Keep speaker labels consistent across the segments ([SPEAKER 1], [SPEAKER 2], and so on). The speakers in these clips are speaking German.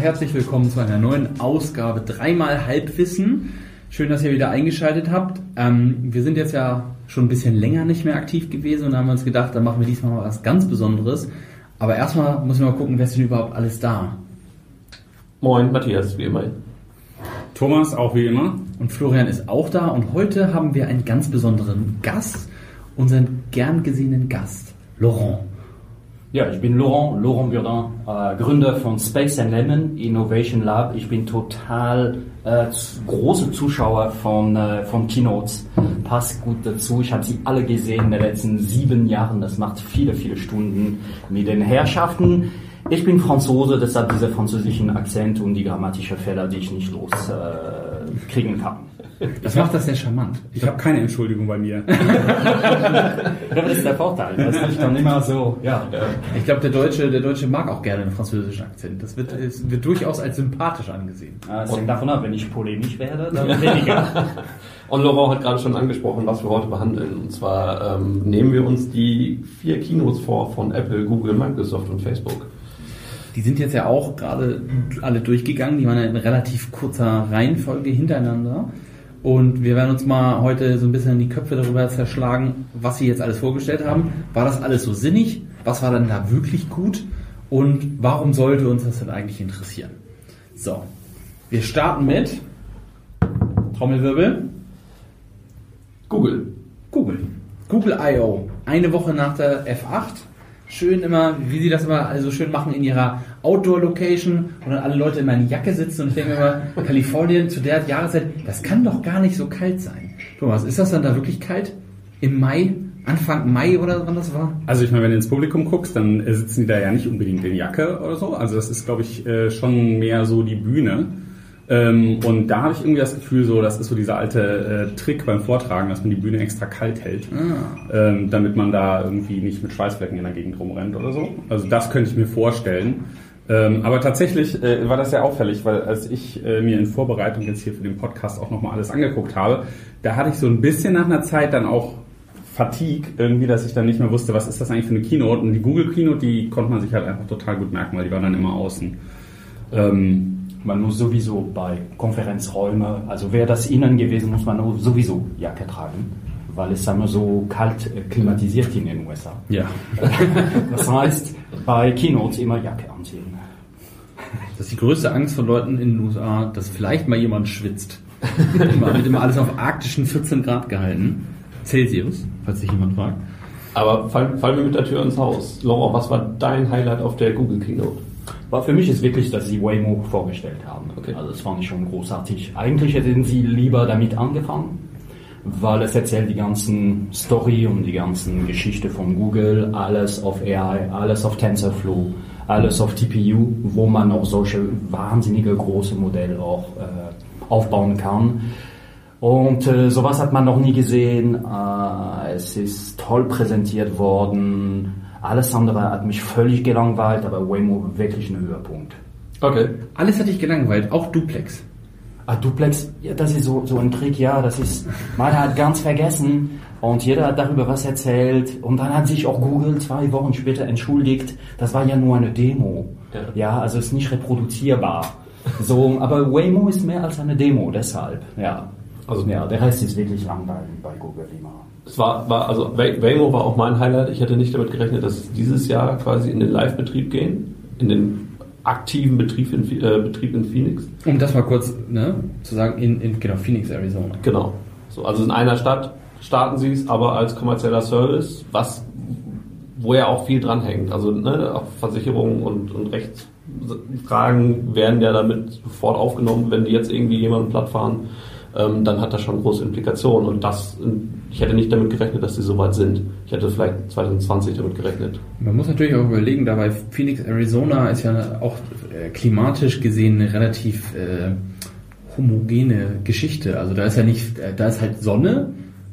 [SPEAKER 1] herzlich willkommen zu einer neuen Ausgabe Dreimal Halbwissen. Schön, dass ihr wieder eingeschaltet habt. Ähm, wir sind jetzt ja schon ein bisschen länger nicht mehr aktiv gewesen und haben uns gedacht, dann machen wir diesmal mal was ganz Besonderes. Aber erstmal müssen wir mal gucken, wer ist denn überhaupt alles da?
[SPEAKER 2] Moin, Matthias, wie immer.
[SPEAKER 3] Thomas, auch wie immer.
[SPEAKER 1] Und Florian ist auch da und heute haben wir einen ganz besonderen Gast, unseren gern gesehenen Gast, Laurent.
[SPEAKER 4] Ja, ich bin Laurent, Laurent Burdin, äh, Gründer von Space and Lemon Innovation Lab. Ich bin total äh, große Zuschauer von, äh, von Keynotes. Passt gut dazu. Ich habe sie alle gesehen in den letzten sieben Jahren. Das macht viele, viele Stunden mit den Herrschaften. Ich bin Franzose, deshalb dieser französischen Akzent und die grammatischen Fehler, die ich nicht loskriegen äh, kriegen kann.
[SPEAKER 1] Das macht das sehr charmant.
[SPEAKER 3] Ich habe keine Entschuldigung bei mir.
[SPEAKER 4] Das ist der Vorteil. Das ist dann immer so, ja.
[SPEAKER 1] Ich glaube, der Deutsche, der Deutsche mag auch gerne einen französischen Akzent. Das wird, es wird durchaus als sympathisch angesehen.
[SPEAKER 4] Ja, Es hängt davon ab, wenn ich polemisch werde, dann weniger.
[SPEAKER 2] Und Laurent hat gerade schon angesprochen, was wir heute behandeln. Und zwar ähm, nehmen wir uns die vier Keynotes vor von Apple, Google, Microsoft und Facebook.
[SPEAKER 1] Die sind jetzt ja auch gerade alle durchgegangen. Die waren ja in relativ kurzer Reihenfolge hintereinander. Und wir werden uns mal heute so ein bisschen die Köpfe darüber zerschlagen, was sie jetzt alles vorgestellt haben. War das alles so sinnig? Was war dann da wirklich gut? Und warum sollte uns das denn eigentlich interessieren? So, wir starten mit Trommelwirbel.
[SPEAKER 2] Google.
[SPEAKER 1] Google. Google I.O. Eine Woche nach der F8. Schön immer, wie sie das immer also schön machen in ihrer Outdoor-Location und dann alle Leute in meiner Jacke sitzen und ich denke immer, Kalifornien zu der Jahreszeit, das kann doch gar nicht so kalt sein. Thomas, ist das dann da wirklich kalt? Im Mai? Anfang Mai oder wann das war?
[SPEAKER 3] Also ich meine, wenn du ins Publikum guckst, dann äh, sitzen die da ja nicht unbedingt in Jacke oder so. Also das ist, glaube ich, äh, schon mehr so die Bühne. Ähm, Und da habe ich irgendwie das Gefühl, so, das ist so dieser alte äh, Trick beim Vortragen, dass man die Bühne extra kalt hält, ähm, damit man da irgendwie nicht mit Schweißflecken in der Gegend rumrennt oder so. Also das könnte ich mir vorstellen. Ähm, aber tatsächlich äh, war das sehr auffällig, weil als ich äh, mir in Vorbereitung jetzt hier für den Podcast auch nochmal alles angeguckt habe, da hatte ich so ein bisschen nach einer Zeit dann auch Fatigue irgendwie, dass ich dann nicht mehr wusste, was ist das eigentlich für eine Keynote. Und die Google Keynote, die konnte man sich halt einfach total gut merken, weil die war dann immer außen. Ähm,
[SPEAKER 4] Man muss sowieso bei Konferenzräumen, also wäre das innen gewesen, muss man sowieso Jacke tragen, weil es immer so kalt äh, klimatisiert in den USA.
[SPEAKER 1] Ja.
[SPEAKER 4] Das heißt, bei Keynotes immer Jacke anziehen.
[SPEAKER 1] Das ist die größte Angst von Leuten in den USA, dass vielleicht mal jemand schwitzt. Immer- wird immer alles auf arktischen 14 Grad gehalten. Celsius, falls sich jemand fragt.
[SPEAKER 2] Aber fallen, fallen wir mit der Tür ins Haus. Laurent, was war dein Highlight auf der Google Keynote?
[SPEAKER 4] Aber für mich ist wirklich, dass sie Waymo vorgestellt haben.
[SPEAKER 2] Okay.
[SPEAKER 4] Also das fand ich schon großartig. Eigentlich hätten sie lieber damit angefangen, weil es erzählt die ganzen Story und die ganzen Geschichte von Google, alles auf AI, alles auf TensorFlow, alles auf TPU, wo man auch solche wahnsinnige große Modelle auch äh, aufbauen kann. Und äh, sowas hat man noch nie gesehen. Äh, es ist toll präsentiert worden. Alles andere hat mich völlig gelangweilt, aber Waymo wirklich ein Höhepunkt.
[SPEAKER 2] Okay.
[SPEAKER 1] Alles hat dich gelangweilt, auch Duplex.
[SPEAKER 4] Ah, Duplex, ja, das ist so, so ein Trick, ja, das ist, man hat ganz vergessen und jeder hat darüber was erzählt und dann hat sich auch Google zwei Wochen später entschuldigt, das war ja nur eine Demo.
[SPEAKER 2] Ja.
[SPEAKER 4] Ja, also ist nicht reproduzierbar. So, aber Waymo ist mehr als eine Demo, deshalb, ja.
[SPEAKER 2] Also-
[SPEAKER 4] ja, der Rest ist wirklich langweilig bei Google immer.
[SPEAKER 2] Es war, war also Way- Waymo war auch mein Highlight. Ich hätte nicht damit gerechnet, dass es dieses Jahr quasi in den Live-Betrieb gehen, in den aktiven Betrieb in, äh, Betrieb in Phoenix.
[SPEAKER 1] Um das mal kurz ne, zu sagen, in, in genau, Phoenix, Arizona.
[SPEAKER 2] Genau. So, also in einer Stadt starten sie es, aber als kommerzieller Service, was wo ja auch viel dranhängt. Also ne, auch Versicherungen und, und Rechtsfragen werden ja damit sofort aufgenommen, wenn die jetzt irgendwie jemanden plattfahren, ähm, dann hat das schon große Implikationen. Und das, ich hätte nicht damit gerechnet, dass sie so weit sind. Ich hätte vielleicht 2020 damit gerechnet.
[SPEAKER 1] Man muss natürlich auch überlegen, dabei Phoenix, Arizona ist ja auch äh, klimatisch gesehen eine relativ äh, homogene Geschichte. Also da ist ja nicht, äh, da ist halt Sonne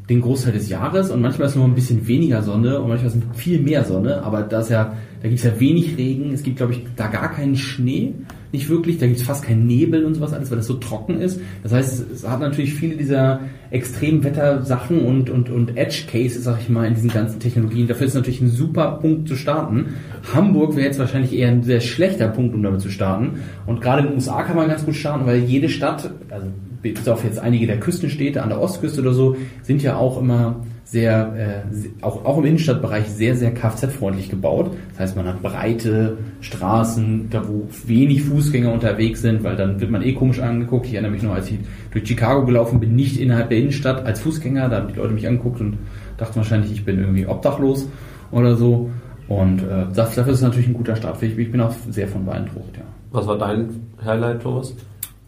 [SPEAKER 1] den Großteil des Jahres und manchmal ist nur ein bisschen weniger Sonne und manchmal ist viel mehr Sonne, aber da ist ja, da gibt es ja wenig Regen, es gibt glaube ich da gar keinen Schnee nicht wirklich. Da gibt es fast keinen Nebel und sowas alles, weil das so trocken ist. Das heißt, es hat natürlich viele dieser Extremwettersachen und, und, und Edge-Cases, sag ich mal, in diesen ganzen Technologien. Dafür ist es natürlich ein super Punkt zu starten. Hamburg wäre jetzt wahrscheinlich eher ein sehr schlechter Punkt, um damit zu starten. Und gerade in den USA kann man ganz gut starten, weil jede Stadt, also bis auf jetzt einige der Küstenstädte an der Ostküste oder so, sind ja auch immer sehr, äh, auch, auch im Innenstadtbereich sehr, sehr Kfz-freundlich gebaut. Das heißt, man hat breite Straßen, da wo wenig Fußgänger unterwegs sind, weil dann wird man eh komisch angeguckt. Ich erinnere mich noch, als ich durch Chicago gelaufen bin, nicht innerhalb der Innenstadt als Fußgänger, da haben die Leute mich angeguckt und dachten wahrscheinlich, ich bin irgendwie obdachlos oder so. Und äh, dafür ist natürlich ein guter Start. Ich, ich bin auch sehr von beeindruckt, ja.
[SPEAKER 2] Was war dein Highlight, Thomas?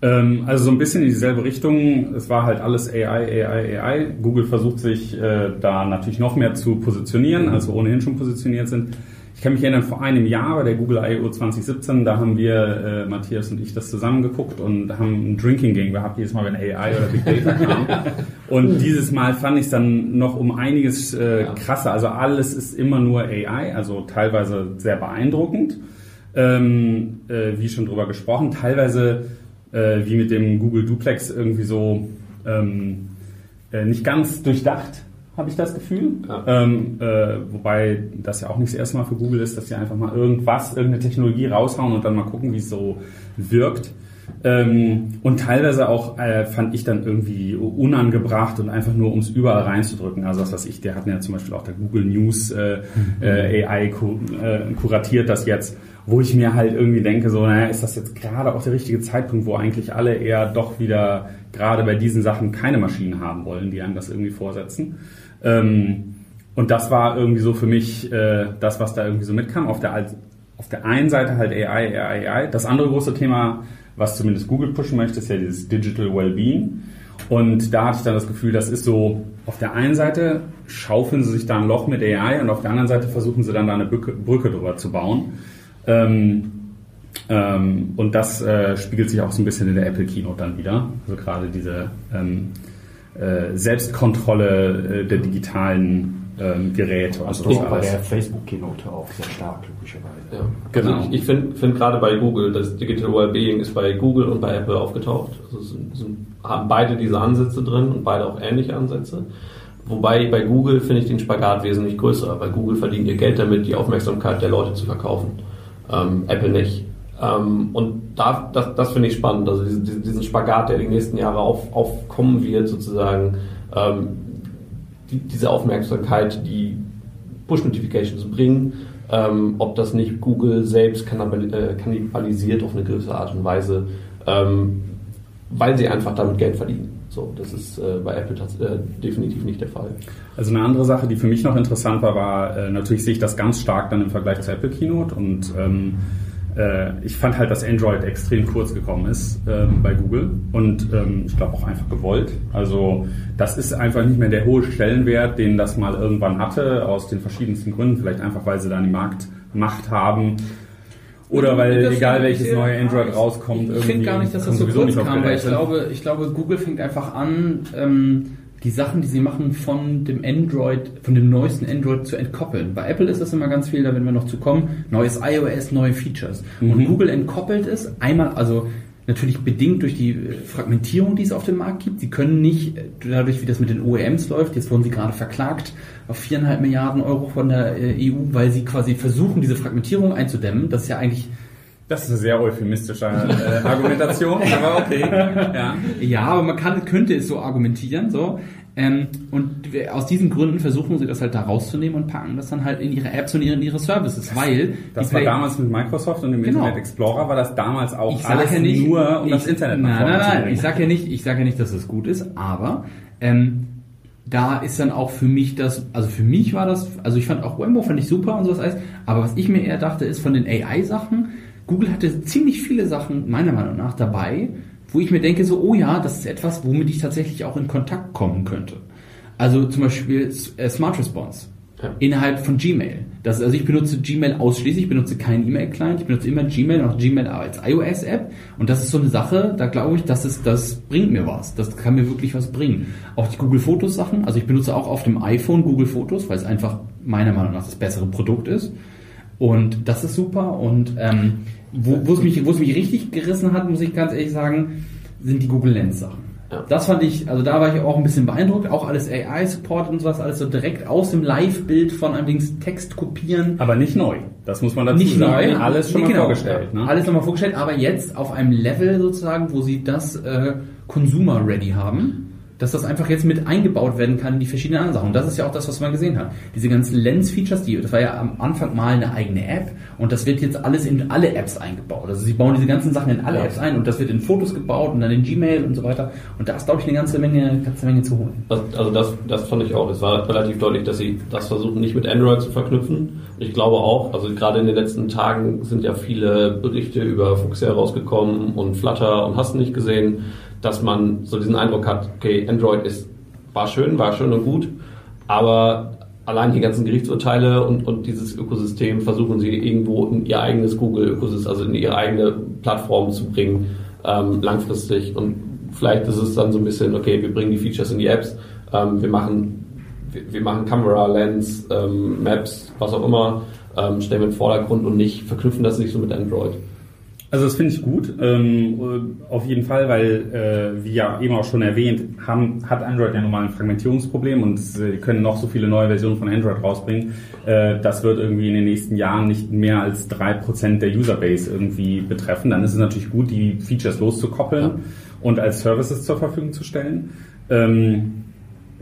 [SPEAKER 3] Ähm, also so ein bisschen in dieselbe Richtung. Es war halt alles AI, AI, AI. Google versucht sich äh, da natürlich noch mehr zu positionieren, als wir ohnehin schon positioniert sind. Ich kann mich erinnern, vor einem Jahr bei der Google I.O. 2017, da haben wir, äh, Matthias und ich, das zusammengeguckt und haben ein Drinking Game gehabt, jedes Mal, wenn AI oder Big Data kam. und dieses Mal fand ich es dann noch um einiges äh, krasser. Also alles ist immer nur AI, also teilweise sehr beeindruckend, ähm, äh, wie schon drüber gesprochen. Teilweise äh, wie mit dem Google Duplex irgendwie so ähm, äh, nicht ganz durchdacht, habe ich das Gefühl. Ja. Ähm, äh, wobei das ja auch nicht das erste Mal für Google ist, dass sie einfach mal irgendwas, irgendeine Technologie raushauen und dann mal gucken, wie es so wirkt. Ähm, und teilweise auch äh, fand ich dann irgendwie unangebracht und einfach nur, um es überall reinzudrücken. Also was weiß ich, der hat ja zum Beispiel auch der Google News äh, äh, AI ku äh, kuratiert das jetzt wo ich mir halt irgendwie denke, so, naja, ist das jetzt gerade auch der richtige Zeitpunkt, wo eigentlich alle eher doch wieder gerade bei diesen Sachen keine Maschinen haben wollen, die einem das irgendwie vorsetzen. Ähm, und das war irgendwie so für mich äh, das, was da irgendwie so mitkam. Auf der, auf der einen Seite halt AI, AI, AI. Das andere große Thema, was zumindest Google pushen möchte, ist ja dieses Digital Wellbeing. Und da hatte ich dann das Gefühl, das ist so, auf der einen Seite schaufeln sie sich da ein Loch mit AI und auf der anderen Seite versuchen sie dann da eine Brücke, Brücke drüber zu bauen. Ähm, ähm, und das äh, spiegelt sich auch so ein bisschen in der Apple Keynote dann wieder. Also gerade diese ähm, äh, Selbstkontrolle äh, der digitalen ähm, Geräte.
[SPEAKER 4] Also das bei der Facebook Keynote auch sehr stark, logischerweise.
[SPEAKER 2] Ja. Genau. Also ich, ich finde find gerade bei Google, das Digital Wellbeing ist bei Google und bei Apple aufgetaucht. Also sind, sind, haben beide diese Ansätze drin und beide auch ähnliche Ansätze. Wobei bei Google finde ich den Spagat wesentlich größer, weil Google verdient ihr Geld damit, die Aufmerksamkeit der Leute zu verkaufen ähm, Apple nicht. Ähm, und da, das, das finde ich spannend, also diesen, diesen Spagat, der die nächsten Jahre auf, aufkommen wird, sozusagen, ähm, die, diese Aufmerksamkeit, die Push-Notifications bringen, ähm, ob das nicht Google selbst äh, kannibalisiert auf eine gewisse Art und Weise, ähm, weil sie einfach damit Geld verdienen. So, das ist äh, bei Apple äh, definitiv nicht der Fall.
[SPEAKER 3] Also eine andere Sache, die für mich noch interessant war, war äh, natürlich sehe ich das ganz stark dann im Vergleich zur Apple Keynote und ähm, äh, ich fand halt, dass Android extrem kurz gekommen ist ähm, bei Google und ähm, ich glaube auch einfach gewollt. Also das ist einfach nicht mehr der hohe Stellenwert, den das mal irgendwann hatte, aus den verschiedensten Gründen. Vielleicht einfach, weil sie da die Marktmacht haben oder weil das egal welches neue Android rauskommt,
[SPEAKER 1] ich finde gar nicht, dass das so kurz kam, weil ich glaube, ich glaube, Google fängt einfach an, ähm, die Sachen, die sie machen, von dem Android, von dem neuesten Android zu entkoppeln. Bei Apple ist das immer ganz viel, da werden wir noch zu kommen, neues iOS, neue Features. Mhm. Und Google entkoppelt es einmal, also natürlich bedingt durch die äh, Fragmentierung, die es auf dem Markt gibt. Sie können nicht, äh, dadurch wie das mit den OEMs läuft, jetzt wurden sie gerade verklagt auf viereinhalb Milliarden Euro von der äh, EU, weil sie quasi versuchen, diese Fragmentierung einzudämmen. Das ist ja eigentlich
[SPEAKER 3] das ist eine sehr euphemistische äh, Argumentation, aber okay.
[SPEAKER 1] Ja. ja, aber man kann, könnte es so argumentieren, so. Ähm, und aus diesen Gründen versuchen sie das halt da rauszunehmen und packen das dann halt in ihre Apps und in ihre Services, weil
[SPEAKER 3] das war damals mit Microsoft und dem genau. Internet Explorer war das damals auch alles ja nicht, nur um ich, das Internet
[SPEAKER 1] nach Nein, nein, nein, ich sage ja nicht, ich sage ja nicht, dass es das gut ist, aber ähm, da ist dann auch für mich das, also für mich war das, also ich fand auch Wembo fand ich super und sowas alles, aber was ich mir eher dachte, ist von den AI-Sachen, Google hatte ziemlich viele Sachen meiner Meinung nach dabei, wo ich mir denke so, oh ja, das ist etwas, womit ich tatsächlich auch in Kontakt kommen könnte. Also zum Beispiel äh, Smart Response. Ja. Innerhalb von Gmail. Das, also ich benutze Gmail ausschließlich, ich benutze keinen E-Mail-Client, ich benutze immer Gmail und auch Gmail als iOS-App. Und das ist so eine Sache, da glaube ich, das, ist, das bringt mir was. Das kann mir wirklich was bringen. Auch die Google Fotos Sachen, also ich benutze auch auf dem iPhone Google Fotos, weil es einfach meiner Meinung nach das bessere Produkt ist. Und das ist super. Und ähm, Wo es mich, wo es mich richtig gerissen hat, muss ich ganz ehrlich sagen, sind die Google Lens Sachen.
[SPEAKER 2] Ja.
[SPEAKER 1] Das fand ich, also da war ich auch ein bisschen beeindruckt, auch alles AI-Support und sowas, alles so direkt aus dem Live-Bild von allerdings Text kopieren.
[SPEAKER 3] Aber nicht neu. Das muss man dazu
[SPEAKER 1] Nicht
[SPEAKER 3] sagen.
[SPEAKER 1] neu,
[SPEAKER 3] Alles schon
[SPEAKER 1] Nee,
[SPEAKER 3] mal
[SPEAKER 1] genau.
[SPEAKER 3] vorgestellt. Ne?
[SPEAKER 1] Alles nochmal vorgestellt, aber jetzt auf einem Level sozusagen, wo sie das äh, Consumer-ready haben, dass das einfach jetzt mit eingebaut werden kann in die verschiedenen anderen Sachen. Und das ist ja auch das, was man gesehen hat. Diese ganzen Lens-Features, die, das war ja am Anfang mal eine eigene App und das wird jetzt alles in alle Apps eingebaut. Also sie bauen diese ganzen Sachen in alle
[SPEAKER 2] Ja.
[SPEAKER 1] Apps ein und das wird in Fotos gebaut und dann in Gmail und so weiter. Und da ist, glaube ich, eine ganze Menge, ganze Menge zu holen.
[SPEAKER 2] Das, also das, das fand ich auch. Es war relativ deutlich, dass sie das versuchen, nicht mit Android zu verknüpfen. Ich glaube auch, also gerade in den letzten Tagen sind ja viele Berichte über Fuchsia rausgekommen und Flutter und hast nicht gesehen, dass man so diesen Eindruck hat, okay, Android ist, war schön, war schön und gut, aber allein die ganzen Gerichtsurteile und, und dieses Ökosystem versuchen sie irgendwo in ihr eigenes Google-Ökosystem, also in ihre eigene Plattform zu bringen, ähm, langfristig. Und vielleicht ist es dann so ein bisschen, okay, wir bringen die Features in die Apps, ähm, wir machen wir, machen Kamera, Lens, ähm, Maps, was auch immer, ähm, stellen wir in den Vordergrund und nicht verknüpfen das nicht so mit Android.
[SPEAKER 3] Also das finde ich gut, ähm, auf jeden Fall, weil, äh, wie ja eben auch schon erwähnt, haben, hat Android ja nun mal ein Fragmentierungsproblem und sie können noch so viele neue Versionen von Android rausbringen. Äh, das wird irgendwie in den nächsten Jahren nicht mehr als drei Prozent der Userbase irgendwie betreffen. Dann ist es natürlich gut, die Features loszukoppeln
[SPEAKER 2] Ja.
[SPEAKER 3] und als Services zur Verfügung zu stellen. Ähm,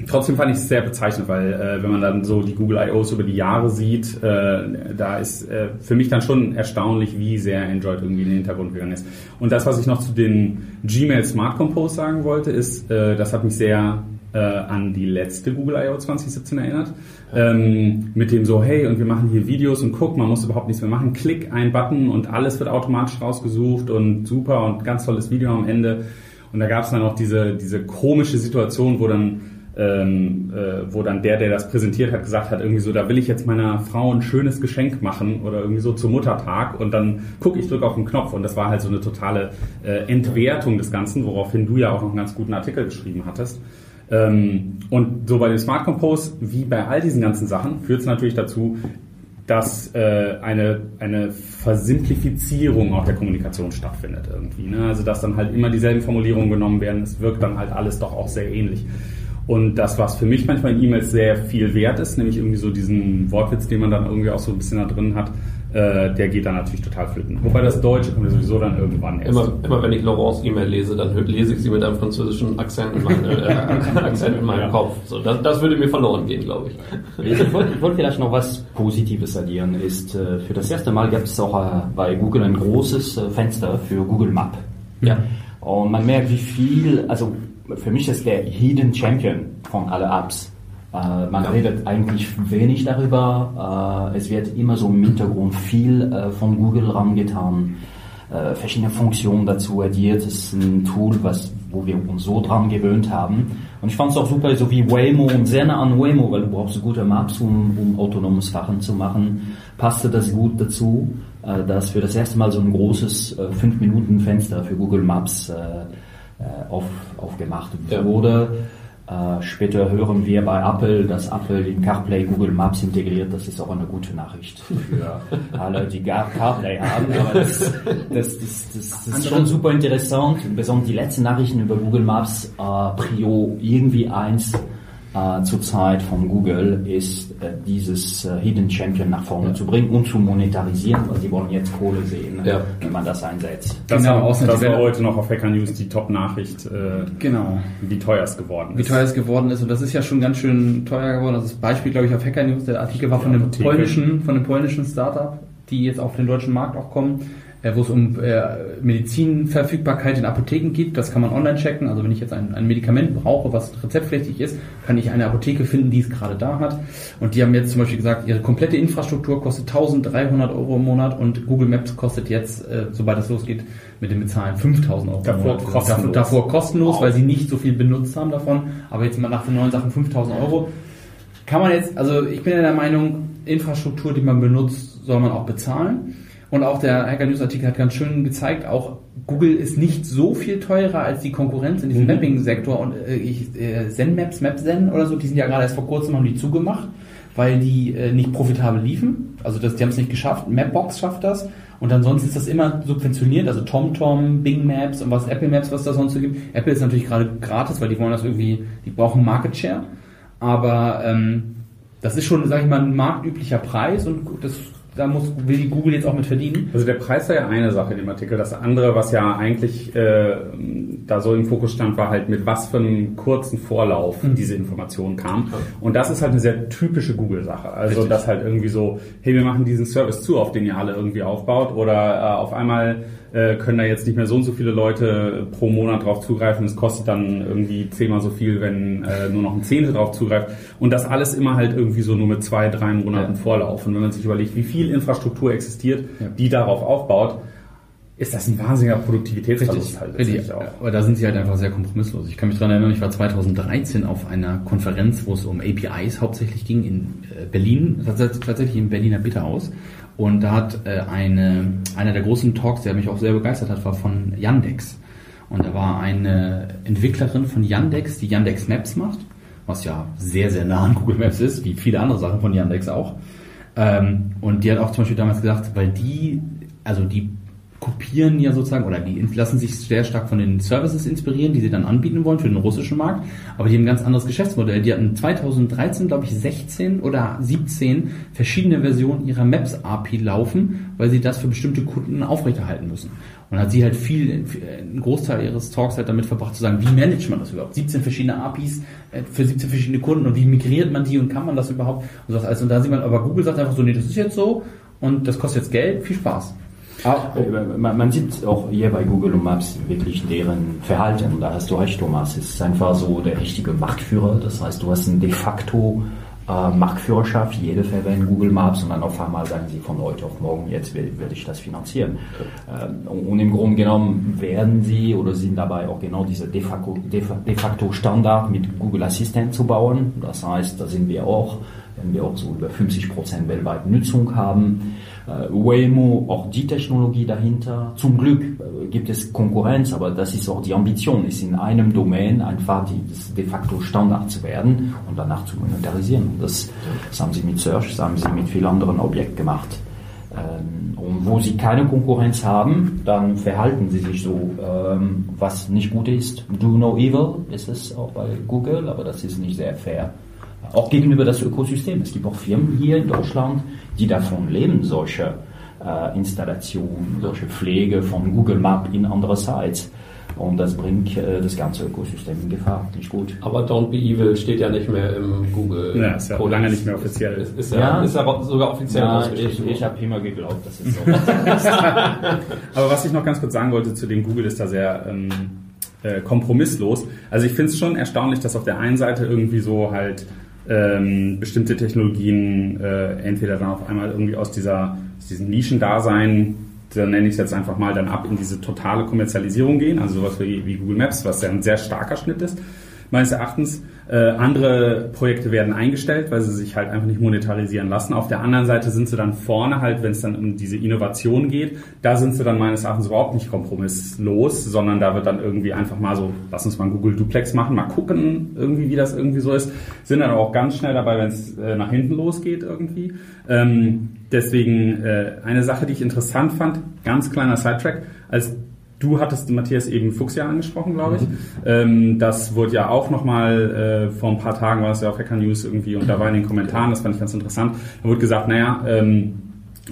[SPEAKER 3] Trotzdem fand ich es sehr bezeichnend, weil äh, wenn man dann so die Google I.O.s über die Jahre sieht, äh, da ist äh, für mich dann schon erstaunlich, wie sehr Android irgendwie in den Hintergrund gegangen ist. Und das, was ich noch zu den Gmail Smart Compose sagen wollte, ist, äh, das hat mich sehr äh, an die letzte Google I.O. 2017 erinnert. Ähm, mit dem so, hey, und wir machen hier Videos und guck, man muss überhaupt nichts mehr machen. Klick ein Button und alles wird automatisch rausgesucht und super und ganz tolles Video am Ende. Und da gab es dann auch diese, diese komische Situation, wo dann ähm, äh, wo dann der, der das präsentiert hat, gesagt hat, irgendwie so, da will ich jetzt meiner Frau ein schönes Geschenk machen oder irgendwie so zum Muttertag und dann gucke ich, drücke auf den Knopf und das war halt so eine totale äh, Entwertung des Ganzen, woraufhin du ja auch noch einen ganz guten Artikel geschrieben hattest. Ähm, und so bei dem Smart Compose, wie bei all diesen ganzen Sachen, führt es natürlich dazu, dass äh, eine, eine Versimplifizierung auch der Kommunikation stattfindet irgendwie. Ne? Also dass dann halt immer dieselben Formulierungen genommen werden, es wirkt dann halt alles doch auch sehr ähnlich. Und das, was für mich manchmal in E-Mails sehr viel wert ist, nämlich irgendwie so diesen Wortwitz, den man dann irgendwie auch so ein bisschen da drin hat, äh, der geht dann natürlich total flöten. Wobei das Deutsche kommt ja sowieso dann irgendwann erst.
[SPEAKER 2] Immer, immer wenn ich Laurents E-Mail lese, dann lese ich sie mit einem französischen Akzent in, mein, äh, Akzent in meinem
[SPEAKER 3] Ja.
[SPEAKER 2] Kopf. So, das, das würde mir verloren gehen, glaube ich.
[SPEAKER 4] Ich wollte ich wollte vielleicht noch was Positives addieren. Ist, äh, für das erste Mal gab es auch äh, bei Google ein großes äh, Fenster für Google Map.
[SPEAKER 2] Ja.
[SPEAKER 4] Und man merkt, wie viel, also für mich ist der Hidden Champion von alle Apps. Äh, man
[SPEAKER 2] Ja.
[SPEAKER 4] redet eigentlich wenig darüber. Äh, es wird immer so im Hintergrund viel äh, von Google rangetan, äh, verschiedene Funktionen dazu addiert. Es ist ein Tool, was, wo wir uns so dran gewöhnt haben. Und ich fand es auch super, so wie Waymo und sehr nah an Waymo, weil du brauchst gute Maps, um, um autonomes Fahren zu machen, passte das gut dazu, äh, dass für das erste Mal so ein großes 5-Minuten-Fenster für Google Maps äh, äh, auf, aufgemacht
[SPEAKER 2] Ja.
[SPEAKER 4] wurde. Äh, später hören wir bei Apple, dass Apple in CarPlay Google Maps integriert. Das ist auch eine gute Nachricht für alle, die Gar CarPlay haben. Aber das, das, das, das, das ist schon super interessant. Besonders die letzten Nachrichten über Google Maps, äh, Prio irgendwie eins äh, zurzeit von Google ist, äh, dieses äh, Hidden Champion nach vorne zu bringen und zu monetarisieren, weil sie wollen jetzt Kohle sehen,
[SPEAKER 2] Ja.
[SPEAKER 4] wenn man das einsetzt.
[SPEAKER 3] das
[SPEAKER 1] Genau,
[SPEAKER 3] war, das war heute noch auf Hacker News die Top-Nachricht, äh,
[SPEAKER 1] Genau.
[SPEAKER 3] wie teuer es geworden ist.
[SPEAKER 1] Wie teuer es geworden ist und das ist ja schon ganz schön teuer geworden. Das ist Beispiel, glaube ich, auf Hacker News. Der Artikel war von
[SPEAKER 3] Ja,
[SPEAKER 1] dem
[SPEAKER 3] Apotheke.
[SPEAKER 1] polnischen, von dem polnischen Startup, die jetzt auf den deutschen Markt auch kommen, wo es um äh, Medizinverfügbarkeit in Apotheken geht. Das kann man online checken. Also wenn ich jetzt ein, ein Medikament brauche, was rezeptpflichtig ist, kann ich eine Apotheke finden, die es gerade da hat. Und die haben jetzt zum Beispiel gesagt, ihre komplette Infrastruktur kostet 1300 Euro im Monat und Google Maps kostet jetzt, äh, sobald es losgeht, mit dem Bezahlen 5000 Euro
[SPEAKER 3] Davor
[SPEAKER 1] Monat.
[SPEAKER 3] kostenlos.
[SPEAKER 1] Davor, davor kostenlos,
[SPEAKER 3] Wow.
[SPEAKER 1] weil sie nicht so viel benutzt haben davon. Aber jetzt mal nach den neuen Sachen 5000 Euro. Kann man jetzt, also ich bin ja der Meinung, Infrastruktur, die man benutzt, soll man auch bezahlen. Und auch der Hacker News Artikel hat ganz schön gezeigt, auch Google ist nicht so viel teurer als die Konkurrenz in diesem
[SPEAKER 3] Mhm.
[SPEAKER 1] Mapping-Sektor. Und äh, ich, äh, ZenMaps, MapZen oder so, die sind ja gerade erst vor kurzem haben die zugemacht, weil die äh, nicht profitabel liefen. Also das, die haben es nicht geschafft. Mapbox schafft das. Und ansonsten ist das immer subventioniert, also TomTom, Bing Maps und was Apple Maps, was da sonst so gibt. Apple ist natürlich gerade gratis, weil die wollen das irgendwie, die brauchen Market Share. Aber ähm, das ist schon, sag ich mal, ein marktüblicher Preis und das da muss, will die Google jetzt auch mit verdienen.
[SPEAKER 3] Also der Preis war ja eine Sache in dem Artikel. Das andere, was ja eigentlich äh, da so im Fokus stand, war halt mit was für einem kurzen Vorlauf mhm. diese Information kam. Und das ist halt eine sehr typische Google-Sache. Also Richtig. dass halt irgendwie so, hey, wir machen diesen Service zu, auf den ihr alle irgendwie aufbaut, oder äh, auf einmal äh, können da jetzt nicht mehr so und so viele Leute pro Monat drauf zugreifen. Es kostet dann irgendwie zehnmal so viel, wenn äh, nur noch ein Zehntel drauf zugreift. Und das alles immer halt irgendwie so nur mit zwei, drei Monaten ja. Vorlauf. Und wenn man sich überlegt, wie viel Infrastruktur existiert, ja. die darauf aufbaut, ist das ein wahnsinniger Produktivitätsverlust
[SPEAKER 1] halt. Richtig. Auch. Aber da sind sie halt einfach sehr kompromisslos. Ich kann mich daran erinnern, ich war 2013 auf einer Konferenz, wo es um APIs hauptsächlich ging in äh, Berlin, tatsächlich im Berliner Bitterhaus. Und da hat äh, eine, einer der großen Talks, der mich auch sehr begeistert hat, war von Yandex. Und da war eine Entwicklerin von Yandex, die Yandex Maps macht, was ja sehr, sehr nah an Google Maps ist, wie viele andere Sachen von Yandex auch. Ähm, und die hat auch zum Beispiel damals gesagt, weil die, also die kopieren ja sozusagen oder die lassen sich sehr stark von den Services inspirieren, die sie dann anbieten wollen für den russischen Markt, aber die haben ein ganz anderes Geschäftsmodell. Die hatten 2013, glaube ich, 16 oder 17 verschiedene Versionen ihrer Maps API laufen, weil sie das für bestimmte Kunden aufrechterhalten müssen. Und hat sie halt viel, einen Großteil ihres Talks halt damit verbracht zu sagen, wie managt man das überhaupt? 17 verschiedene APIs äh, für 17 verschiedene Kunden und wie migriert man die und kann man das überhaupt? Und, das alles. und da sieht man, aber Google sagt einfach so, nee, das ist jetzt so und das kostet jetzt Geld, viel Spaß.
[SPEAKER 4] Auch, äh, man, man, sieht auch hier bei Google und Maps wirklich deren Verhalten. Da hast du recht, Thomas. Es ist einfach so der richtige Marktführer. Das heißt, du hast ein de facto äh, Marktführerschaft. Jede verwendet Google Maps und dann auf einmal sagen sie von heute auf morgen, jetzt will, will ich das finanzieren. Ähm, und im Grunde genommen werden sie oder sind dabei auch genau diese de facto, de facto Standard mit Google Assistant zu bauen. Das heißt, da sind wir auch, wenn wir auch so über 50 Prozent weltweite Nutzung haben. Äh, Waymo, auch die Technologie dahinter. Zum Glück äh, gibt es Konkurrenz, aber das ist auch die Ambition, ist in einem Domain einfach die, de facto Standard zu werden und danach zu monetarisieren. Das, das haben sie mit Search, das haben sie mit vielen anderen Objekten gemacht. Ähm, und wo sie keine Konkurrenz haben, dann verhalten sie sich so, ähm, was nicht gut ist. Do no evil ist es auch bei Google, aber das ist nicht sehr fair auch gegenüber das Ökosystem. Es gibt auch Firmen hier in Deutschland, die davon leben, solche äh, Installationen, solche Pflege von Google Map in andere Sites. Und das bringt äh, das ganze Ökosystem in Gefahr. Nicht gut.
[SPEAKER 2] Aber Don't Be Evil steht ja nicht mehr im Google.
[SPEAKER 3] Ja, ist ja auch lange nicht mehr offiziell.
[SPEAKER 2] Ist, ist, ja, ja, ist ja sogar offiziell ja,
[SPEAKER 4] Ich, ich habe immer geglaubt, dass es so
[SPEAKER 3] Aber was ich noch ganz kurz sagen wollte zu dem Google ist da sehr ähm, äh, kompromisslos. Also ich finde es schon erstaunlich, dass auf der einen Seite irgendwie so halt ähm, bestimmte Technologien äh, entweder dann auf einmal irgendwie aus, dieser, aus diesem Nischendasein, da nenne ich es jetzt einfach mal, dann ab in diese totale Kommerzialisierung gehen, also sowas wie, wie Google Maps, was ja ein sehr starker Schnitt ist, meines Erachtens. Äh, andere Projekte werden eingestellt, weil sie sich halt einfach nicht monetarisieren lassen. Auf der anderen Seite sind sie dann vorne halt, wenn es dann um diese Innovation geht, da sind sie dann meines Erachtens überhaupt nicht kompromisslos, sondern da wird dann irgendwie einfach mal so, lass uns mal ein Google Duplex machen, mal gucken irgendwie, wie das irgendwie so ist. Sind dann auch ganz schnell dabei, wenn es äh, nach hinten losgeht irgendwie. Ähm, deswegen äh, eine Sache, die ich interessant fand, ganz kleiner Sidetrack, als Du hattest Matthias eben Fuchsia angesprochen, glaube ich. Mhm. Ähm, das wurde ja auch nochmal, äh, vor ein paar Tagen war es ja auf Hacker News irgendwie und da war in den Kommentaren, das fand ich ganz interessant, da wurde gesagt, naja, ähm,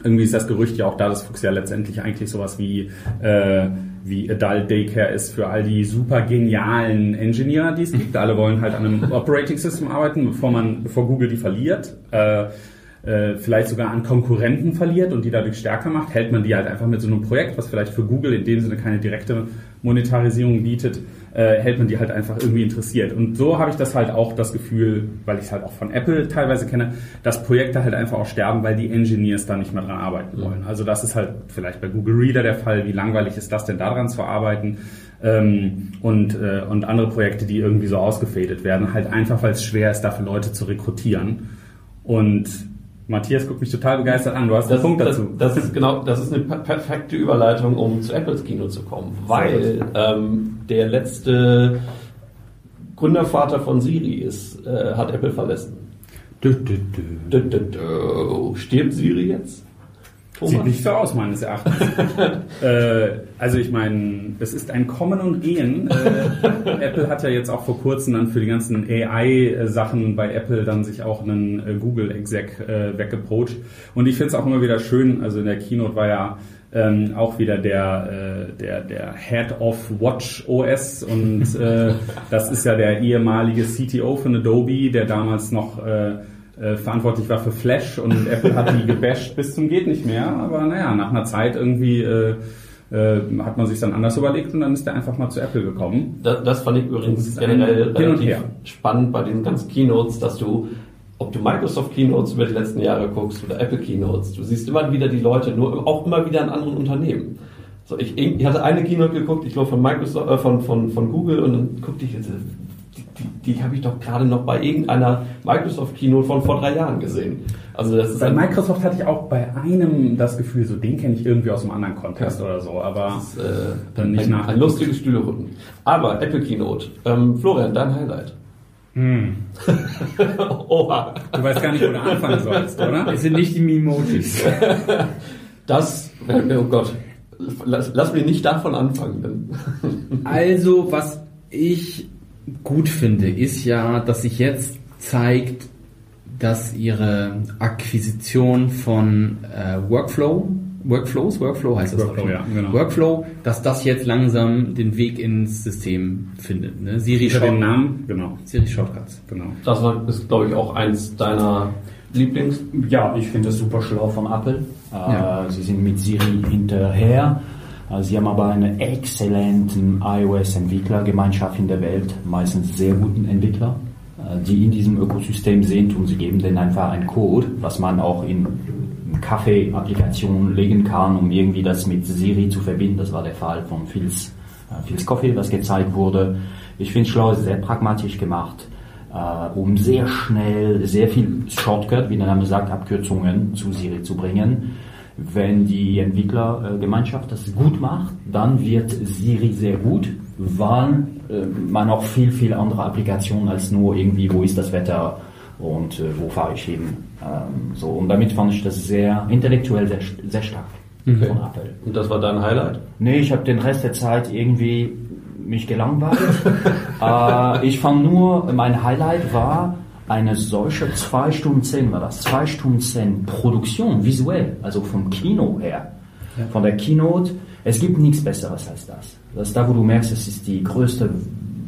[SPEAKER 3] irgendwie ist das Gerücht ja auch da, dass Fuchsia letztendlich eigentlich sowas wie, äh, wie Adult Daycare ist für all die super genialen Engineer, die es gibt. Alle wollen halt an einem Operating System arbeiten, bevor man, bevor Google die verliert. Äh, äh, vielleicht sogar an Konkurrenten verliert und die dadurch stärker macht, hält man die halt einfach mit so einem Projekt, was vielleicht für Google in dem Sinne keine direkte Monetarisierung bietet, äh, hält man die halt einfach irgendwie interessiert. Und so habe ich das halt auch das Gefühl, weil ich es halt auch von Apple teilweise kenne, dass Projekte halt einfach auch sterben, weil die Engineers da nicht mehr dran arbeiten wollen. Also das ist halt vielleicht bei Google Reader der Fall. Wie langweilig ist das denn daran zu arbeiten? Ähm, und, äh, und andere Projekte, die irgendwie so ausgefadet werden, halt einfach, weil es schwer ist, dafür Leute zu rekrutieren. Und Matthias guckt mich total begeistert an. Du hast
[SPEAKER 2] das,
[SPEAKER 3] einen Punkt dazu.
[SPEAKER 2] Das, ist genau, das ist eine perfekte Überleitung, um zu Apples Kino zu kommen, weil ähm, der letzte Gründervater von Siri ist, äh, hat Apple verlassen. Du, du, du. Stirbt Siri jetzt?
[SPEAKER 3] Sieht nicht so aus, meines Erachtens. äh, also ich meine, es ist ein Kommen und Gehen. Äh, Apple hat ja jetzt auch vor kurzem dann für die ganzen AI-Sachen bei Apple dann sich auch einen äh, Google-Exec äh, weggepocht. Und ich finde es auch immer wieder schön, also in der Keynote war ja ähm, auch wieder der, äh, der, der Head of Watch OS und äh, das ist ja der ehemalige CTO von Adobe, der damals noch äh, äh, verantwortlich war für Flash und Apple hat die gebasht bis zum geht nicht mehr, aber naja, nach einer Zeit irgendwie äh, äh, hat man sich dann anders überlegt und dann ist der einfach mal zu Apple gekommen.
[SPEAKER 2] Das, das fand ich übrigens generell relativ spannend bei den ganzen Keynotes, dass du ob du Microsoft Keynotes über die letzten Jahre guckst oder Apple Keynotes, du siehst immer wieder die Leute, nur auch immer wieder in anderen Unternehmen. So, ich, ich hatte eine Keynote geguckt, ich glaube von Microsoft, äh, von, von, von Google und dann guckte ich jetzt, die, die, habe ich doch gerade noch bei irgendeiner Microsoft Keynote von vor drei Jahren gesehen.
[SPEAKER 3] Also das ist bei Microsoft hatte ich auch bei einem das Gefühl, so den kenne ich irgendwie aus einem anderen Kontext ja. oder so, aber
[SPEAKER 2] das ist, äh, dann nicht ein, nach. Ein lustiges Stühlerücken. Aber Apple Keynote. Ähm, Florian, dein Highlight.
[SPEAKER 3] Hm. Oha. Du weißt gar nicht, wo du anfangen sollst, oder?
[SPEAKER 1] Es sind nicht die Mimojis.
[SPEAKER 2] Das, oh Gott, lass, lass mich nicht davon anfangen.
[SPEAKER 1] also, was ich gut finde, ist ja, dass sich jetzt zeigt, dass ihre Akquisition von äh, Workflow Workflows, Workflow heißt das
[SPEAKER 3] Workflow, ja,
[SPEAKER 1] genau. Workflow, dass das jetzt langsam den Weg ins System findet. Ne?
[SPEAKER 3] Siri Short den Namen, genau.
[SPEAKER 1] Siri Shortcuts.
[SPEAKER 2] Genau. Das ist, glaube ich, auch eins deiner Lieblings.
[SPEAKER 4] Ja, ich finde das super schlau von Apple. Äh, ja. Sie sind mit Siri hinterher. Äh, sie haben aber eine exzellente iOS-Entwicklergemeinschaft in der Welt, meistens sehr guten Entwickler, äh, die in diesem Ökosystem sind und sie geben denen einfach einen Code, was man auch in Kaffee-Applikation legen kann, um irgendwie das mit Siri zu verbinden. Das war der Fall von Phil's, äh, Phil's Coffee, was gezeigt wurde. Ich finde schlau, sehr pragmatisch gemacht, um sehr schnell, sehr viel Shortcut, wie der Name sagt, Abkürzungen zu Siri zu bringen. Wenn die Entwicklergemeinschaft das gut macht, dann wird Siri sehr gut, weil äh, man auch viel, viel andere Applikationen als nur irgendwie, wo ist das Wetter und äh, wo fahre ich hin. Ähm, so, und damit fand ich das sehr intellektuell sehr, sehr stark
[SPEAKER 2] okay. von Apple. Und das war dein Highlight?
[SPEAKER 4] Nee, ich habe den Rest der Zeit irgendwie mich gelangweilt. äh, ich fand nur, mein Highlight war eine solche 2 Stunden 10 war das, 2 Stunden 10 Produktion, visuell, also vom Kino her. Ja. Von der Keynote, es gibt nichts Besseres als das. Das ist da, wo du merkst, es ist die größte,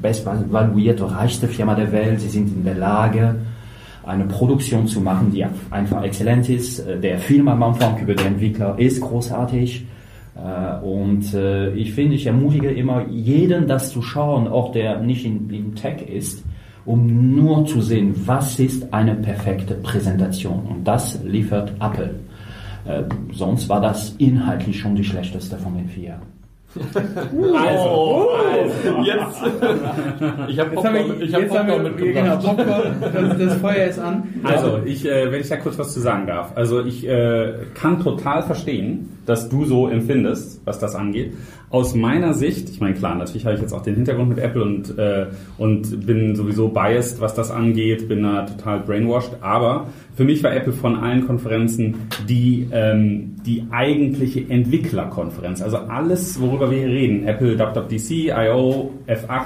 [SPEAKER 4] bestvaluierte, reichste Firma der Welt. Sie sind in der Lage, eine Produktion zu machen, die einfach exzellent ist. Äh, der Film am Anfang über den Entwickler ist großartig. Äh, und äh, ich finde, ich ermutige immer jeden, das zu schauen, auch der nicht in, in Tech ist, um nur zu sehen, was ist eine perfekte Präsentation. Und das liefert Apple. Sonst war das inhaltlich schon die schlechteste von den vier.
[SPEAKER 2] Also, oh, also, jetzt. Ich habe Popcorn, ich hab Popcorn mitgebracht. Genau, Popcorn,
[SPEAKER 1] das, das Feuer ist an.
[SPEAKER 3] Also, ich, äh, wenn ich da kurz was zu sagen darf. Also, ich äh, kann total verstehen, dass du so empfindest, was das angeht. Aus meiner Sicht, ich meine, klar, natürlich habe ich jetzt auch den Hintergrund mit Apple und, äh, und bin sowieso biased, was das angeht, bin da total brainwashed, aber für mich war Apple von allen Konferenzen die, ähm, die eigentliche Entwicklerkonferenz. Also alles, worüber wir hier reden, Apple, WWDC, I.O., F8,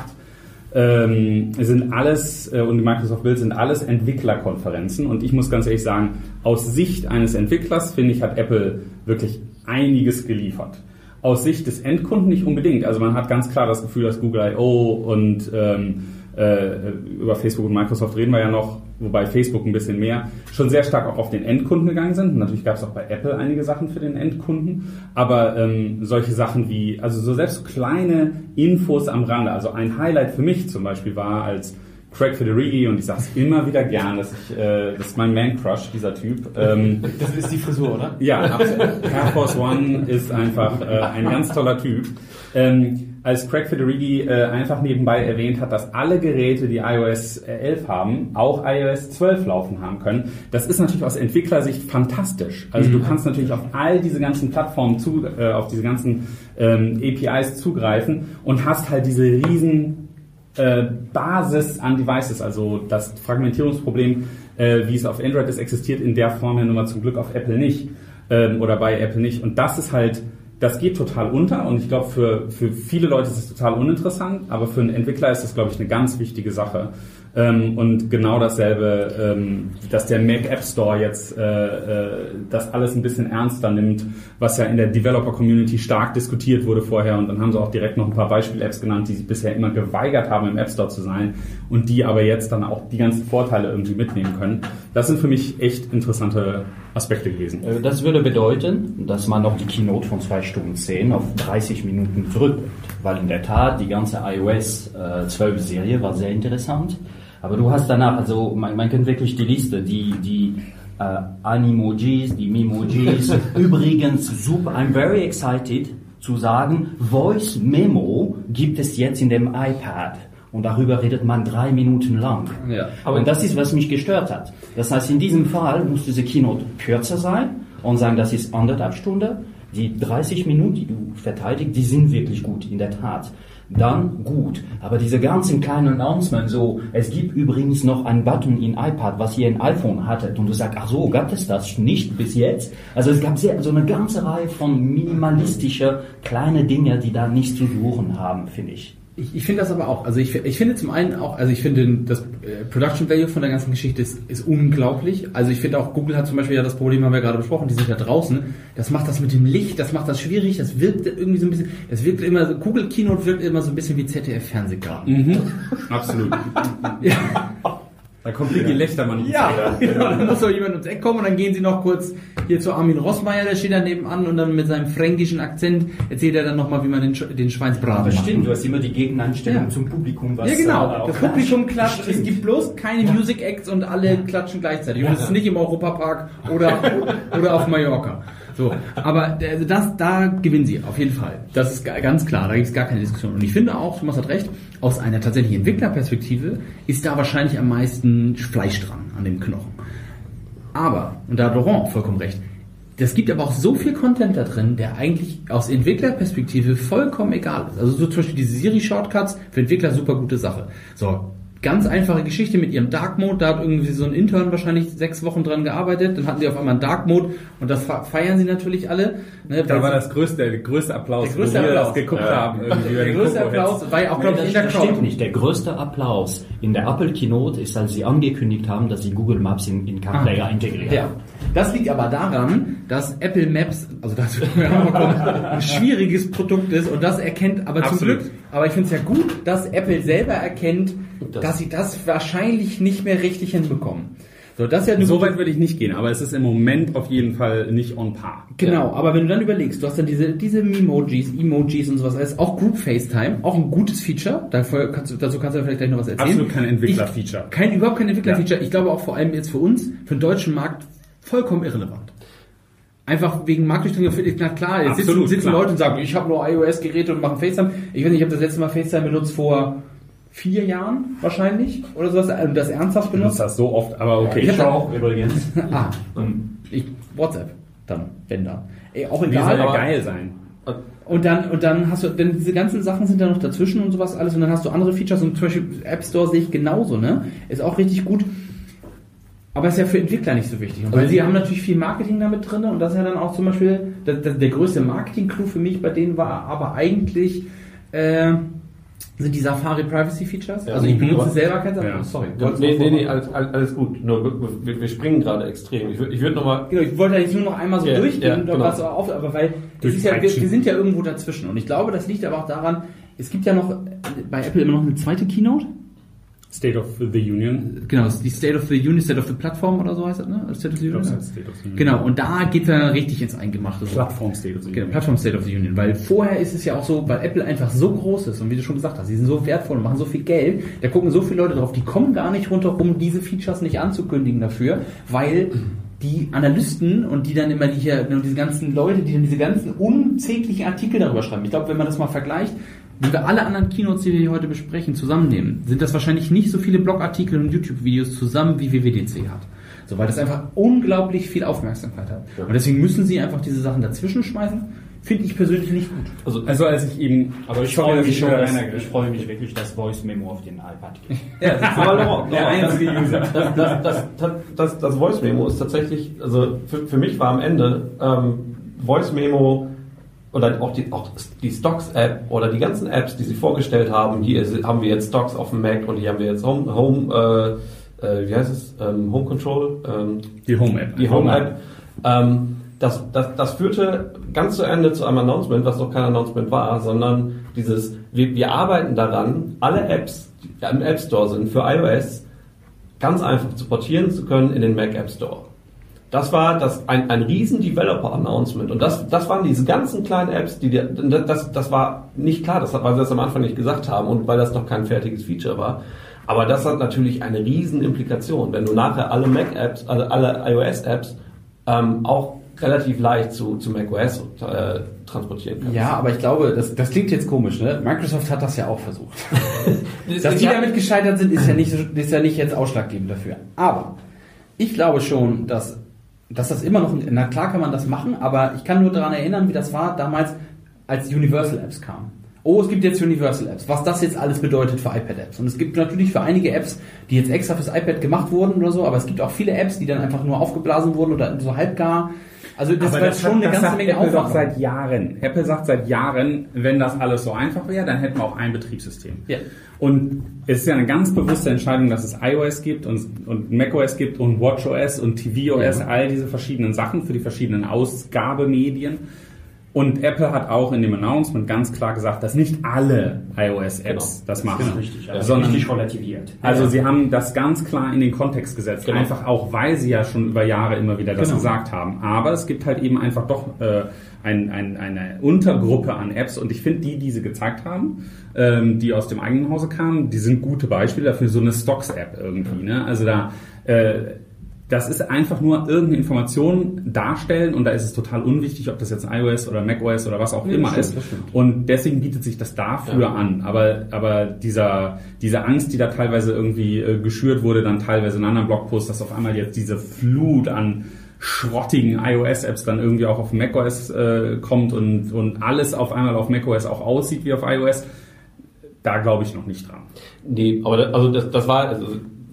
[SPEAKER 3] ähm, sind alles äh, und die Microsoft Build sind alles Entwicklerkonferenzen und ich muss ganz ehrlich sagen, aus Sicht eines Entwicklers finde ich hat Apple wirklich einiges geliefert. Aus Sicht des Endkunden nicht unbedingt. Also man hat ganz klar das Gefühl, dass Google I.O. und ähm, äh, über Facebook und Microsoft reden wir ja noch, wobei Facebook ein bisschen mehr, schon sehr stark auch auf den Endkunden gegangen sind. natürlich gab es auch bei Apple einige Sachen für den Endkunden, aber ähm, solche Sachen wie, also so selbst kleine Infos am Rande, also ein Highlight für mich zum Beispiel war, als Craig Federighi und ich sage es immer wieder gern, dass ich, äh, das ist mein Man-Crush, dieser Typ.
[SPEAKER 1] Ähm, das ist die Frisur, oder?
[SPEAKER 3] Ja, absolut. Air Force One ist einfach äh, ein ganz toller Typ. Ähm, als Craig Federighi äh, einfach nebenbei erwähnt hat, dass alle Geräte, die iOS 11 haben, auch iOS 12 laufen haben können. Das ist natürlich aus Entwicklersicht fantastisch. Also mhm. du kannst natürlich auf all diese ganzen Plattformen zu, äh, auf diese ganzen ähm, APIs zugreifen und hast halt diese riesen äh, Basis an Devices, also das Fragmentierungsproblem, äh, wie es auf Android ist, existiert in der Form ja nun mal zum Glück auf Apple nicht. ähm, oder bei Apple nicht. Und das ist halt, das geht total unter und ich glaube, für, für viele Leute ist es total uninteressant, aber für einen Entwickler ist das, glaube ich, eine ganz wichtige Sache. Ähm, und genau dasselbe, ähm, dass der Mac App Store jetzt äh, äh, das alles ein bisschen ernster nimmt, was ja in der Developer Community stark diskutiert wurde vorher. Und dann haben sie auch direkt noch ein paar Beispiel-Apps genannt, die sich bisher immer geweigert haben, im App Store zu sein und die aber jetzt dann auch die ganzen Vorteile irgendwie mitnehmen können. Das sind für mich echt interessante Aspekte gewesen.
[SPEAKER 4] Äh, Das würde bedeuten, dass man noch die Keynote von 2 Stunden 10 auf 30 Minuten zurückbringt. Weil in der Tat die ganze iOS äh, 12 Serie war sehr interessant. Aber du hast danach, also man, man kennt wirklich die Liste, die, die äh, Animojis, die Mimojis. Übrigens, super, I'm very excited zu sagen, Voice Memo gibt es jetzt in dem iPad. Und darüber redet man drei Minuten lang.
[SPEAKER 1] Ja.
[SPEAKER 4] Aber und das ist, was mich gestört hat. Das heißt, in diesem Fall muss diese Keynote kürzer sein und sagen, das ist anderthalb Stunden. Die 30 Minuten, die du verteidigst, die sind wirklich gut, in der Tat. Dann gut. Aber diese ganzen kleinen Announcements, so, es gibt übrigens noch einen Button in iPad, was ihr in iPhone hattet. Und du sagst, ach so, gab es das nicht bis jetzt? Also es gab sehr, so eine ganze Reihe von minimalistischer kleine Dinge, die da nichts zu suchen haben, finde ich.
[SPEAKER 1] Ich, ich finde das aber auch. Also ich, ich finde zum einen auch, also ich finde das äh, Production Value von der ganzen Geschichte ist, ist unglaublich. Also ich finde auch, Google hat zum Beispiel ja das Problem, haben wir gerade besprochen, die sind ja draußen. Das macht das mit dem Licht, das macht das schwierig, das wirkt irgendwie so ein bisschen, das wirkt immer, so, Google Keynote wirkt immer so ein bisschen wie ZDF Fernsehgarten.
[SPEAKER 3] Mhm. Absolut.
[SPEAKER 1] Ja.
[SPEAKER 3] Da kommt die Gelächtermann.
[SPEAKER 1] Ja, genau. Dann muss doch jemand ums Eck kommen und dann gehen sie noch kurz hier zu Armin Rossmeier, der steht da nebenan und dann mit seinem fränkischen Akzent erzählt er dann nochmal, wie man den, Sch- den Schweinsbraten macht.
[SPEAKER 4] du hast immer die Gegeneinstellung
[SPEAKER 1] Ja.
[SPEAKER 4] zum Publikum, was
[SPEAKER 1] Ja, genau. Das Publikum klatscht.
[SPEAKER 4] Stimmt.
[SPEAKER 1] Es gibt bloß keine Music Acts und alle klatschen gleichzeitig. Und es ist nicht im Europapark oder, oder auf Mallorca. So. Aber also das, da gewinnen sie, auf jeden Fall. Das ist ga- ganz klar. Da gibt es gar keine Diskussion. Und ich finde auch, Thomas hat recht, aus einer tatsächlichen Entwicklerperspektive ist da wahrscheinlich am meisten Fleisch dran an dem Knochen. Aber, und da hat Laurent vollkommen recht, das gibt aber auch so viel Content da drin, der eigentlich aus Entwicklerperspektive vollkommen egal ist. Also so zum Beispiel diese Siri-Shortcuts für Entwickler super gute Sache. So, ganz einfache Geschichte mit ihrem Dark Mode, da hat irgendwie so ein Intern wahrscheinlich sechs Wochen dran gearbeitet, dann hatten sie auf einmal einen Dark Mode und das fe- feiern sie natürlich alle. Ne,
[SPEAKER 3] Da war das größte, der größte Applaus,
[SPEAKER 1] Der größte
[SPEAKER 3] wo wir
[SPEAKER 1] Applaus.
[SPEAKER 3] das geguckt
[SPEAKER 2] Ja.
[SPEAKER 3] haben. Irgendwie
[SPEAKER 1] der größte Applaus war ja auch,
[SPEAKER 4] Nee,
[SPEAKER 1] glaube ich,
[SPEAKER 4] das,
[SPEAKER 1] in der
[SPEAKER 4] das
[SPEAKER 1] Crowd.
[SPEAKER 4] stimmt nicht. Der größte Applaus in der Apple Keynote ist, als sie angekündigt haben, dass sie Google Maps in, in CarPlayer integrieren.
[SPEAKER 1] Ah. Ja. Das liegt aber daran, dass Apple Maps, also das wir ein schwieriges Produkt ist und das erkennt, aber zum
[SPEAKER 3] Absolut.
[SPEAKER 1] Glück, aber ich finde es ja gut, dass Apple selber erkennt,
[SPEAKER 2] Das-
[SPEAKER 1] dass sie das wahrscheinlich nicht mehr richtig hinbekommen. So, das ist ja
[SPEAKER 3] So weit würde ich nicht gehen, aber es ist im Moment auf jeden Fall nicht on par.
[SPEAKER 1] Genau, aber wenn du dann überlegst, du hast dann diese, diese Memojis, Emojis und sowas alles, auch Group FaceTime, auch ein gutes Feature, dafür kannst du, dazu kannst du vielleicht gleich noch was erzählen.
[SPEAKER 3] Absolut kein Entwickler-Feature.
[SPEAKER 1] Kein, überhaupt kein Entwickler-Feature. Ich glaube auch vor allem jetzt für uns, für den deutschen Markt, vollkommen irrelevant. Einfach wegen Marktdurchdringung, na klar, jetzt sitzen,
[SPEAKER 3] Absolut,
[SPEAKER 1] sitzen
[SPEAKER 3] klar.
[SPEAKER 1] Leute und sagen, ich habe nur iOS-Geräte und machen FaceTime. Ich weiß nicht, ich habe das letzte Mal FaceTime benutzt vor vier Jahren wahrscheinlich oder sowas, und das ernsthaft
[SPEAKER 3] Ich benutze
[SPEAKER 1] benutzt.
[SPEAKER 3] das so oft, aber okay.
[SPEAKER 1] Ich hab-
[SPEAKER 4] auch übrigens.
[SPEAKER 1] Ah, ich, WhatsApp dann, wenn dann. Ey, auch
[SPEAKER 3] Wie
[SPEAKER 1] egal.
[SPEAKER 3] soll der
[SPEAKER 1] aber-
[SPEAKER 3] geil sein?
[SPEAKER 1] Und dann, und dann hast du, denn diese ganzen Sachen sind da noch dazwischen und sowas alles und dann hast du andere Features und zum Beispiel App Store sehe ich genauso, ne? Ist auch richtig gut. Aber ist ja für Entwickler nicht so wichtig. Und weil sie haben natürlich viel Marketing damit drin und das ist ja dann auch zum Beispiel, das, das, der größte Marketing-Clou für mich bei denen war aber eigentlich, äh, sind die Safari Privacy Features.
[SPEAKER 2] Ja.
[SPEAKER 1] also ich benutze selber kein Safari.
[SPEAKER 3] Ja.
[SPEAKER 1] Sorry.
[SPEAKER 2] Ja, nee, nee, nee, alles, alles gut. Nur wir, wir, springen gerade extrem. Ich würde ich würd nochmal.
[SPEAKER 1] Genau, ich wollte jetzt nur noch einmal so
[SPEAKER 2] Ja,
[SPEAKER 1] durchgehen, und
[SPEAKER 2] genau.
[SPEAKER 1] was auf, aber weil ja, wir, wir sind ja irgendwo dazwischen und ich glaube, das liegt aber auch daran, es gibt ja noch bei Apple immer noch eine zweite Keynote.
[SPEAKER 3] State of the Union.
[SPEAKER 1] Genau, die State of the Union, State of the Platform oder so heißt das, ne? State of the Union.
[SPEAKER 3] heißt State of the Union.
[SPEAKER 1] Genau, und da geht er richtig ins Eingemachte.
[SPEAKER 3] Plattform State of the
[SPEAKER 1] Genau,
[SPEAKER 3] Union.
[SPEAKER 1] Plattform State of the Union. Weil vorher ist es ja auch so, weil Apple einfach so groß ist und wie du schon gesagt hast, sie sind so wertvoll und machen so viel Geld, da gucken so viele Leute drauf, die kommen gar nicht runter, um diese Features nicht anzukündigen dafür, weil die Analysten und die dann immer die hier, diese ganzen Leute, die dann diese ganzen unzähligen Artikel darüber schreiben. Ich glaube, wenn man das mal vergleicht, wenn wir alle anderen Keynotes, die wir hier heute besprechen, zusammennehmen, sind das wahrscheinlich nicht so viele Blogartikel und YouTube-Videos zusammen, wie WWDC hat. So, weil das einfach unglaublich viel Aufmerksamkeit hat. Und deswegen müssen sie einfach diese Sachen dazwischen schmeißen. finde ich persönlich nicht gut.
[SPEAKER 2] Also,
[SPEAKER 3] Also als ich eben...
[SPEAKER 4] Aber ich freue mich schon, dass, ich freue mich wirklich, dass Voice Memo auf den iPad geht.
[SPEAKER 3] Der User.
[SPEAKER 2] das, das, das, das, das, das Voice Memo ist tatsächlich, also für, für mich war am Ende ähm, Voice Memo oder auch die, auch die Stocks App oder die ganzen Apps, die sie vorgestellt haben, hier ist- haben wir jetzt Stocks auf dem Mac und hier haben wir jetzt Home, Home äh, äh, wie heißt es, ähm, Home Control, ähm,
[SPEAKER 3] Die Home-App.
[SPEAKER 2] die Home-App. Ähm, das, das, das führte ganz zu Ende zu einem Announcement, was doch kein Announcement war, sondern dieses, wir, wir arbeiten daran, alle Apps, die im App Store sind für iOS, ganz einfach zu portieren zu können in den Mac App Store. Das war das, ein, ein riesen Developer-Announcement. Und das, das waren diese ganzen kleinen Apps, die dir, das, das war nicht klar, das hat, weil sie das am Anfang nicht gesagt haben und weil das noch kein fertiges Feature war. Aber das hat natürlich eine riesen Implikation, wenn du nachher alle Mac-Apps, also alle iOS-Apps ähm, auch relativ leicht zu, zu macOS äh, transportieren kannst.
[SPEAKER 1] Ja, aber ich glaube, das, das klingt jetzt komisch, ne? Microsoft hat das ja auch versucht.
[SPEAKER 2] Das-
[SPEAKER 1] Dass die damit gescheitert sind, ist ja nicht, ist ja nicht jetzt ausschlaggebend dafür. Aber ich glaube schon, dass, dass das immer noch, na klar kann man das machen, aber ich kann nur daran erinnern, wie das war damals, als Universal Apps kamen. Oh, es gibt jetzt Universal Apps, was das jetzt alles bedeutet für iPad-Apps. Und es gibt natürlich für einige Apps, die jetzt extra fürs iPad gemacht wurden oder so, aber es gibt auch viele Apps, die dann einfach nur aufgeblasen wurden oder so halbgar. Also das
[SPEAKER 3] Aber
[SPEAKER 1] war
[SPEAKER 3] das,
[SPEAKER 1] schon
[SPEAKER 3] hat,
[SPEAKER 1] eine ganze Menge
[SPEAKER 3] Apple
[SPEAKER 1] Aufwand.
[SPEAKER 3] seit Jahren. Apple sagt seit Jahren, wenn das alles so einfach wäre, dann hätten wir auch ein Betriebssystem.
[SPEAKER 1] Ja.
[SPEAKER 3] Und es ist ja eine ganz bewusste Entscheidung, dass es iOS gibt und, und macOS gibt und WatchOS und tvOS,
[SPEAKER 1] Ja.
[SPEAKER 3] all diese verschiedenen Sachen für die verschiedenen Ausgabemedien. Und Apple hat auch in dem Announcement ganz klar gesagt, dass nicht alle iOS-Apps
[SPEAKER 2] Genau.
[SPEAKER 3] das machen.
[SPEAKER 4] Richtig, also
[SPEAKER 3] sondern
[SPEAKER 4] richtig relativiert.
[SPEAKER 3] also sie haben das ganz klar in den Kontext gesetzt,
[SPEAKER 2] Genau.
[SPEAKER 3] einfach auch, weil sie ja schon über Jahre immer wieder das
[SPEAKER 1] Genau.
[SPEAKER 3] gesagt haben. Aber es gibt halt eben einfach doch äh, ein, ein, eine Untergruppe an Apps und ich finde die, die sie gezeigt haben, ähm, die aus dem eigenen Hause kamen, die sind gute Beispiele dafür, so eine Stocks-App irgendwie. Ne? Also da äh, das ist einfach nur irgendeine Information darstellen und da ist es total unwichtig, ob das jetzt iOS oder macOS oder was auch
[SPEAKER 1] Ja,
[SPEAKER 3] immer
[SPEAKER 1] stimmt,
[SPEAKER 3] ist. Und deswegen bietet sich das dafür
[SPEAKER 2] Ja.
[SPEAKER 3] an. Aber, aber dieser, diese Angst, die da teilweise irgendwie äh, geschürt wurde, dann teilweise in anderen Blogposts, dass auf einmal jetzt diese Flut an schrottigen iOS-Apps dann irgendwie auch auf macOS äh, kommt und, und alles auf einmal auf macOS auch aussieht wie auf iOS, da glaube ich noch nicht dran.
[SPEAKER 2] Nee, aber das, also das, das war also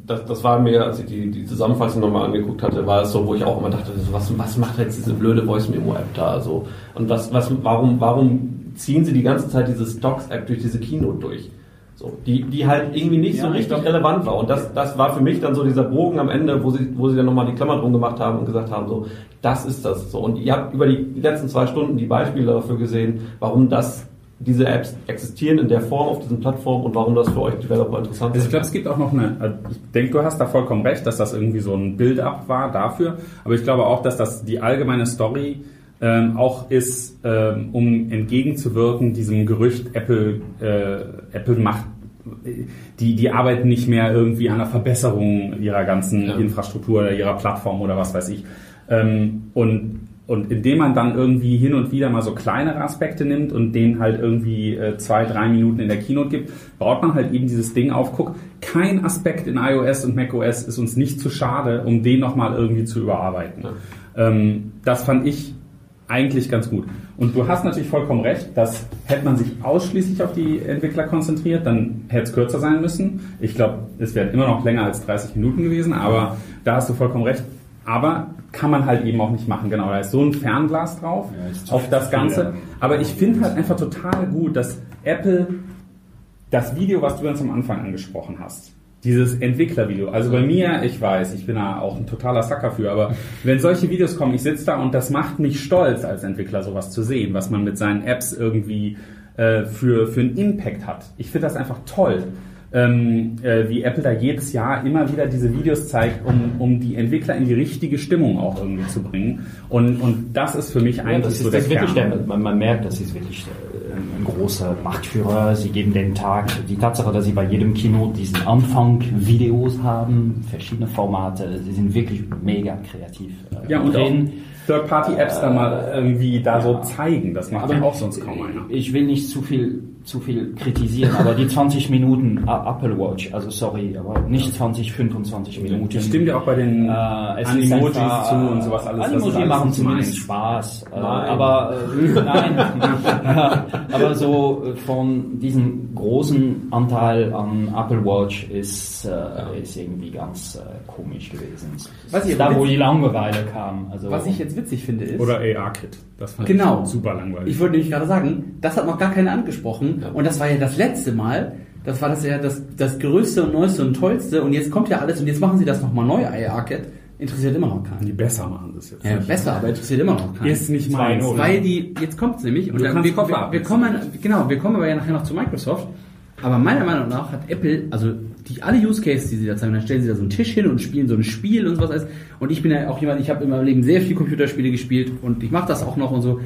[SPEAKER 2] das, das war mir, als ich die, die Zusammenfassung nochmal angeguckt hatte, war es so, wo ich auch immer dachte, so, was, was macht jetzt diese blöde Voice Memo App da so? Und was, was, warum, warum ziehen sie die ganze Zeit diese Stocks App durch diese Keynote durch? So, die, die halt irgendwie nicht so
[SPEAKER 3] Ja, ich
[SPEAKER 2] richtig relevant war. Und das, das war für mich dann so dieser Bogen am Ende, wo sie, wo sie dann nochmal die Klammer drum gemacht haben und gesagt haben, so, das ist das. So, und ihr habt über die letzten zwei Stunden die Beispiele dafür gesehen, warum das, diese Apps existieren in der Form auf diesen Plattformen und warum das für euch Developer interessant
[SPEAKER 3] Also ich
[SPEAKER 2] ist.
[SPEAKER 3] glaube, es gibt auch noch eine, also ich denke, du hast da vollkommen recht, dass das irgendwie so ein Build-up war dafür, aber ich glaube auch, dass das die allgemeine Story ähm, auch ist, ähm, um entgegenzuwirken diesem Gerücht, Apple, äh, Apple macht die, die arbeiten nicht mehr irgendwie an der Verbesserung ihrer ganzen
[SPEAKER 2] Ja.
[SPEAKER 3] Infrastruktur oder ihrer Plattform oder was weiß ich. Ähm, und, und indem man dann irgendwie hin und wieder mal so kleinere Aspekte nimmt und denen halt irgendwie äh, zwei, drei Minuten in der Keynote gibt, baut man halt eben dieses Ding auf. Guck, kein Aspekt in iOS und macOS ist uns nicht zu schade, um den nochmal irgendwie zu überarbeiten. Ähm, das fand ich eigentlich ganz gut. Und du hast natürlich vollkommen recht, dass hätte man sich ausschließlich auf die Entwickler konzentriert, dann hätte es kürzer sein müssen. Ich glaube, es wäre immer noch länger als 30 Minuten gewesen, aber da hast du vollkommen recht. Aber kann man halt eben auch nicht machen, genau. Da ist so ein Fernglas drauf
[SPEAKER 4] Ja,
[SPEAKER 3] auf das Ganze. Aber ich finde halt einfach total gut, dass Apple das Video, was du ganz am Anfang angesprochen hast, dieses Entwicklervideo. Also bei mir, ich weiß, ich bin da auch ein totaler Sucker für, aber wenn solche Videos kommen, ich sitze da und das macht mich stolz als Entwickler, sowas zu sehen, was man mit seinen Apps irgendwie äh, für, für einen Impact hat. Ich finde das einfach toll. Ähm, äh, wie Apple da jedes Jahr immer wieder diese Videos zeigt, um, um die Entwickler in die richtige Stimmung auch irgendwie zu bringen. Und, und das ist für mich
[SPEAKER 4] Ja,
[SPEAKER 3] eigentlich
[SPEAKER 4] das
[SPEAKER 3] so
[SPEAKER 4] ist,
[SPEAKER 3] der
[SPEAKER 4] das
[SPEAKER 3] Kern.
[SPEAKER 4] der, man, man merkt, das ist wirklich äh, ein großer Machtführer. Sie geben den Tag, die Tatsache, dass sie bei jedem Kino diesen Anfang Videos haben, verschiedene Formate, sie sind wirklich mega kreativ. äh,
[SPEAKER 3] Ja, und
[SPEAKER 4] drin.
[SPEAKER 3] Third-Party-Apps dann mal irgendwie da so
[SPEAKER 4] ja.
[SPEAKER 3] zeigen. Das macht ja auch sonst kaum einer.
[SPEAKER 4] Ich will nicht zu viel zu viel kritisieren, aber die 20 Minuten Apple Watch, also sorry, aber nicht 20, 25 Minuten.
[SPEAKER 3] Das stimmt ja auch bei den
[SPEAKER 4] Äh, es ist
[SPEAKER 3] Animojis
[SPEAKER 4] einfach,
[SPEAKER 3] zu und sowas alles. das
[SPEAKER 4] Animoji machen zumindest. Spaß. Äh, aber äh, nein. aber so äh, von diesem großen Anteil an Apple Watch ist, äh, ist irgendwie ganz äh, komisch gewesen.
[SPEAKER 1] Was ich
[SPEAKER 4] da, wo die Langeweile kam. Also,
[SPEAKER 1] Was ich jetzt witzig finde ist,
[SPEAKER 3] Oder AR-Kit. Das fand
[SPEAKER 1] Genau.
[SPEAKER 3] ich super langweilig.
[SPEAKER 1] ich wollte nämlich gerade sagen, das hat noch gar keiner angesprochen und das war ja das letzte Mal, das war das ja das, das größte und neueste und tollste und jetzt kommt ja alles und jetzt machen sie das nochmal neu, AR-Kit, interessiert immer noch keinen.
[SPEAKER 3] die besser machen das jetzt.
[SPEAKER 1] Ja, besser, aber interessiert immer noch keinen.
[SPEAKER 3] Ist nicht.
[SPEAKER 4] Zwei, null.
[SPEAKER 1] Weil die, jetzt kommt's nämlich, und dann, wir,
[SPEAKER 3] Koffer
[SPEAKER 1] wir, wir kommen, genau, wir kommen aber ja nachher noch zu Microsoft. Aber meiner Meinung nach hat Apple, also die alle Use Cases, die sie da zeigen, dann stellen sie da so einen Tisch hin und spielen so ein Spiel und sowas alles. Und ich bin ja auch jemand, ich habe in meinem Leben sehr viel Computerspiele gespielt und ich mache das auch noch und so.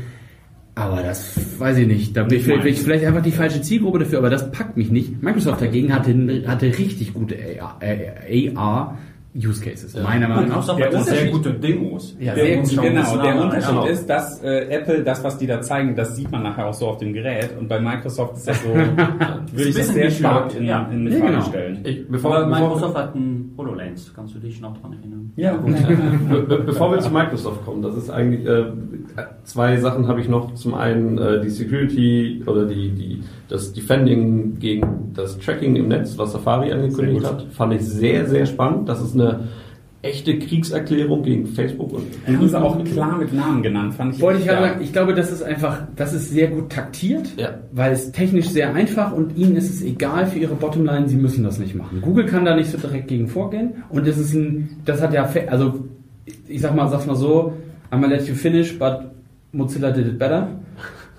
[SPEAKER 1] Aber das weiß ich nicht. Da bin ich vielleicht, vielleicht einfach die falsche Zielgruppe dafür, aber das packt mich nicht. Microsoft dagegen hatte, hatte richtig gute AR, äh, AR Use Cases. Meiner Meinung nach.
[SPEAKER 5] Microsoft
[SPEAKER 3] Der
[SPEAKER 5] hat sehr
[SPEAKER 3] Unterschied-
[SPEAKER 5] gute Demos.
[SPEAKER 1] Ja,
[SPEAKER 5] Der
[SPEAKER 1] sehr gut.
[SPEAKER 3] Genau, der Unterschied ist, dass äh, Apple das, was die da zeigen, das sieht man nachher auch so auf dem Gerät und bei Microsoft ist das so, würde ich das sehr stark in,
[SPEAKER 5] ja.
[SPEAKER 3] in
[SPEAKER 1] Ja,
[SPEAKER 3] Frage
[SPEAKER 1] genau.
[SPEAKER 3] stellen.
[SPEAKER 2] Ich, bevor,
[SPEAKER 4] Aber
[SPEAKER 2] bevor,
[SPEAKER 4] Microsoft hat ein HoloLens, kannst du dich noch dran erinnern?
[SPEAKER 3] Ja,
[SPEAKER 2] Be be bevor wir zu Microsoft kommen, das ist eigentlich äh, zwei Sachen habe ich noch. Zum einen äh, die Security oder die, die das Defending gegen das Tracking im Netz, was Safari angekündigt hat, fand ich sehr sehr spannend. Das ist eine echte Kriegserklärung gegen Facebook und
[SPEAKER 3] Und haben sie auch klar mit Namen genannt, fand ich.
[SPEAKER 1] Wollte ich gerade
[SPEAKER 2] Ja.
[SPEAKER 1] sagen, ich glaube, das ist einfach, das ist sehr gut taktiert,
[SPEAKER 2] Ja.
[SPEAKER 1] weil es technisch sehr einfach und ihnen ist es egal für ihre Bottomline, sie müssen das nicht machen. Google kann da nicht so direkt gegen vorgehen und das ist ein, das hat ja, also ich sag mal, sag's mal so, I'm gonna let you finish, but Mozilla did it better.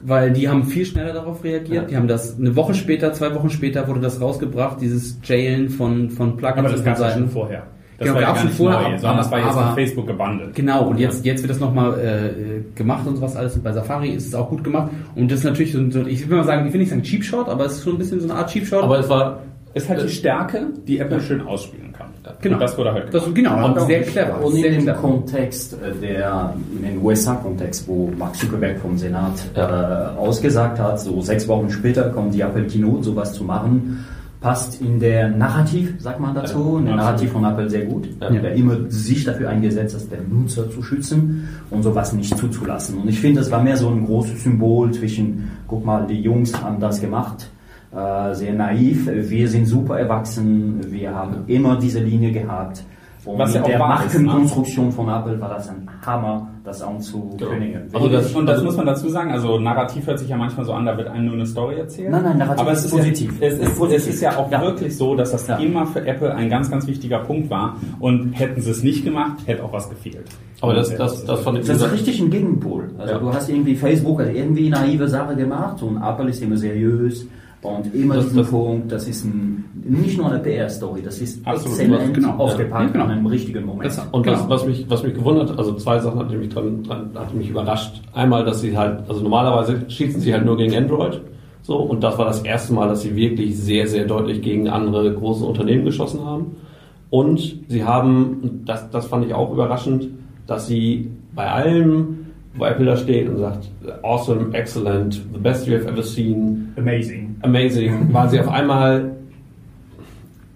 [SPEAKER 1] Weil die haben viel schneller darauf reagiert.
[SPEAKER 2] Ja.
[SPEAKER 1] Die haben das eine Woche später, zwei Wochen später wurde das rausgebracht, dieses Jailen von, von Plugins
[SPEAKER 3] aber das
[SPEAKER 1] und
[SPEAKER 3] gab es ja schon vorher. Das
[SPEAKER 1] Genau,
[SPEAKER 3] war ja
[SPEAKER 1] gab's
[SPEAKER 3] gar
[SPEAKER 1] schon vorher,
[SPEAKER 3] neu,
[SPEAKER 1] aber-
[SPEAKER 3] sondern das war jetzt
[SPEAKER 1] aber-
[SPEAKER 3] von Facebook gebundelt.
[SPEAKER 1] Genau, und jetzt, jetzt wird das nochmal äh, gemacht und sowas alles. Und bei Safari ist es auch gut gemacht. Und das ist natürlich so, ein- so ich will mal sagen, ich will nicht sagen Cheap Shot, aber es ist schon ein bisschen so eine Art Cheap Shot.
[SPEAKER 2] aber es war
[SPEAKER 3] Ist halt die Stärke, die Apple schön ausspielen kann.
[SPEAKER 1] Genau.
[SPEAKER 3] Und das wurde halt
[SPEAKER 1] das, genau,
[SPEAKER 4] Und
[SPEAKER 1] sehr clever.
[SPEAKER 4] Und in dem
[SPEAKER 1] clever.
[SPEAKER 4] Kontext, äh, der, in dem USA-Kontext, wo Mark Zuckerberg vom Senat äh, ausgesagt hat, so sechs Wochen später kommt die Apple Keynote, sowas zu machen, passt in der Narrativ, sagt man dazu, in der Narrativ von Apple sehr gut.
[SPEAKER 2] Ja.
[SPEAKER 4] Der immer sich dafür eingesetzt hat, den Nutzer zu schützen und sowas nicht zuzulassen. Und ich finde, das war mehr so ein großes Symbol zwischen, guck mal, die Jungs haben das gemacht, äh, sehr naiv, wir sind super erwachsen, wir haben immer diese Linie gehabt. Und
[SPEAKER 3] Was ja
[SPEAKER 4] mit
[SPEAKER 3] auch
[SPEAKER 4] der
[SPEAKER 3] ne?
[SPEAKER 4] Markenkonstruktion von Apple war das ein Hammer, das anzukündigen.
[SPEAKER 2] Also das-
[SPEAKER 3] und das muss man dazu sagen, also Narrativ hört sich ja manchmal so an, da wird einem nur eine Story erzählt.
[SPEAKER 4] Nein, nein, Narrativ
[SPEAKER 3] aber es
[SPEAKER 4] ist
[SPEAKER 3] ist
[SPEAKER 4] positiv.
[SPEAKER 3] Ja, es, ist,
[SPEAKER 4] Positiv.
[SPEAKER 3] es ist ja auch
[SPEAKER 4] Ja.
[SPEAKER 3] wirklich so, dass das
[SPEAKER 4] Ja.
[SPEAKER 3] immer für Apple ein ganz, ganz wichtiger Punkt war. Und hätten sie es nicht gemacht, hätte auch was gefehlt.
[SPEAKER 2] aber das, das, das fand ich
[SPEAKER 4] Das ist richtig ein Gegenpol. Also
[SPEAKER 2] Ja.
[SPEAKER 4] du hast irgendwie Facebook hat irgendwie naive Sache gemacht und Apple ist immer seriös und immer
[SPEAKER 2] Das-
[SPEAKER 4] diesen
[SPEAKER 2] das-
[SPEAKER 4] Punkt, das ist ein, nicht nur eine PR-Story, das ist
[SPEAKER 3] Absolut,
[SPEAKER 4] exzellent
[SPEAKER 1] genau.
[SPEAKER 4] aufgepackt
[SPEAKER 1] Ja, genau.
[SPEAKER 4] an einem richtigen Moment.
[SPEAKER 1] Das-
[SPEAKER 2] Und
[SPEAKER 1] Genau.
[SPEAKER 2] was, was, mich, was mich gewundert, hat, also zwei Sachen hat mich dran, dran hat mich überrascht. Einmal, dass sie halt, also normalerweise schießen sie halt nur gegen Android. So, und das war das erste Mal, dass sie wirklich sehr, sehr deutlich gegen andere große Unternehmen geschossen haben. Und sie haben, und das, das fand ich auch überraschend, dass sie bei allem, wo Apple da steht und sagt, awesome, excellent, the best you have ever seen,
[SPEAKER 3] Amazing.
[SPEAKER 2] amazing, war sie auf einmal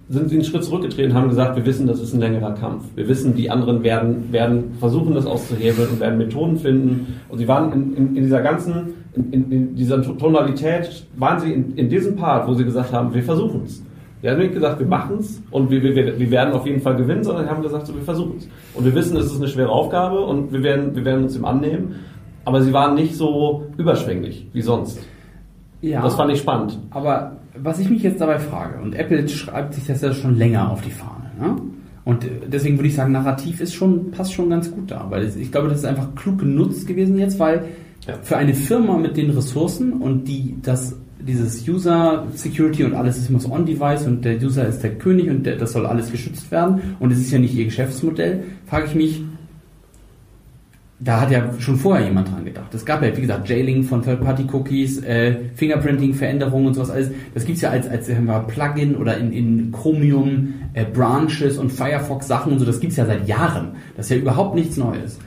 [SPEAKER 2] sind sie einen Schritt zurückgetreten und haben gesagt, wir wissen, das ist ein längerer Kampf. Wir wissen, die anderen werden, werden versuchen, das auszuhebeln und werden Methoden finden. Und sie waren in, in, in dieser ganzen, in, in, in dieser Tonalität, waren sie in, in diesem Part, wo sie gesagt haben, wir versuchen es. Sie haben nicht gesagt, wir machen es und wir, wir, wir werden auf jeden Fall gewinnen, sondern sie haben gesagt, so, wir versuchen es. Und wir wissen, es ist eine schwere Aufgabe und wir werden, wir werden uns dem annehmen. Aber sie waren nicht so überschwänglich wie sonst.
[SPEAKER 1] ja,
[SPEAKER 2] Das fand ich spannend.
[SPEAKER 1] aber was ich mich jetzt dabei frage, und Apple schreibt sich das ja schon länger auf die Fahne, ne? Und äh, deswegen würde ich sagen, Narrativ ist schon, passt schon ganz gut da, weil ich glaube, das ist einfach klug genutzt gewesen jetzt, weil
[SPEAKER 2] Ja.
[SPEAKER 1] für eine Firma mit den Ressourcen und die das dieses User Security und alles ist immer so on-device und der User ist der König und der, das soll alles geschützt werden und es ist ja nicht ihr Geschäftsmodell, frage ich mich, da hat ja schon vorher jemand dran gedacht. Es gab ja, wie gesagt, Jailing von Third-Party-Cookies, äh, Fingerprinting-Veränderungen und sowas alles. Das gibt's ja als, als wir, Plugin oder in, in Chromium, äh, Branches und Firefox-Sachen und so. Das gibt's ja seit Jahren. Das ist ja überhaupt nichts Neues.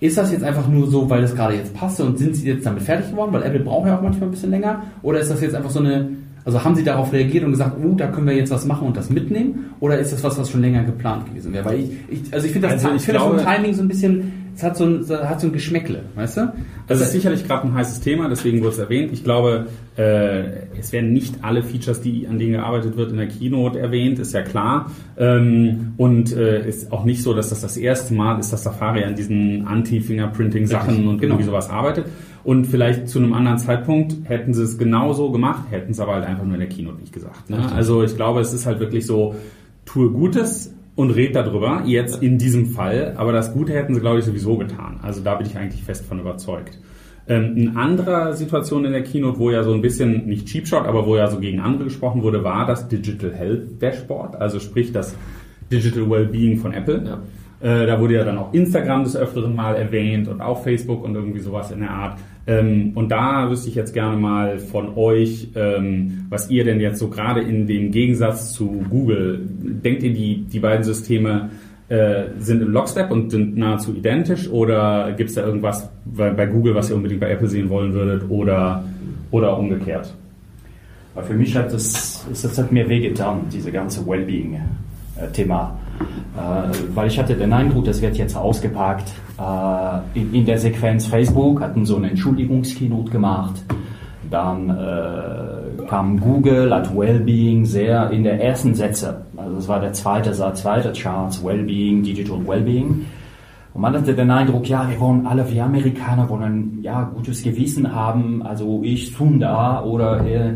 [SPEAKER 1] Ist das jetzt einfach nur so, weil das gerade jetzt passte und sind sie jetzt damit fertig geworden? Weil Apple braucht ja auch manchmal ein bisschen länger. Oder ist das jetzt einfach so eine, also haben sie darauf reagiert und gesagt, oh, da können wir jetzt was machen und das mitnehmen? Oder ist das was, was schon länger geplant gewesen wäre? Weil ich, ich also ich finde das,
[SPEAKER 3] Also
[SPEAKER 1] ich
[SPEAKER 3] ich
[SPEAKER 1] finde das vom Timing so ein bisschen, es hat so ein, hat so ein Geschmäckle, weißt du?
[SPEAKER 3] Das ist sicherlich gerade ein heißes Thema, deswegen wurde es erwähnt. Ich glaube, äh, es werden nicht alle Features, die an denen gearbeitet wird, in der Keynote erwähnt, ist ja klar. Ähm, und äh, ist auch nicht so, dass das das erste Mal ist, dass Safari an diesen Anti-Fingerprinting-Sachen und
[SPEAKER 1] genau.
[SPEAKER 3] irgendwie sowas arbeitet. Und vielleicht zu einem anderen Zeitpunkt hätten sie es genauso gemacht, hätten es aber halt einfach nur in der Keynote nicht gesagt. Ne? Also ich glaube, es ist halt wirklich so, tue Gutes und red darüber, jetzt in diesem Fall. Aber das Gute hätten sie, glaube ich, sowieso getan. Also da bin ich eigentlich fest von überzeugt. Ähm, eine andere Situation in der Keynote, wo ja so ein bisschen, nicht Cheap Shot, aber wo ja so gegen andere gesprochen wurde, war das Digital Health Dashboard, also sprich das Digital Wellbeing von Apple.
[SPEAKER 2] Ja.
[SPEAKER 3] Äh, da wurde ja dann auch Instagram des Öfteren mal erwähnt und auch Facebook und irgendwie sowas in der Art. Ähm, und da wüsste ich jetzt gerne mal von euch, ähm, was ihr denn jetzt so gerade in dem Gegensatz zu Google, denkt ihr, die, die beiden Systeme äh, sind im Lockstep und sind nahezu identisch oder gibt es da irgendwas bei, bei Google, was ihr unbedingt bei Apple sehen wollen würdet oder, oder umgekehrt?
[SPEAKER 4] Für mich hat das, das hat mir wehgetan, diese ganze Wellbeing-Thema. Äh, weil ich hatte den Eindruck, das wird jetzt ausgepackt. Äh, in, der Sequenz Facebook hatten so eine Entschuldigungskeynote gemacht. Dann äh, kam Google, hat Wellbeing sehr in der ersten Sätze. Also das war der zweite Satz, zweiter Charts, Wellbeing, Digital Wellbeing. Und man hatte den Eindruck, ja, wir wollen alle, wir Amerikaner wollen ja gutes Gewissen haben. Also ich Sunda oder äh,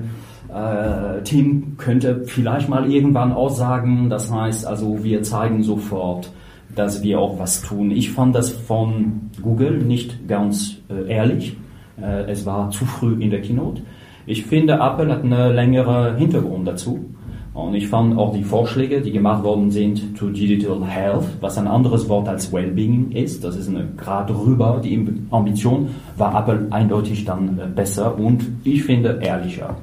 [SPEAKER 4] äh, Tim könnte vielleicht mal irgendwann aussagen. Das heißt, also wir zeigen sofort, dass wir auch was tun. Ich fand das von Google nicht ganz äh, ehrlich. Äh, es war zu früh in der Keynote. Ich finde, Apple hat eine längere Hintergrund dazu. Und ich fand auch die Vorschläge, die gemacht worden sind zu Digital Health, was ein anderes Wort als Wellbeing ist, das ist eine Grad drüber, die Ambition war Apple eindeutig dann äh, besser und ich finde ehrlicher.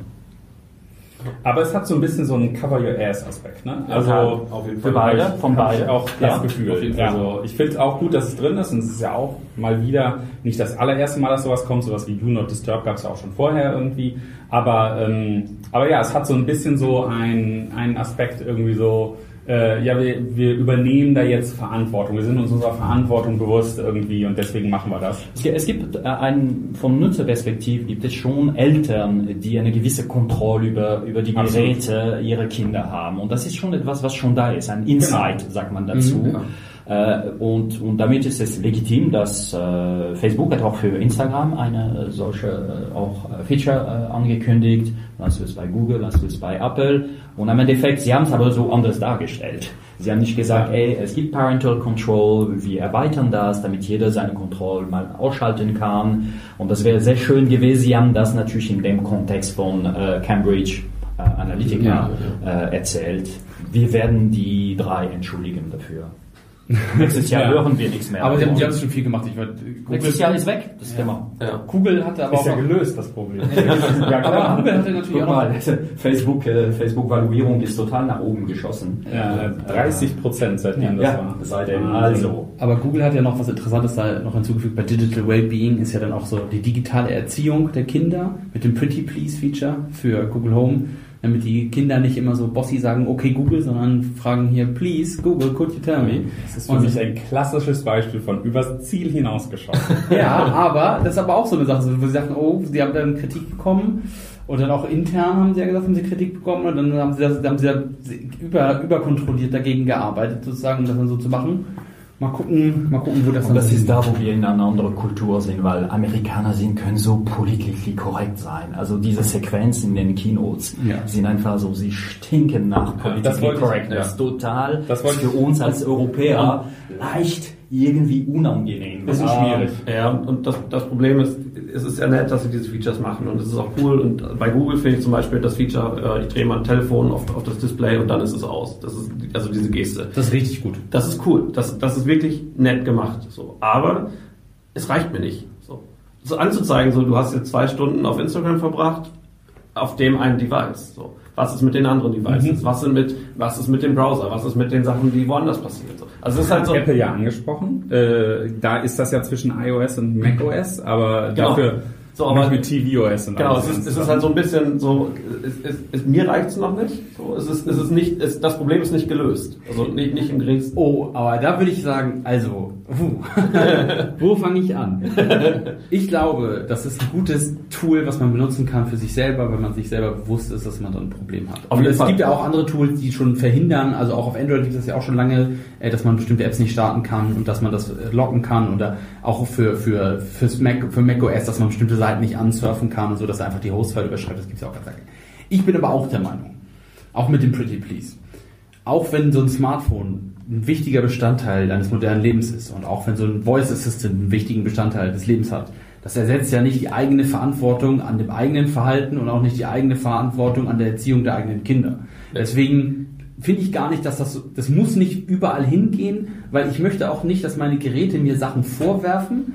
[SPEAKER 3] Aber es hat so ein bisschen so einen Cover Your Ass Aspekt, ne? Also
[SPEAKER 4] Ja,
[SPEAKER 2] auf jeden
[SPEAKER 4] Für
[SPEAKER 2] Fall.
[SPEAKER 4] beide, von
[SPEAKER 3] Hab ich
[SPEAKER 4] beide.
[SPEAKER 3] auch das
[SPEAKER 4] Ja,
[SPEAKER 3] Gefühl.
[SPEAKER 2] auf jeden Fall.
[SPEAKER 3] Also ich finde es auch gut, dass es drin ist und es ist ja auch mal wieder nicht das allererste Mal, dass sowas kommt. Sowas wie Do Not Disturb gab es ja auch schon vorher irgendwie. Aber ähm, aber ja, es hat so ein bisschen so einen einen Aspekt irgendwie so. Äh, ja, wir, wir übernehmen da jetzt Verantwortung. Wir sind uns unserer Verantwortung bewusst irgendwie und deswegen machen wir das.
[SPEAKER 4] Es gibt- äh, ein, vom Nutzerperspektiv gibt es schon Eltern, die eine gewisse Kontrolle über, über die
[SPEAKER 3] Absolut.
[SPEAKER 4] Geräte ihrer Kinder haben. Und das ist schon etwas, was schon da ist. Ein Insight, sagt man dazu.
[SPEAKER 2] Mhm,
[SPEAKER 4] Äh, und, und damit ist es legitim, dass äh, Facebook hat auch für Instagram eine äh, solche äh, auch äh, Feature äh, angekündigt. Hast du es bei Google, hast du es bei Apple. Und im Endeffekt, sie haben es aber so anders dargestellt. Sie haben nicht gesagt, ey, es gibt Parental Control, wir erweitern das, damit jeder seine Kontrolle mal ausschalten kann. Und das wäre sehr schön gewesen. Sie haben das natürlich in dem Kontext von äh, Cambridge äh, Analytica Äh, erzählt. Wir werden die drei entschuldigen dafür. Nächstes Jahr
[SPEAKER 1] Ja.
[SPEAKER 4] hören wir nichts mehr.
[SPEAKER 1] Aber sie haben, sie haben schon viel gemacht. Ich wollte,
[SPEAKER 4] Nächstes Jahr ist weg, das Thema.
[SPEAKER 2] Ja.
[SPEAKER 1] Google hatte aber auch noch,
[SPEAKER 3] gelöst, das Problem.
[SPEAKER 1] ja, aber Google hatte natürlich
[SPEAKER 4] Guck
[SPEAKER 1] auch
[SPEAKER 4] mal, Facebook, äh, Facebook-Valuierung ist total nach oben geschossen.
[SPEAKER 3] Ja, 30 Prozent seitdem das
[SPEAKER 4] Ja,
[SPEAKER 3] war.
[SPEAKER 4] seitdem. Also,
[SPEAKER 1] Aber Google hat ja noch was Interessantes da noch hinzugefügt. Bei Digital Wellbeing ist ja dann auch so die digitale Erziehung der Kinder mit dem Pretty Please Feature für Google Home, damit die Kinder nicht immer so bossy sagen, okay Google, sondern fragen hier, please Google, could you tell me?
[SPEAKER 3] Das ist für mich ein klassisches Beispiel von übers Ziel hinausgeschossen.
[SPEAKER 1] Ja, aber das ist aber auch so eine Sache, wo sie sagen, oh, sie haben dann Kritik bekommen und dann auch intern haben sie ja gesagt, haben sie Kritik bekommen und dann haben sie das, haben sie ja über, überkontrolliert dagegen gearbeitet, sozusagen, um das dann so zu machen. Mal gucken, mal gucken, wo das
[SPEAKER 4] Und das ist da, wo wir in einer anderen Kultur sind, weil Amerikaner sind, können so politically korrekt sein. Also diese Sequenzen in den Keynotes
[SPEAKER 1] Ja.
[SPEAKER 4] sind einfach so, sie stinken nach
[SPEAKER 3] das
[SPEAKER 4] politically
[SPEAKER 3] ich-
[SPEAKER 4] correctness. Total
[SPEAKER 3] Das wollte
[SPEAKER 4] für uns als Europäer leicht irgendwie unangenehm.
[SPEAKER 3] Das ist
[SPEAKER 4] Ah,
[SPEAKER 3] schwierig.
[SPEAKER 2] Ja, und das, das Problem ist, es ist ja nett, dass sie diese Features machen und es ist auch cool. Und bei Google finde ich zum Beispiel das Feature, äh, ich drehe mein Telefon auf, auf das Display und dann ist es aus. Das ist also diese Geste.
[SPEAKER 1] Das ist richtig gut.
[SPEAKER 2] Das ist cool. Das, das ist wirklich nett gemacht. So. Aber es reicht mir nicht. So. so anzuzeigen, so du hast jetzt zwei Stunden auf Instagram verbracht, auf dem einen Device. So. Was ist mit den anderen Devices? Was, sind mit, was ist mit dem Browser? Was ist mit den Sachen, die woanders passieren? So. Also es ist halt so.
[SPEAKER 3] Apple ja angesprochen. Äh, da ist das ja zwischen iOS und macOS, aber
[SPEAKER 2] Genau.
[SPEAKER 3] dafür
[SPEAKER 2] So, aber-
[SPEAKER 3] mit tvOS und
[SPEAKER 2] Genau, es ist, es ist halt so ein bisschen so, es, es, es, mir reicht es noch nicht. So, es ist, es ist nicht es, das Problem ist nicht gelöst. Also nicht, nicht im geringsten.
[SPEAKER 1] Oh, aber da würde ich sagen, also, puh. wo fange ich an? Ich glaube, das ist ein gutes Tool, was man benutzen kann für sich selber, wenn man sich selber bewusst ist, dass man da ein Problem hat.
[SPEAKER 2] Auf
[SPEAKER 1] Und es
[SPEAKER 2] Fall.
[SPEAKER 1] gibt ja auch andere Tools, die schon verhindern, also auch auf Android gibt es ja auch schon lange, äh, dass man bestimmte Apps nicht starten kann und dass man das äh, locken kann oder auch für, für, fürs Mac, für macOS, dass man bestimmte Seiten nicht ansurfen kann und so, dass er einfach die Hostfile überschreibt, das gibt's ja auch ganz lange. Ich bin aber auch der Meinung, auch mit dem Pretty Please, auch wenn so ein Smartphone ein wichtiger Bestandteil deines modernen Lebens ist und auch wenn so ein Voice Assistant einen wichtigen Bestandteil des Lebens hat, das ersetzt ja nicht die eigene Verantwortung an dem eigenen Verhalten und auch nicht die eigene Verantwortung an der Erziehung der eigenen Kinder. Deswegen finde ich gar nicht, dass das, das muss nicht überall hingehen, weil ich möchte auch nicht, dass meine Geräte mir Sachen vorwerfen,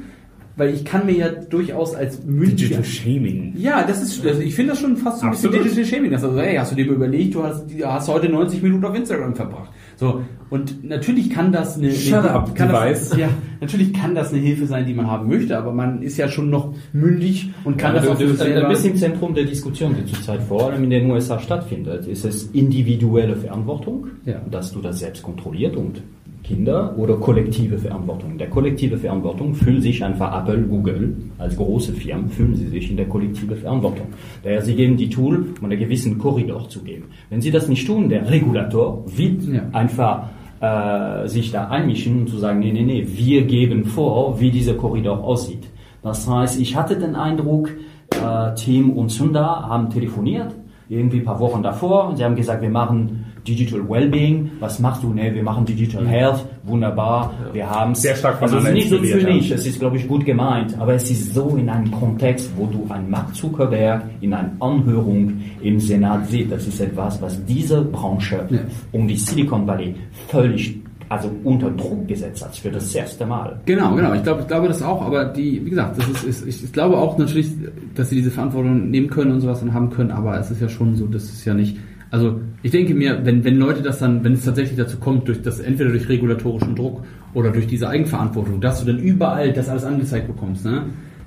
[SPEAKER 1] weil ich kann mir ja durchaus als mündiger,
[SPEAKER 3] Digital Shaming.
[SPEAKER 1] ja, das ist, also ich finde das schon fast so ein bisschen. Digital Shaming. Also, hey, hast du dir überlegt, du hast, du hast heute 90 Minuten auf Instagram verbracht. So, und natürlich kann das eine,
[SPEAKER 3] Shut
[SPEAKER 1] eine
[SPEAKER 3] up,
[SPEAKER 1] kann das, ja, natürlich kann das eine Hilfe sein, die man haben möchte, aber man ist ja schon noch mündig und kann
[SPEAKER 4] Ja,
[SPEAKER 1] das
[SPEAKER 4] du,
[SPEAKER 1] auch für
[SPEAKER 4] du,
[SPEAKER 1] sich
[SPEAKER 4] ein
[SPEAKER 1] selber.
[SPEAKER 4] bisschen im Zentrum der Diskussion, die zurzeit vor allem in den USA stattfindet, ist es individuelle Verantwortung,
[SPEAKER 1] Ja.
[SPEAKER 4] dass du das selbst kontrolliert und Kinder oder kollektive Verantwortung. Der kollektive Verantwortung fühlen sich einfach Apple, Google als große Firmen fühlen sie sich in der kollektive Verantwortung. Daher sie geben die Tool, um einen gewissen Korridor zu geben. Wenn sie das nicht tun, der Regulator wird
[SPEAKER 1] Ja.
[SPEAKER 4] einfach äh, sich da einmischen und zu sagen, nee, nee, nee, wir geben vor, wie dieser Korridor aussieht. Das heißt, ich hatte den Eindruck, äh, Tim und Sundar haben telefoniert, irgendwie ein paar Wochen davor, und sie haben gesagt, wir machen Digital Wellbeing, was machst du? Ne, wir machen Digital Health, wunderbar, wir haben
[SPEAKER 3] Sehr stark
[SPEAKER 4] also es ist nicht so zynisch, es ist, glaube ich, gut gemeint, aber es ist so in einem Kontext, wo du einen Mark Zuckerberg in einer Anhörung im Senat sieht, das ist etwas, was diese Branche
[SPEAKER 1] Ja.
[SPEAKER 4] um die Silicon Valley völlig also unter Druck gesetzt hat für das erste Mal.
[SPEAKER 1] Genau, genau. Ich glaube, ich glaube das auch, aber die, wie gesagt, das ist, ist ich, ich glaube auch natürlich, dass sie diese Verantwortung nehmen können und sowas und haben können, aber es ist ja schon so, das ist ja nicht. Also ich denke mir, wenn, wenn Leute das dann, wenn es tatsächlich dazu kommt, durch das entweder durch regulatorischen Druck oder durch diese Eigenverantwortung, dass du dann überall das alles angezeigt bekommst, ne?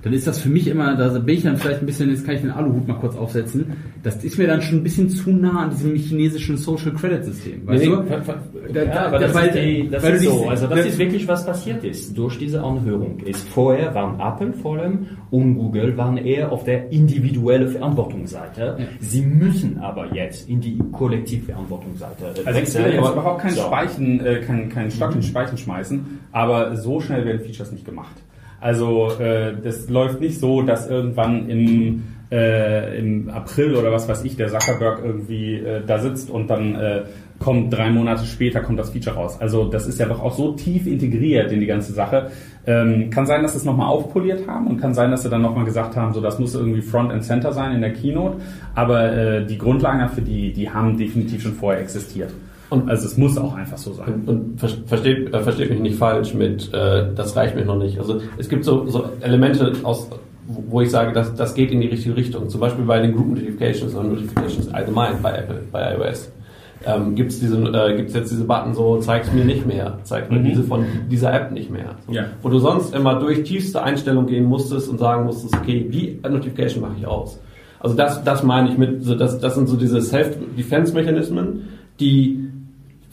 [SPEAKER 1] Dann ist das für mich immer, da bin ich dann vielleicht ein bisschen, jetzt kann ich den Aluhut mal kurz aufsetzen, das ist mir dann schon ein bisschen zu nah an diesem chinesischen Social Credit System. Weißt
[SPEAKER 2] Nee,
[SPEAKER 1] du? Da-
[SPEAKER 4] Ja,
[SPEAKER 1] da-
[SPEAKER 4] das,
[SPEAKER 1] weil-
[SPEAKER 4] ist, die, das
[SPEAKER 1] weil
[SPEAKER 4] ist
[SPEAKER 1] du
[SPEAKER 4] so. Also das ist wirklich was passiert ist durch diese Anhörung. Ist vorher waren Apple vor allem und Google waren eher auf der individuelle Verantwortungsseite.
[SPEAKER 1] Ja.
[SPEAKER 4] Sie müssen aber jetzt in die Kollektivverantwortungsseite äh,
[SPEAKER 3] Also ich will jetzt überhaupt keinen
[SPEAKER 4] so.
[SPEAKER 3] Speichen, äh, keinen, keinen Stock in Speichen schmeißen, aber so schnell werden Features nicht gemacht. Also äh, das läuft nicht so, dass irgendwann im, äh, im April oder was weiß ich, der Zuckerberg irgendwie äh, da sitzt und dann äh, kommt drei Monate später kommt das Feature raus. Also das ist ja doch auch so tief integriert in die ganze Sache. Ähm, kann sein, dass sie es nochmal aufpoliert haben und kann sein, dass sie dann nochmal gesagt haben, so das muss irgendwie Front and Center sein in der Keynote. Aber äh, die Grundlagen dafür, die, die haben definitiv schon vorher existiert.
[SPEAKER 2] Und-
[SPEAKER 3] also es muss auch einfach so sein.
[SPEAKER 2] Und, und ver- versteht, äh, versteht mich nicht falsch mit, äh, das reicht mir noch nicht. Also es gibt so, so Elemente aus, wo ich sage, das, das geht in die richtige Richtung. Zum Beispiel bei den Group Notifications und Notifications allgemein bei Apple, bei iOS. Ähm, gibt es diese, äh, gibt's jetzt diese Button so, zeig's mir nicht mehr, zeig mir
[SPEAKER 3] Mhm.
[SPEAKER 2] diese von dieser App nicht mehr. So,
[SPEAKER 3] Ja.
[SPEAKER 2] Wo du sonst immer durch tiefste Einstellung gehen musstest und sagen musstest, okay, die Notification mache ich aus. Also das, das meine ich mit, so das, das sind so diese Self-Defense-Mechanismen, die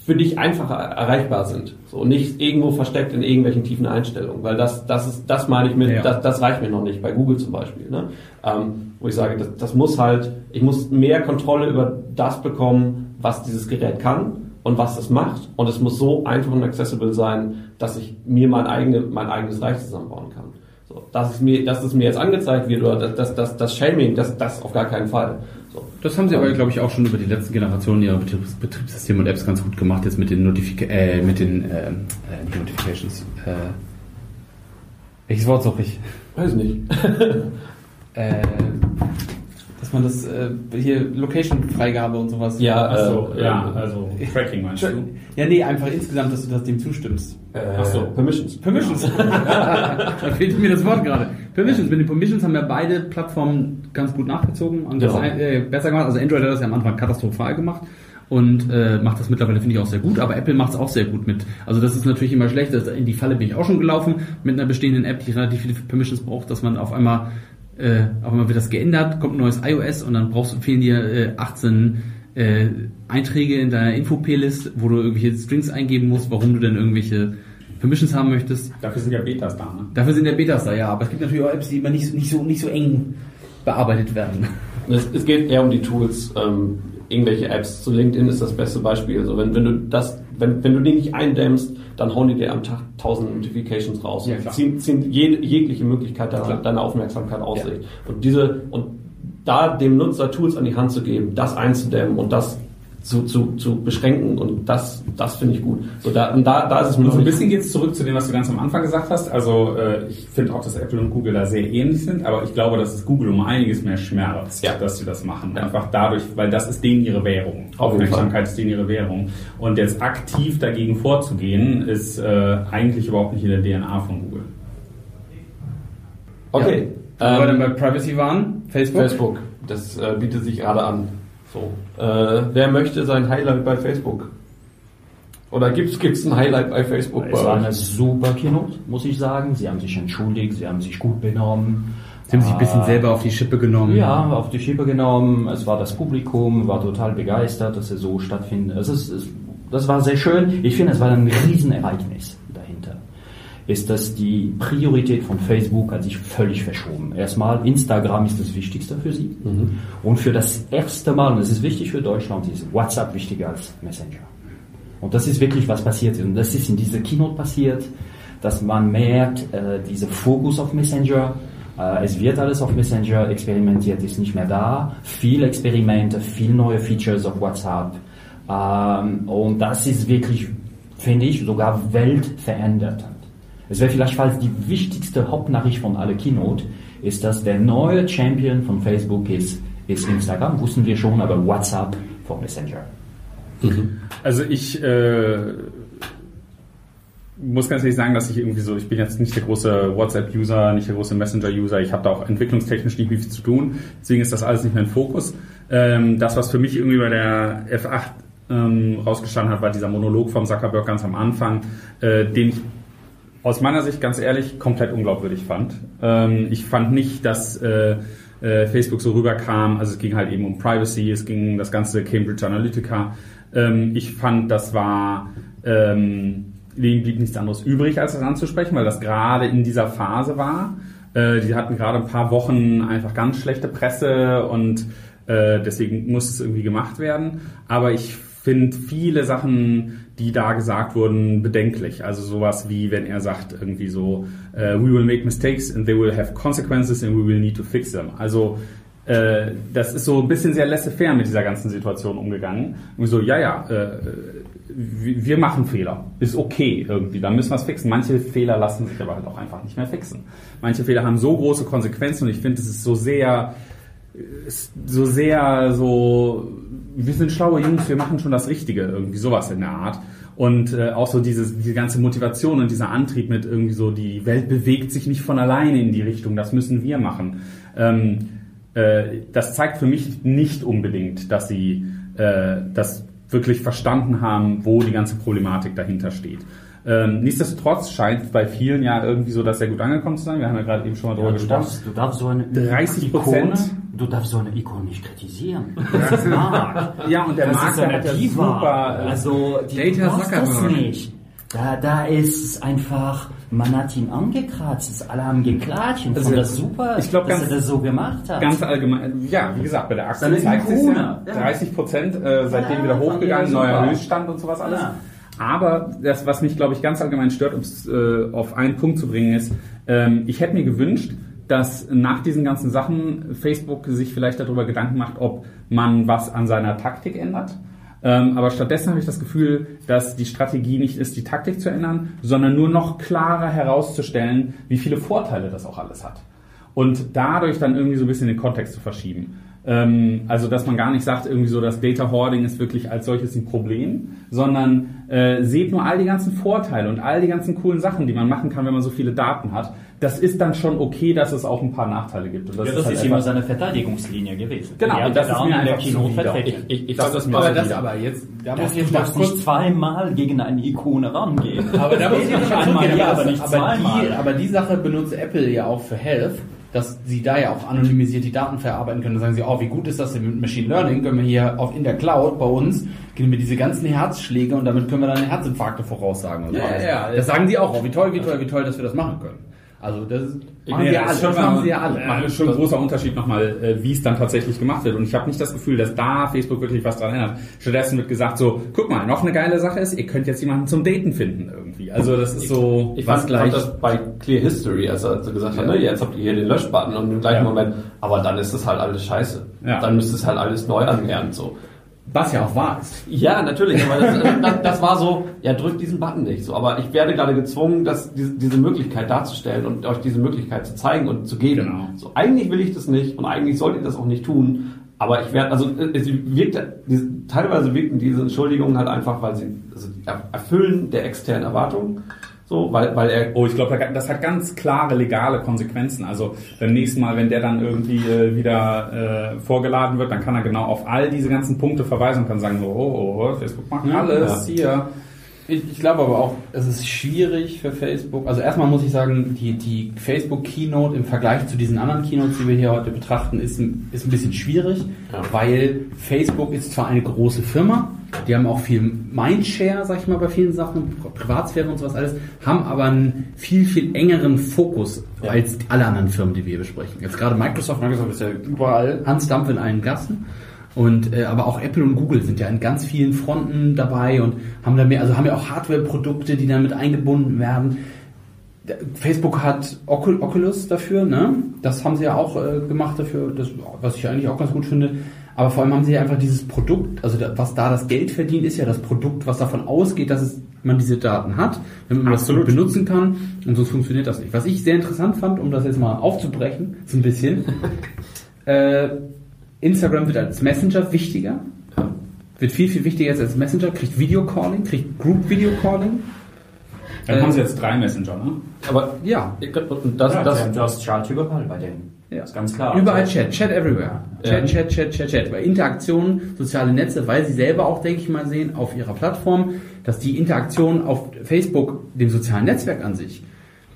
[SPEAKER 2] für dich einfacher erreichbar sind. So nicht irgendwo versteckt in irgendwelchen tiefen Einstellungen. Weil das, das ist, das meine ich mit,
[SPEAKER 3] Ja.
[SPEAKER 2] das, das reicht mir noch nicht, bei Google zum Beispiel. Ne? Ähm, wo ich sage, das, das muss halt, ich muss mehr Kontrolle über das bekommen, was dieses Gerät kann und was es macht. Und es muss so einfach und accessible sein, dass ich mir mein, eigene, mein eigenes Reich zusammenbauen kann. So, dass, es mir, dass es mir jetzt angezeigt wird oder das, das, das, das Shaming, das, das auf gar keinen Fall. So.
[SPEAKER 1] Das haben sie aber, glaube ich, auch schon über die letzten Generationen ihrer Betriebs Betriebssysteme und Apps ganz gut gemacht, jetzt mit den, Notifika äh, mit den äh, äh, Notifications. Äh, welches Wort suche ich?
[SPEAKER 2] Weiß nicht.
[SPEAKER 1] Äh, dass man das äh, hier Location-Freigabe und sowas.
[SPEAKER 2] Ja,
[SPEAKER 3] Ach so,
[SPEAKER 2] äh,
[SPEAKER 3] ja,
[SPEAKER 2] äh,
[SPEAKER 3] also Tracking meinst du?
[SPEAKER 1] Ja, nee, einfach insgesamt, dass du das dem zustimmst.
[SPEAKER 2] Ach so, Permissions.
[SPEAKER 1] Permissions. da fehlt mir das Wort gerade. Permissions, mit den Permissions haben ja beide Plattformen ganz gut nachgezogen und das
[SPEAKER 2] Genau.
[SPEAKER 1] ein- äh, besser gemacht. Also Android hat das ja am Anfang katastrophal gemacht und äh, macht das mittlerweile, finde ich, auch sehr gut, aber Apple macht es auch sehr gut mit. Also das ist natürlich immer schlecht, das, in die Falle bin ich auch schon gelaufen mit einer bestehenden App, die relativ viele Permissions braucht, dass man auf einmal, äh, auf einmal wird das geändert, kommt ein neues iOS und dann brauchst, fehlen dir äh, 18 äh, Einträge in deiner Info-P-List, wo du irgendwelche Strings eingeben musst, warum du denn irgendwelche Permissions haben möchtest.
[SPEAKER 3] Dafür sind ja Betas da, ne?
[SPEAKER 1] Dafür sind ja Betas da, ja, aber es gibt natürlich auch Apps, die immer nicht, so- nicht, so, nicht so eng bearbeitet werden.
[SPEAKER 2] Es, es geht eher um die Tools, ähm, irgendwelche Apps. Zu LinkedIn ist das beste Beispiel. Also wenn, wenn du das, wenn, wenn du die nicht eindämmst, dann hauen die dir am Tag tausend Notifications raus.
[SPEAKER 1] Ja,
[SPEAKER 2] ziehen, ziehen jede, jegliche Möglichkeit deiner, deiner Aufmerksamkeit auf sich. Und diese, und da dem Nutzer Tools an die Hand zu geben, das einzudämmen und das zu, zu, zu beschränken und das, das finde ich gut. So da, und da, da ist es mir
[SPEAKER 3] Und so ein bisschen geht es zurück zu dem, was du ganz am Anfang gesagt hast. Also äh, ich finde auch, dass Apple und Google da sehr ähnlich sind, aber ich glaube, dass es Google um einiges mehr schmerzt,
[SPEAKER 2] Ja.
[SPEAKER 3] dass sie das machen.
[SPEAKER 2] Ja.
[SPEAKER 3] Einfach dadurch, weil das ist denen ihre Währung.
[SPEAKER 2] Auf
[SPEAKER 3] Aufmerksamkeit ist denen ihre Währung. Und jetzt aktiv dagegen vorzugehen, ist äh, eigentlich überhaupt nicht in der DNA von Google.
[SPEAKER 2] Okay.
[SPEAKER 1] Wo wir dann
[SPEAKER 2] Ähm,
[SPEAKER 1] bei Privacy waren, Facebook.
[SPEAKER 2] Facebook, das äh, bietet sich gerade an. So. Äh, wer möchte sein Highlight bei Facebook? Oder gibt's gibt's ein Highlight bei Facebook?
[SPEAKER 4] Es
[SPEAKER 2] bei
[SPEAKER 4] war
[SPEAKER 2] euch?
[SPEAKER 4] eine super Keynote, muss ich sagen. Sie haben sich entschuldigt, sie haben sich gut benommen.
[SPEAKER 1] Sie haben sich ein bisschen
[SPEAKER 4] Ah,
[SPEAKER 1] selber auf die Schippe genommen.
[SPEAKER 4] Ja, auf die Schippe genommen. Es war das Publikum, war total begeistert, dass es so stattfindet. Es ist, es, das war sehr schön. Ich finde, es war ein Riesenereignis. Ist, dass die Priorität von Facebook hat sich völlig verschoben. Erstmal, Instagram ist das Wichtigste für sie. Und für das erste Mal, und das ist wichtig für Deutschland, ist WhatsApp wichtiger als Messenger. Und das ist wirklich was passiert. Und das ist in dieser Keynote passiert, dass man merkt, äh, dieser Fokus auf Messenger, äh, es wird alles auf Messenger experimentiert, ist nicht mehr da. Viele Experimente, viel neue Features auf WhatsApp. Ähm, und das ist wirklich, finde ich, sogar weltverändernd. Es wäre vielleicht falls die wichtigste Hauptnachricht von aller Keynote, ist, dass der neue Champion von Facebook ist, ist Instagram, wussten wir schon, aber WhatsApp von Messenger.
[SPEAKER 3] Also ich äh, muss ganz ehrlich sagen, dass ich irgendwie so, ich bin jetzt nicht der große WhatsApp-User, nicht der große Messenger-User, ich habe da auch entwicklungstechnisch nicht viel zu tun, deswegen ist das alles nicht mehr im Fokus. Ähm, das, was für mich irgendwie bei der F8 ähm, rausgestanden hat, war dieser Monolog vom Zuckerberg ganz am Anfang, äh, den ich aus meiner Sicht ganz ehrlich komplett unglaubwürdig fand. Ähm, ich fand nicht, dass äh, äh, Facebook so rüberkam, also es ging halt eben um Privacy, es ging um das ganze Cambridge Analytica. Ähm, ich fand, das war, ähm, denen blieb nichts anderes übrig, als das anzusprechen, weil das gerade in dieser Phase war. Äh, die hatten gerade ein paar Wochen einfach ganz schlechte Presse und äh, deswegen muss es irgendwie gemacht werden. Aber ich finde viele Sachen, die da gesagt wurden, bedenklich. Also sowas wie, wenn er sagt irgendwie so, äh, we will make mistakes and they will have consequences and we will need to fix them. Also äh, das ist so ein bisschen sehr laissez-faire mit dieser ganzen Situation umgegangen. Und so, ja, ja, äh, wir machen Fehler. Ist okay irgendwie. Da müssen wir es fixen. Manche Fehler lassen sich aber halt auch einfach nicht mehr fixen. Manche Fehler haben so große Konsequenzen und ich finde, es ist so sehr, ist so sehr so, wir sind schlaue Jungs, wir machen schon das Richtige, irgendwie sowas in der Art. Und äh, auch so dieses, diese ganze Motivation und dieser Antrieb mit irgendwie so, die Welt bewegt sich nicht von alleine in die Richtung, das müssen wir machen. Ähm, äh, das zeigt für mich nicht unbedingt, dass sie äh, das wirklich verstanden haben, wo die ganze Problematik dahinter steht. Ähm, nichtsdestotrotz scheint bei vielen ja irgendwie so, dass sehr gut angekommen zu sein. Wir haben ja gerade eben schon mal drüber
[SPEAKER 4] Ja, du,
[SPEAKER 3] gesprochen.
[SPEAKER 4] darfst, du darfst so eine
[SPEAKER 3] 30
[SPEAKER 4] Ikone, du darfst so eine Ikone nicht kritisieren. Das ist Mark.
[SPEAKER 3] Ja, und der
[SPEAKER 4] Das
[SPEAKER 3] Markt
[SPEAKER 4] ist eine
[SPEAKER 3] hat ja super. äh,
[SPEAKER 4] Also, die,
[SPEAKER 1] Data
[SPEAKER 4] du das nicht. Da, da ist es einfach, man hat ihn angekratzt, es alle haben geklatscht und
[SPEAKER 3] Also,
[SPEAKER 4] fand das super,
[SPEAKER 3] ich glaub,
[SPEAKER 4] dass
[SPEAKER 3] ganz-
[SPEAKER 4] er das so gemacht hat.
[SPEAKER 3] Ganz allgemein, ja, wie gesagt, bei der Aktie zeigt
[SPEAKER 4] Ikone,
[SPEAKER 3] ja,
[SPEAKER 4] ja.
[SPEAKER 3] 30 Prozent äh, seitdem
[SPEAKER 4] Ja,
[SPEAKER 3] wieder hochgegangen, neuer
[SPEAKER 4] super.
[SPEAKER 3] Höchststand und sowas alles.
[SPEAKER 4] Ja.
[SPEAKER 3] Aber das, was mich, glaube ich, ganz allgemein stört, um es äh, auf einen Punkt zu bringen, ist, ähm, ich hätte mir gewünscht, dass nach diesen ganzen Sachen Facebook sich vielleicht darüber Gedanken macht, ob man was an seiner Taktik ändert. Ähm, aber stattdessen habe ich das Gefühl, dass die Strategie nicht ist, die Taktik zu ändern, sondern nur noch klarer herauszustellen, wie viele Vorteile das auch alles hat. Und dadurch dann irgendwie so ein bisschen den Kontext zu verschieben. Ähm, also, dass man gar nicht sagt, irgendwie so, das Data Hoarding ist wirklich als solches ein Problem, sondern äh, seht nur all die ganzen Vorteile und all die ganzen coolen Sachen, die man machen kann, wenn man so viele Daten hat. das ist dann schon okay, dass es auch ein paar Nachteile gibt. Und
[SPEAKER 4] Das, ja, das ist, halt immer seine Verteidigungslinie gewesen.
[SPEAKER 3] Genau,
[SPEAKER 4] ja,
[SPEAKER 3] und das ist mir einfach
[SPEAKER 4] Kino vertreten.
[SPEAKER 2] Ich, ich
[SPEAKER 3] Das
[SPEAKER 2] das
[SPEAKER 3] ist
[SPEAKER 1] Aber das
[SPEAKER 3] wieder.
[SPEAKER 1] aber jetzt, da
[SPEAKER 4] Das
[SPEAKER 1] muss ich
[SPEAKER 4] darfst nicht zweimal gegen eine Ikone rangehen.
[SPEAKER 1] Aber da muss ich mal
[SPEAKER 4] einmal ja,
[SPEAKER 1] aber,
[SPEAKER 4] nicht
[SPEAKER 1] aber, die,
[SPEAKER 4] zweimal.
[SPEAKER 1] aber die Sache benutzt Apple ja auch für Health, dass sie da ja auch anonymisiert die Daten verarbeiten können. Da sagen sie, oh, wie gut ist das denn mit Machine Learning? Können wir hier auf, in der Cloud bei uns, kriegen wir diese ganzen Herzschläge und damit können wir dann Herzinfarkte voraussagen.
[SPEAKER 3] Ja, ja.
[SPEAKER 1] das sagen sie auch, oh, wie toll, wie toll, wie toll, dass wir das machen können. Also das machen
[SPEAKER 3] Nee, das
[SPEAKER 1] alle,
[SPEAKER 3] ist schon
[SPEAKER 1] das machen sie ja alle.
[SPEAKER 3] Ja, das ist schon ein großer Unterschied nochmal, äh, wie es dann tatsächlich gemacht wird. Und ich habe nicht das Gefühl, dass da Facebook wirklich was dran ändert. Stattdessen wird gesagt so, guck mal, noch eine geile Sache ist, ihr könnt jetzt jemanden zum Daten finden irgendwie. Also das ist so
[SPEAKER 2] Ich
[SPEAKER 3] was
[SPEAKER 2] fand,
[SPEAKER 3] gleich.
[SPEAKER 2] fand das bei Clear History, als er so gesagt hat,
[SPEAKER 3] Ja.
[SPEAKER 2] ne, jetzt habt ihr hier den Löschbutton und im gleichen
[SPEAKER 3] Ja.
[SPEAKER 2] Moment, aber dann ist das halt alles scheiße.
[SPEAKER 3] Ja.
[SPEAKER 2] Dann müsst ihr es halt alles neu anlernen, so.
[SPEAKER 1] Was ja auch wahr ist.
[SPEAKER 2] Ja, natürlich, aber das, äh, das, das war so, ja, drückt diesen Button nicht so. Aber ich werde gerade gezwungen, das, diese, diese Möglichkeit darzustellen und euch diese Möglichkeit zu zeigen und zu geben.
[SPEAKER 3] Genau.
[SPEAKER 2] So, eigentlich will ich das nicht und eigentlich sollte ich das auch nicht tun. Aber ich werde, also äh, es wirkt, teilweise wirkten diese Entschuldigungen halt einfach, weil sie also er- erfüllen der externen Erwartungen. So, weil, weil er
[SPEAKER 3] Oh, ich glaube, das hat ganz klare legale Konsequenzen. Also beim nächsten Mal, wenn der dann irgendwie äh, wieder äh, vorgeladen wird, dann kann er genau auf all diese ganzen Punkte verweisen und kann sagen, so, oh, oh, Facebook macht
[SPEAKER 1] Ja,
[SPEAKER 3] alles hier.
[SPEAKER 1] Ich, ich glaube aber auch, es ist schwierig für Facebook. Also erstmal muss ich sagen, die, die Facebook Keynote im Vergleich zu diesen anderen Keynotes, die wir hier heute betrachten, ist ein, ist ein bisschen schwierig,
[SPEAKER 2] Ja.
[SPEAKER 1] weil Facebook ist zwar eine große Firma, die haben auch viel Mindshare, sag ich mal, bei vielen Sachen, Privatsphäre und sowas alles, haben aber einen viel, viel engeren Fokus als alle anderen Firmen, die wir hier besprechen. Jetzt gerade Microsoft, Microsoft ist ja überall Hans Dampf in allen Gassen. Und äh, aber auch Apple und Google sind ja an ganz vielen Fronten dabei und haben da mehr, also haben ja auch Hardware-Produkte, die damit eingebunden werden. Facebook hat Ocul- Oculus dafür, ne? Das haben sie ja auch äh, gemacht dafür, das, was ich eigentlich auch ganz gut finde. Aber vor allem haben sie ja einfach dieses Produkt, also da, was da das Geld verdient, ist ja das Produkt, was davon ausgeht, dass es, man diese Daten hat, damit man das so
[SPEAKER 3] Absolut.
[SPEAKER 1] benutzen kann. Und sonst funktioniert das nicht. Was ich sehr interessant fand, um das jetzt mal aufzubrechen, so ein bisschen, äh, Instagram wird als Messenger wichtiger. Wird viel, viel wichtiger jetzt als Messenger, kriegt Videocalling, kriegt Group Videocalling.
[SPEAKER 3] Dann
[SPEAKER 1] Äh,
[SPEAKER 3] haben sie jetzt drei Messenger, ne?
[SPEAKER 2] aber
[SPEAKER 1] Ja,
[SPEAKER 2] das,
[SPEAKER 4] Ja,
[SPEAKER 2] das,
[SPEAKER 4] das, das Chat überall bei denen.
[SPEAKER 1] Ja.
[SPEAKER 4] Das ist ganz klar.
[SPEAKER 1] Überall Chat, Chat everywhere. Chat,
[SPEAKER 2] Ja.
[SPEAKER 1] Chat, Chat, Chat, Chat. Bei Interaktion, soziale Netze, weil sie selber auch, denke ich mal, sehen auf ihrer Plattform, dass die Interaktion auf Facebook, dem sozialen Netzwerk an sich,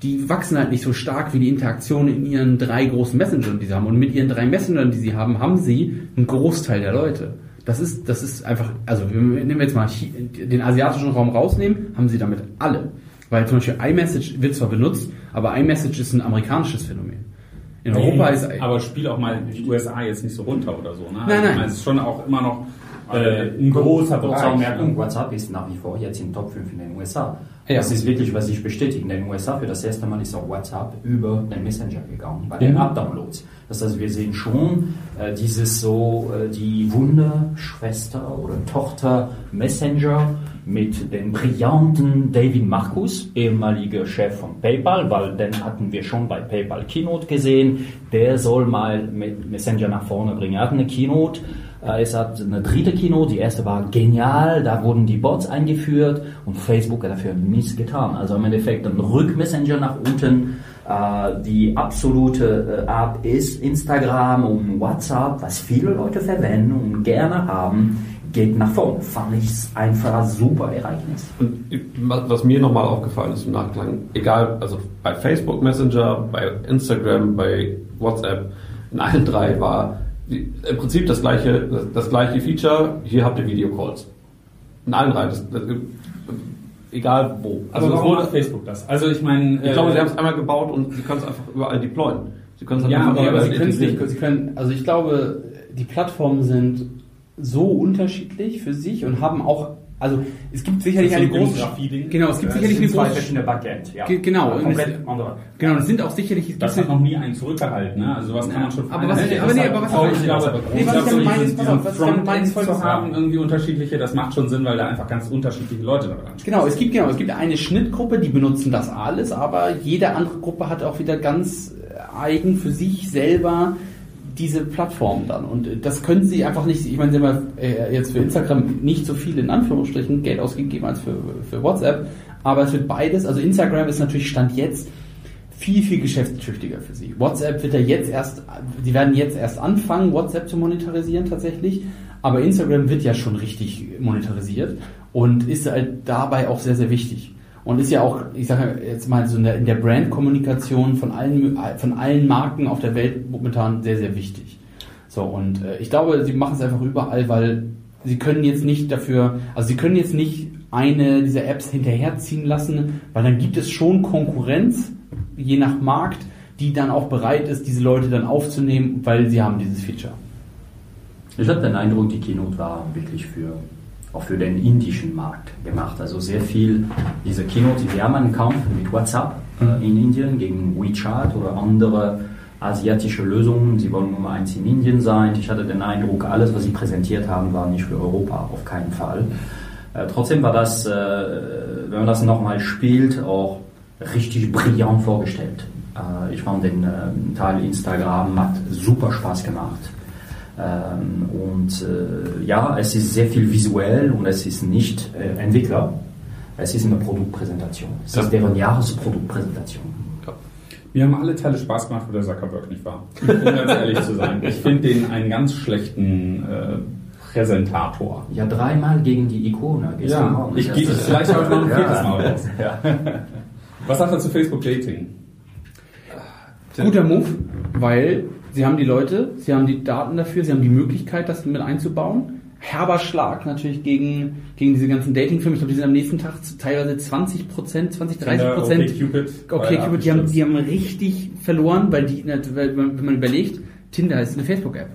[SPEAKER 1] die wachsen halt nicht so stark wie die Interaktion in ihren drei großen Messengern, die sie haben. Und mit ihren drei Messengern, die sie haben, haben sie einen Großteil der Leute. Das ist, das ist einfach, also wir nehmen jetzt mal den asiatischen Raum rausnehmen, haben sie damit alle. Weil zum Beispiel iMessage wird zwar benutzt, aber iMessage ist ein amerikanisches Phänomen. In Europa ist
[SPEAKER 3] aber spiel auch mal die USA jetzt nicht so runter oder so, ne?
[SPEAKER 1] Nein,
[SPEAKER 3] Also,
[SPEAKER 1] nein.
[SPEAKER 3] meine, Es ist schon auch immer noch äh, ein großer Bereich. Ne?
[SPEAKER 4] WhatsApp ist nach wie vor jetzt im Top 5 in den USA.
[SPEAKER 1] Ja.
[SPEAKER 4] Das ist wirklich, was ich bestätige. In den USA für das erste Mal ist auch WhatsApp über den Messenger gegangen, bei den App-Downloads. Das heißt, wir sehen schon äh, dieses so, äh, die Wunderschwester oder Tochter Messenger mit dem brillanten David Marcus, ehemaliger Chef von PayPal, weil den hatten wir schon bei PayPal Keynote gesehen. Der soll mal mit Messenger nach vorne bringen. Er hat eine Keynote äh, Es hat eine dritte Keynote, die erste war genial, da wurden die Bots eingeführt und Facebook hat dafür nichts getan. Also im Endeffekt ein Rückmessenger nach unten. Äh, Die absolute äh, App ist Instagram und WhatsApp, was viele Leute verwenden und gerne haben, geht nach vorne. Fand ich einfach ein super Ereignis.
[SPEAKER 2] Und was mir nochmal aufgefallen ist im Nachklang, egal, also bei Facebook Messenger, bei Instagram, bei WhatsApp, in allen drei war im Prinzip das gleiche, das, das gleiche Feature, hier habt ihr Videocalls. In allen drei, das, das, egal wo.
[SPEAKER 3] Also
[SPEAKER 2] es
[SPEAKER 3] warum
[SPEAKER 2] wurde-
[SPEAKER 3] macht Facebook das? Also ich meine,
[SPEAKER 2] ich glaube,
[SPEAKER 3] äh,
[SPEAKER 2] sie haben es einmal gebaut und sie können es einfach überall deployen. Sie können es
[SPEAKER 3] Ja,
[SPEAKER 2] einfach
[SPEAKER 3] aber-
[SPEAKER 1] Ja, aber sie
[SPEAKER 2] überall
[SPEAKER 1] können es nicht, sie können, also ich glaube, die Plattformen sind so unterschiedlich für sich und haben auch, also es gibt sicherlich eine große, genau, es gibt sicherlich eine große,
[SPEAKER 4] verschiedene Backend. Ja.
[SPEAKER 1] Genau,
[SPEAKER 4] Komplett andere.
[SPEAKER 1] genau, es sind auch sicherlich,
[SPEAKER 3] das hat noch nie einen zurückgehalten, ne? Also was kann man schon
[SPEAKER 1] Aber was ich- aber nee, aber was-
[SPEAKER 3] ich
[SPEAKER 1] was-
[SPEAKER 3] glaube,
[SPEAKER 1] nee,
[SPEAKER 3] ich
[SPEAKER 1] was ich
[SPEAKER 3] glaube,
[SPEAKER 1] damit meine,
[SPEAKER 3] dieses-
[SPEAKER 1] ist, pass auf,
[SPEAKER 3] diesen
[SPEAKER 1] was ich damit meine, ist
[SPEAKER 3] Frontend zu haben, irgendwie unterschiedliche, das macht schon Sinn, weil da einfach ganz unterschiedliche Leute daran.
[SPEAKER 1] Genau, es gibt genau, es gibt eine Schnittgruppe, die benutzen das alles, aber jede andere Gruppe hat auch wieder ganz äh, eigen für sich selber diese Plattform dann und äh, das können sie einfach nicht. Ich meine, sie haben äh, jetzt für Instagram nicht so viel in Anführungsstrichen Geld ausgegeben als für, für WhatsApp, aber es wird beides. Also Instagram ist natürlich stand jetzt viel, viel geschäftstüchtiger für sie. WhatsApp wird ja jetzt erst, sie werden jetzt erst anfangen, WhatsApp zu monetarisieren tatsächlich, aber Instagram wird ja schon richtig monetarisiert und ist halt dabei auch sehr, sehr wichtig. Und ist ja auch, ich sage jetzt mal so in der, in der Brandkommunikation von allen, von allen Marken auf der Welt momentan sehr, sehr wichtig. So, und äh, ich glaube, sie machen es einfach überall, weil sie können jetzt nicht dafür, also sie können jetzt nicht eine dieser Apps hinterherziehen lassen, weil dann gibt es schon Konkurrenz, je nach Markt, die dann auch bereit ist, diese Leute dann aufzunehmen, weil sie haben dieses Feature.
[SPEAKER 4] Ich habe den Eindruck, die Keynote war wirklich für auch für den indischen Markt gemacht. Also sehr viel diese Keynote, wir haben einen Kampf mit WhatsApp äh, in Indien gegen WeChat oder andere asiatische Lösungen. Sie wollen Nummer eins in Indien sein. Ich hatte den Eindruck, alles, was sie präsentiert haben, war nicht für Europa, auf keinen Fall. Äh, trotzdem war das, äh, wenn man das nochmal spielt, auch richtig brillant vorgestellt. Äh, ich fand den äh, Teil Instagram hat super Spaß gemacht. Ähm, und äh, ja, es ist sehr viel visuell und es ist nicht äh, Entwickler. Es ist eine Produktpräsentation. Es ist deren Jahresproduktpräsentation.
[SPEAKER 3] Mir haben alle Teile Spaß gemacht, wo der Zuckerberg nicht war. Um ganz ehrlich zu sein. Ich finde den einen ganz schlechten äh, Präsentator.
[SPEAKER 4] Ja, dreimal gegen die Ikone.
[SPEAKER 3] Ja, ich gehe vielleicht auch noch ein viertes Mal raus. Ja. Was sagt er zu Facebook Dating?
[SPEAKER 1] Guter Move, weil sie haben die Leute, sie haben die Daten dafür, sie haben die Möglichkeit, das mit einzubauen. Herber Schlag natürlich gegen, gegen diese ganzen Dating-Filme. Ich glaube, die sind am nächsten Tag teilweise 20 Prozent, 20, 30 Prozent. Okay, Cupid. Okay, Cupid, die haben, die haben richtig verloren, weil die, weil, wenn man überlegt, Tinder ist eine Facebook-App.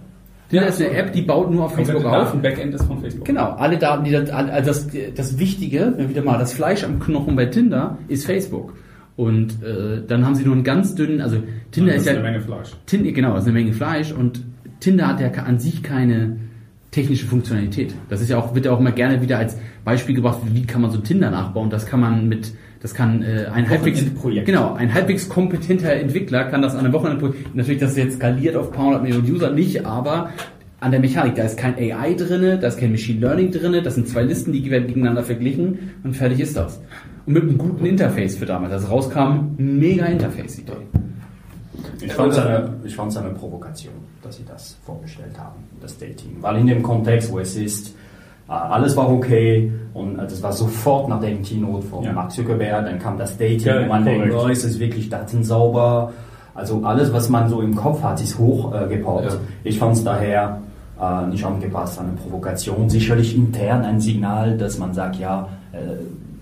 [SPEAKER 1] Tinder ja, ist eine App, die baut nur auf Facebook auf.
[SPEAKER 3] Ein Backend ist von Facebook.
[SPEAKER 1] Genau, alle Daten, die das, also das, das Wichtige, wieder mal das Fleisch am Knochen bei Tinder ist Facebook. Und äh, dann haben sie nur einen ganz dünnen, also Tinder ja, ist, ist ja
[SPEAKER 3] eine Menge Fleisch.
[SPEAKER 1] Tinder, genau, das ist eine Menge Fleisch und Tinder hat ja an sich keine technische Funktionalität. Das ist ja auch wird ja auch immer gerne wieder als Beispiel gebracht, wie kann man so Tinder nachbauen. Das kann man mit das kann äh, ein halbwegs genau ein halbwegs kompetenter Entwickler kann das an einem Wochenende natürlich das ist jetzt skaliert auf paar hundert Millionen User nicht, aber an der Mechanik. Da ist kein AI drinne, da ist kein Machine Learning drinne, das sind zwei Listen, die werden gegeneinander verglichen und fertig ist das. Und mit einem guten Interface für damals, als es rauskam, mega Interface. Die
[SPEAKER 4] ich fand es eine, ich eine Provokation, dass sie das vorgestellt haben, das Dating. Weil in dem Kontext, wo es ist, äh, alles war okay und äh, das war sofort nach dem Keynote von ja. Mark Zuckerberg, dann kam das Dating ja, und man denkt, oh, ist es wirklich datensauber? Also alles, was man so im Kopf hat, ist hochgepoppt. Äh, ja. Ich fand es daher äh, nicht angepasst, eine Provokation. Sicherlich intern ein Signal, dass man sagt, ja, äh,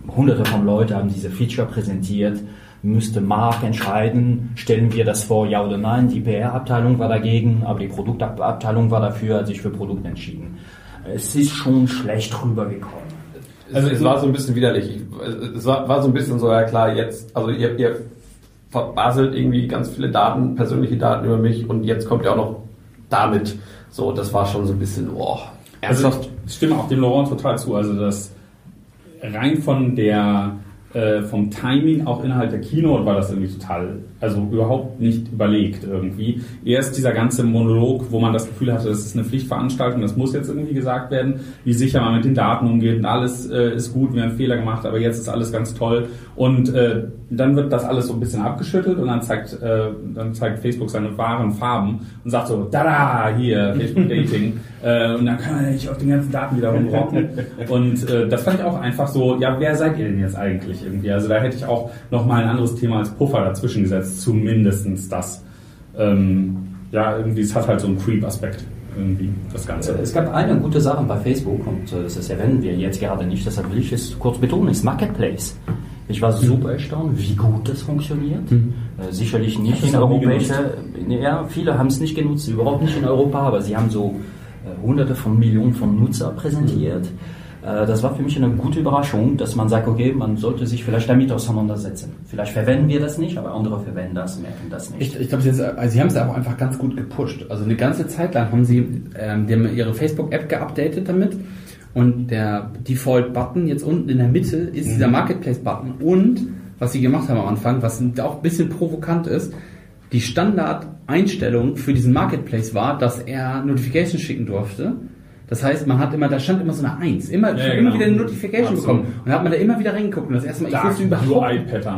[SPEAKER 4] hunderte von Leuten haben diese Feature präsentiert, müsste Mark entscheiden, stellen wir das vor, ja oder nein. Die PR-Abteilung war dagegen, aber die Produktabteilung war dafür, hat sich für Produkt entschieden. Es ist schon schlecht rübergekommen.
[SPEAKER 2] Also es war so ein bisschen widerlich. Es war, war so ein bisschen so, ja klar, jetzt, also ihr, ihr verbaselt irgendwie ganz viele Daten, persönliche Daten über mich und jetzt kommt ihr auch noch damit. So, das war schon so ein bisschen, oh,
[SPEAKER 3] ernsthaft. Also ich stimme auch dem Laurent total zu. Also das rein von der äh, vom Timing auch innerhalb der Keynote war das irgendwie total, also überhaupt nicht überlegt irgendwie. Erst dieser ganze Monolog, wo man das Gefühl hatte, das ist eine Pflichtveranstaltung, das muss jetzt irgendwie gesagt werden, wie sicher man mit den Daten umgeht und alles äh, ist gut, wir haben Fehler gemacht, aber jetzt ist alles ganz toll. Und äh, dann wird das alles so ein bisschen abgeschüttelt und dann zeigt, äh, dann zeigt Facebook seine wahren Farben und sagt so, da hier, Facebook Dating. äh, und dann kann man nicht auf den ganzen Daten wieder rumrocken. und das fand ich auch einfach so, ja, wer seid ihr denn jetzt eigentlich irgendwie? Also da hätte ich auch nochmal ein anderes Thema als Puffer dazwischen gesetzt, zumindestens das. Ähm, ja, irgendwie, es hat halt so einen Creep-Aspekt irgendwie das Ganze.
[SPEAKER 4] Es gab eine gute Sache bei Facebook und äh, das erwähnen wir jetzt gerade nicht, deshalb will ich es kurz betonen, ist Marketplace. Ich war super erstaunt, wie gut das funktioniert. Mhm. Äh, sicherlich nicht in europäischer, ja, viele haben es nicht genutzt, überhaupt nicht in Europa, aber sie haben so äh, hunderte von Millionen von Nutzer präsentiert. Mhm. Äh, das war für mich eine gute Überraschung, dass man sagt, okay, man sollte sich vielleicht damit auseinandersetzen. Vielleicht verwenden wir das nicht, aber andere verwenden das, merken das nicht.
[SPEAKER 1] Ich, ich glaube, also sie haben es auch einfach ganz gut gepusht. Also eine ganze Zeit lang haben sie, ähm, die haben ihre Facebook-App geupdatet damit und der Default-Button jetzt unten in der Mitte ist mhm. dieser Marketplace-Button. Und was sie gemacht haben am Anfang, was auch ein bisschen provokant ist, die Standardeinstellung für diesen Marketplace war, dass er Notifications schicken durfte, Das heißt, man hat immer, da stand immer so eine Eins. Immer, ich
[SPEAKER 3] Ja,
[SPEAKER 1] habe
[SPEAKER 3] genau.
[SPEAKER 1] immer wieder eine Notification
[SPEAKER 3] Absolut.
[SPEAKER 1] bekommen. Und da hat man da immer wieder reingeguckt. Und das erste Mal, ich
[SPEAKER 3] Dark
[SPEAKER 1] wusste überhaupt,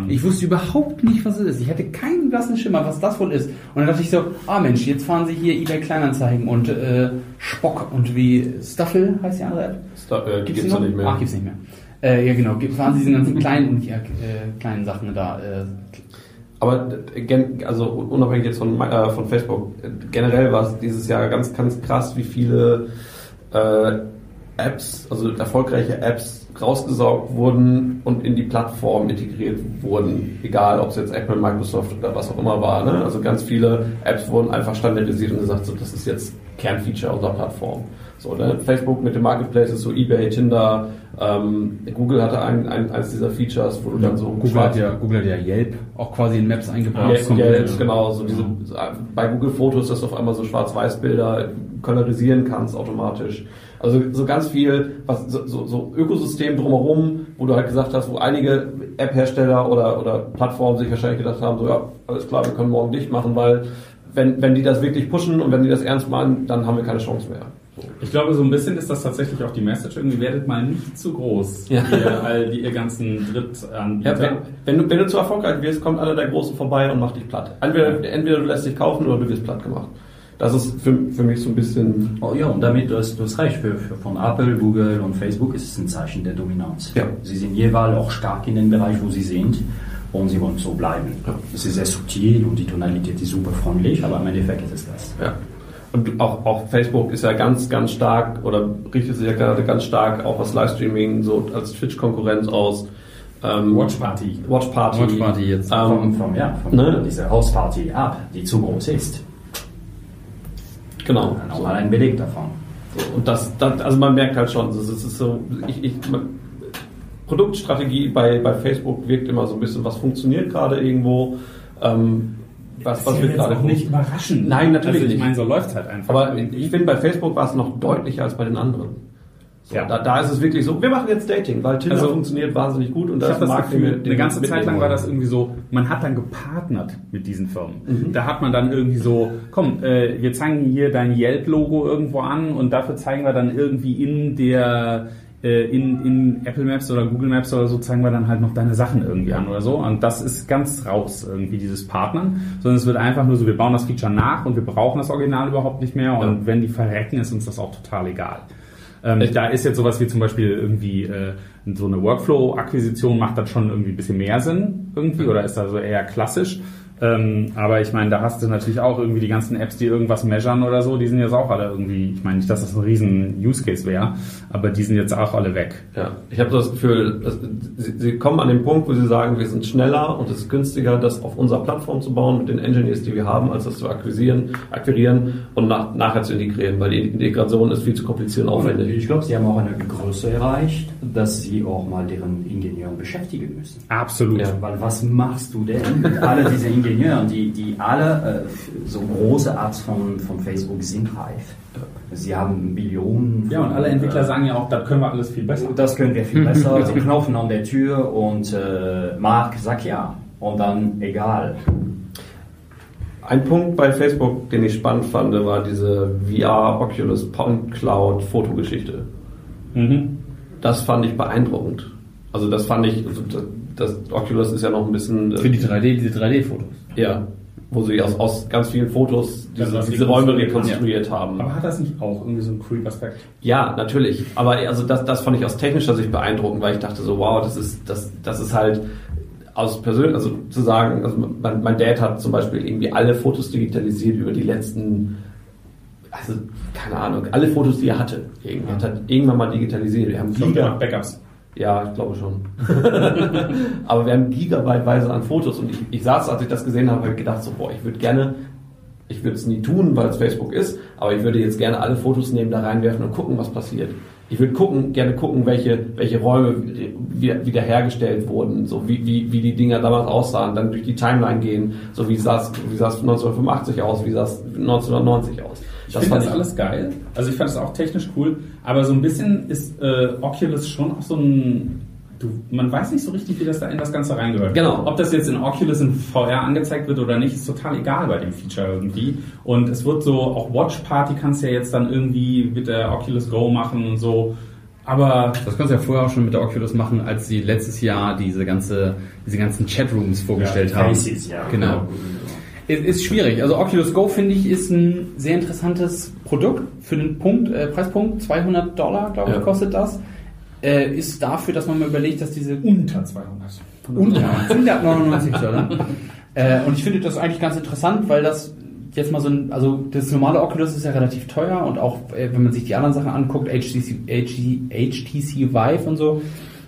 [SPEAKER 1] ich wusste überhaupt nicht, was es ist. Ich hatte keinen blassen Schimmer, was das wohl ist. Und dann dachte ich so, ah Mensch, jetzt fahren sie hier eBay Kleinanzeigen und äh, Spock und wie Stuffle heißt die andere App.
[SPEAKER 2] Da, äh,
[SPEAKER 1] Gibt's
[SPEAKER 2] gibt's ja
[SPEAKER 1] noch?
[SPEAKER 2] nicht mehr.
[SPEAKER 1] Ach, gibt's nicht mehr. Äh, ja genau, fahren sie diesen ganzen kleinen und ja, äh, kleinen Sachen da. Äh,
[SPEAKER 2] Aber äh, also unabhängig jetzt von, äh, von Facebook, äh, generell war es dieses Jahr ganz, ganz krass, wie viele äh, Apps, also erfolgreiche Apps rausgesaugt wurden und in die Plattform integriert wurden. Egal, ob es jetzt Apple, Microsoft oder was auch immer war. Ne? Also ganz viele Apps wurden einfach standardisiert und gesagt, so, das ist jetzt Kernfeature unserer Plattform. So, ne? Facebook mit den Marketplaces, so eBay, Tinder, ähm, Google hatte ein, ein, eines dieser Features, wo du dann so
[SPEAKER 1] Google, hat ja, Google hat ja Yelp auch quasi in Maps eingebaut.
[SPEAKER 2] ja, ja,
[SPEAKER 3] wieder.
[SPEAKER 2] jetzt genau, so diese, bei Google Fotos, dass du auf einmal so Schwarz-Weiß-Bilder kolorisieren kannst automatisch. Also so ganz viel, was, so, so, so Ökosystem drumherum, wo du halt gesagt hast, wo einige App-Hersteller oder, oder Plattformen sich wahrscheinlich gedacht haben, so ja, alles klar, wir können morgen dicht machen, weil wenn, wenn die das wirklich pushen und wenn die das ernst meinen, dann haben wir keine Chance mehr.
[SPEAKER 3] Ich glaube, so ein bisschen ist das tatsächlich auch die Message. Irgendwie werdet mal nicht zu groß.
[SPEAKER 2] Ja.
[SPEAKER 3] Ihr, all die, ihr ganzen
[SPEAKER 2] Ja,
[SPEAKER 3] Drittanbieter.
[SPEAKER 2] wenn, wenn, du, wenn du zu erfolgreich wirst, kommt einer der Großen vorbei und macht dich platt. Entweder, entweder du lässt dich kaufen oder du wirst platt gemacht. Das ist für, für mich so ein bisschen
[SPEAKER 4] Oh ja, und damit, du hast, du hast recht, für, für, von Apple, Google und Facebook ist es ein Zeichen der Dominanz.
[SPEAKER 2] Ja.
[SPEAKER 4] Sie sind jeweils auch stark in dem Bereich, wo sie sind und sie wollen so bleiben.
[SPEAKER 2] Ja.
[SPEAKER 4] Es ist sehr subtil und die Tonalität ist super freundlich, aber im Endeffekt ist es das.
[SPEAKER 2] Ja. Und auch, auch Facebook ist ja ganz, ganz stark oder richtet sich ja gerade ganz stark auch was Livestreaming so als Twitch-Konkurrenz aus. Ähm,
[SPEAKER 3] Watch Party.
[SPEAKER 2] Watch Party.
[SPEAKER 1] Watch Party jetzt.
[SPEAKER 4] Vom,
[SPEAKER 2] Ähm,
[SPEAKER 4] vom, ja, von
[SPEAKER 2] ne?
[SPEAKER 4] dieser Hausparty-App, die zu groß ist.
[SPEAKER 2] genau.
[SPEAKER 4] Dann auch mal ein Beleg davon.
[SPEAKER 2] So, und das, das, also man merkt halt schon, das ist, so, ich, ich, man, Produktstrategie bei, bei Facebook wirkt immer so ein bisschen, was funktioniert gerade irgendwo, ähm, was, was
[SPEAKER 3] jetzt
[SPEAKER 2] gerade
[SPEAKER 3] auch nicht überraschend.
[SPEAKER 2] Nein, natürlich
[SPEAKER 3] also, ich
[SPEAKER 2] nicht.
[SPEAKER 3] meine, so läuft halt einfach.
[SPEAKER 2] Aber ich finde, bei Facebook war es noch deutlicher als bei den anderen. So,
[SPEAKER 3] Ja.
[SPEAKER 2] da, da ist es wirklich so, wir machen jetzt Dating, weil Tinder
[SPEAKER 3] Also,
[SPEAKER 2] funktioniert wahnsinnig gut und da ist
[SPEAKER 3] das
[SPEAKER 2] den
[SPEAKER 3] Gefühl,
[SPEAKER 2] wir- den
[SPEAKER 3] eine
[SPEAKER 2] wir
[SPEAKER 3] ganze Zeit lang war das irgendwie so, man hat dann gepartnert mit diesen Firmen.
[SPEAKER 2] Mhm.
[SPEAKER 3] Da hat man dann irgendwie so, komm, äh, wir zeigen hier dein Yelp-Logo irgendwo an und dafür zeigen wir dann irgendwie in der in, in Apple Maps oder Google Maps oder so zeigen wir dann halt noch deine Sachen irgendwie an oder so. Und das ist ganz raus irgendwie, dieses Partnern. Sondern es wird einfach nur so, wir bauen das Feature nach und wir brauchen das Original überhaupt nicht mehr. Und
[SPEAKER 2] Ja.
[SPEAKER 3] wenn die verrecken, ist uns das auch total egal. Ähm, da ist jetzt sowas wie zum Beispiel irgendwie äh, so eine Workflow-Akquisition macht dann schon irgendwie ein bisschen mehr Sinn irgendwie oder ist da so eher klassisch. Ähm, aber ich meine, da hast du natürlich auch irgendwie die ganzen Apps, die irgendwas measuren oder so, die sind jetzt auch alle irgendwie, ich meine nicht, dass das ein riesen Use Case wäre, aber die sind jetzt auch alle weg.
[SPEAKER 2] Ja, ich habe das Gefühl, dass, sie, sie kommen an den Punkt, wo sie sagen, wir sind schneller und es ist günstiger, das auf unserer Plattform zu bauen mit den Engineers, die wir haben, als das zu akquirieren, akquirieren und nach, nachher zu integrieren, weil die Integration ist viel zu kompliziert und aufwendig.
[SPEAKER 4] Ich glaube, sie haben auch eine Größe erreicht, dass sie auch mal deren Ingenieuren beschäftigen müssen.
[SPEAKER 3] Absolut.
[SPEAKER 2] Ja.
[SPEAKER 4] Weil was machst du denn mit alle diese Ingenieure, die, die alle äh, so große Apps von, von Facebook sind reif. Sie haben Billionen.
[SPEAKER 3] Ja, und alle Entwickler
[SPEAKER 4] äh,
[SPEAKER 3] sagen ja auch, das können wir alles viel besser.
[SPEAKER 4] Das können wir viel besser. Sie klopfen an der Tür und äh, Marc sagt ja. Und dann egal.
[SPEAKER 2] Ein Punkt bei Facebook, den ich spannend fand, war diese VR Oculus Point Cloud Fotogeschichte.
[SPEAKER 3] Mhm.
[SPEAKER 2] Das fand ich beeindruckend. Also das fand ich, also das, das Oculus ist ja noch ein bisschen äh,
[SPEAKER 1] Für die 3D, diese 3D-Fotos.
[SPEAKER 2] Ja, wo sie aus, aus ganz vielen Fotos diese,
[SPEAKER 3] Also,
[SPEAKER 2] diese
[SPEAKER 3] die
[SPEAKER 2] Räume
[SPEAKER 3] konstruiert
[SPEAKER 2] rekonstruiert haben.
[SPEAKER 3] Aber hat das nicht auch irgendwie so einen Creep-Aspekt?
[SPEAKER 2] Ja, natürlich. Aber also das, das fand ich aus technischer Sicht beeindruckend, weil ich dachte so, wow, das ist, das, das ist halt aus persönlich, also zu sagen, also mein, mein Dad hat zum Beispiel irgendwie alle Fotos digitalisiert über die letzten, also keine Ahnung, alle Fotos, die er hatte. Irgendwie, hat er irgendwann mal digitalisiert. Wir haben Giga,
[SPEAKER 3] Backups.
[SPEAKER 2] Ja, ich glaube schon. Aber wir haben gigabyteweise an Fotos und ich, ich saß, als ich das gesehen habe, habe ich gedacht so, boah, ich würde gerne, ich würde es nie tun, weil es Facebook ist, aber ich würde jetzt gerne alle Fotos nehmen, da reinwerfen und gucken, was passiert. Ich würde gucken, gerne gucken, welche, welche Räume wieder, wiederhergestellt wurden, so wie, wie, wie die Dinger damals aussahen, dann durch die Timeline gehen, so wie sah es, wie sah es 1985 aus, wie sah es 1990 aus.
[SPEAKER 3] Ich finde das alles geil. Also ich fand es auch technisch cool, aber so ein bisschen ist äh, Oculus schon auch so ein du, man weiß nicht so richtig, wie das da in das Ganze reingehört.
[SPEAKER 2] Genau.
[SPEAKER 3] Ob das jetzt in Oculus in VR angezeigt wird oder nicht, ist total egal bei dem Feature irgendwie. Und es wird so, auch Watch Party kannst du ja jetzt dann irgendwie mit der Oculus Go machen und so. Aber
[SPEAKER 1] Das kannst du ja vorher auch schon mit der Oculus machen, als sie letztes Jahr diese ganze, diese ganzen Chatrooms vorgestellt
[SPEAKER 4] Ja,
[SPEAKER 1] haben.
[SPEAKER 4] Faces, ja.
[SPEAKER 1] Genau. Es ist schwierig. Also Oculus Go finde ich ist ein sehr interessantes Produkt für den Punkt, äh, Preispunkt 200 Dollar, glaube ich,
[SPEAKER 2] Ja.
[SPEAKER 1] kostet das. Äh, ist dafür, dass man mal überlegt, dass diese
[SPEAKER 3] unter 200.
[SPEAKER 1] unter 199 Dollar. äh, und ich finde das eigentlich ganz interessant, weil das jetzt mal so ein, also das normale Oculus ist ja relativ teuer und auch äh, wenn man sich die anderen Sachen anguckt, HTC, HTC, HTC Vive und so,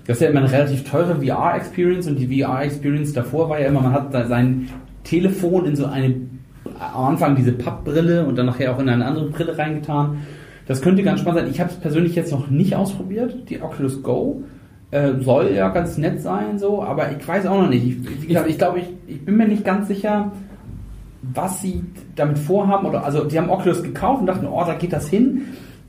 [SPEAKER 1] das ist ja immer eine relativ teure VR-Experience und die VR-Experience davor war ja immer, man hat da sein Telefon in so eine, am Anfang diese Pappbrille und dann nachher auch in eine andere Brille reingetan. Das könnte ganz spannend sein. Ich habe es persönlich jetzt noch nicht ausprobiert, die Oculus Go. Äh, soll ja ganz nett sein, so, aber ich weiß auch noch nicht. Ich, gesagt, ich glaube, ich, ich bin mir nicht ganz sicher, was sie damit vorhaben. Oder also die haben Oculus gekauft und dachten, oh, da geht das hin.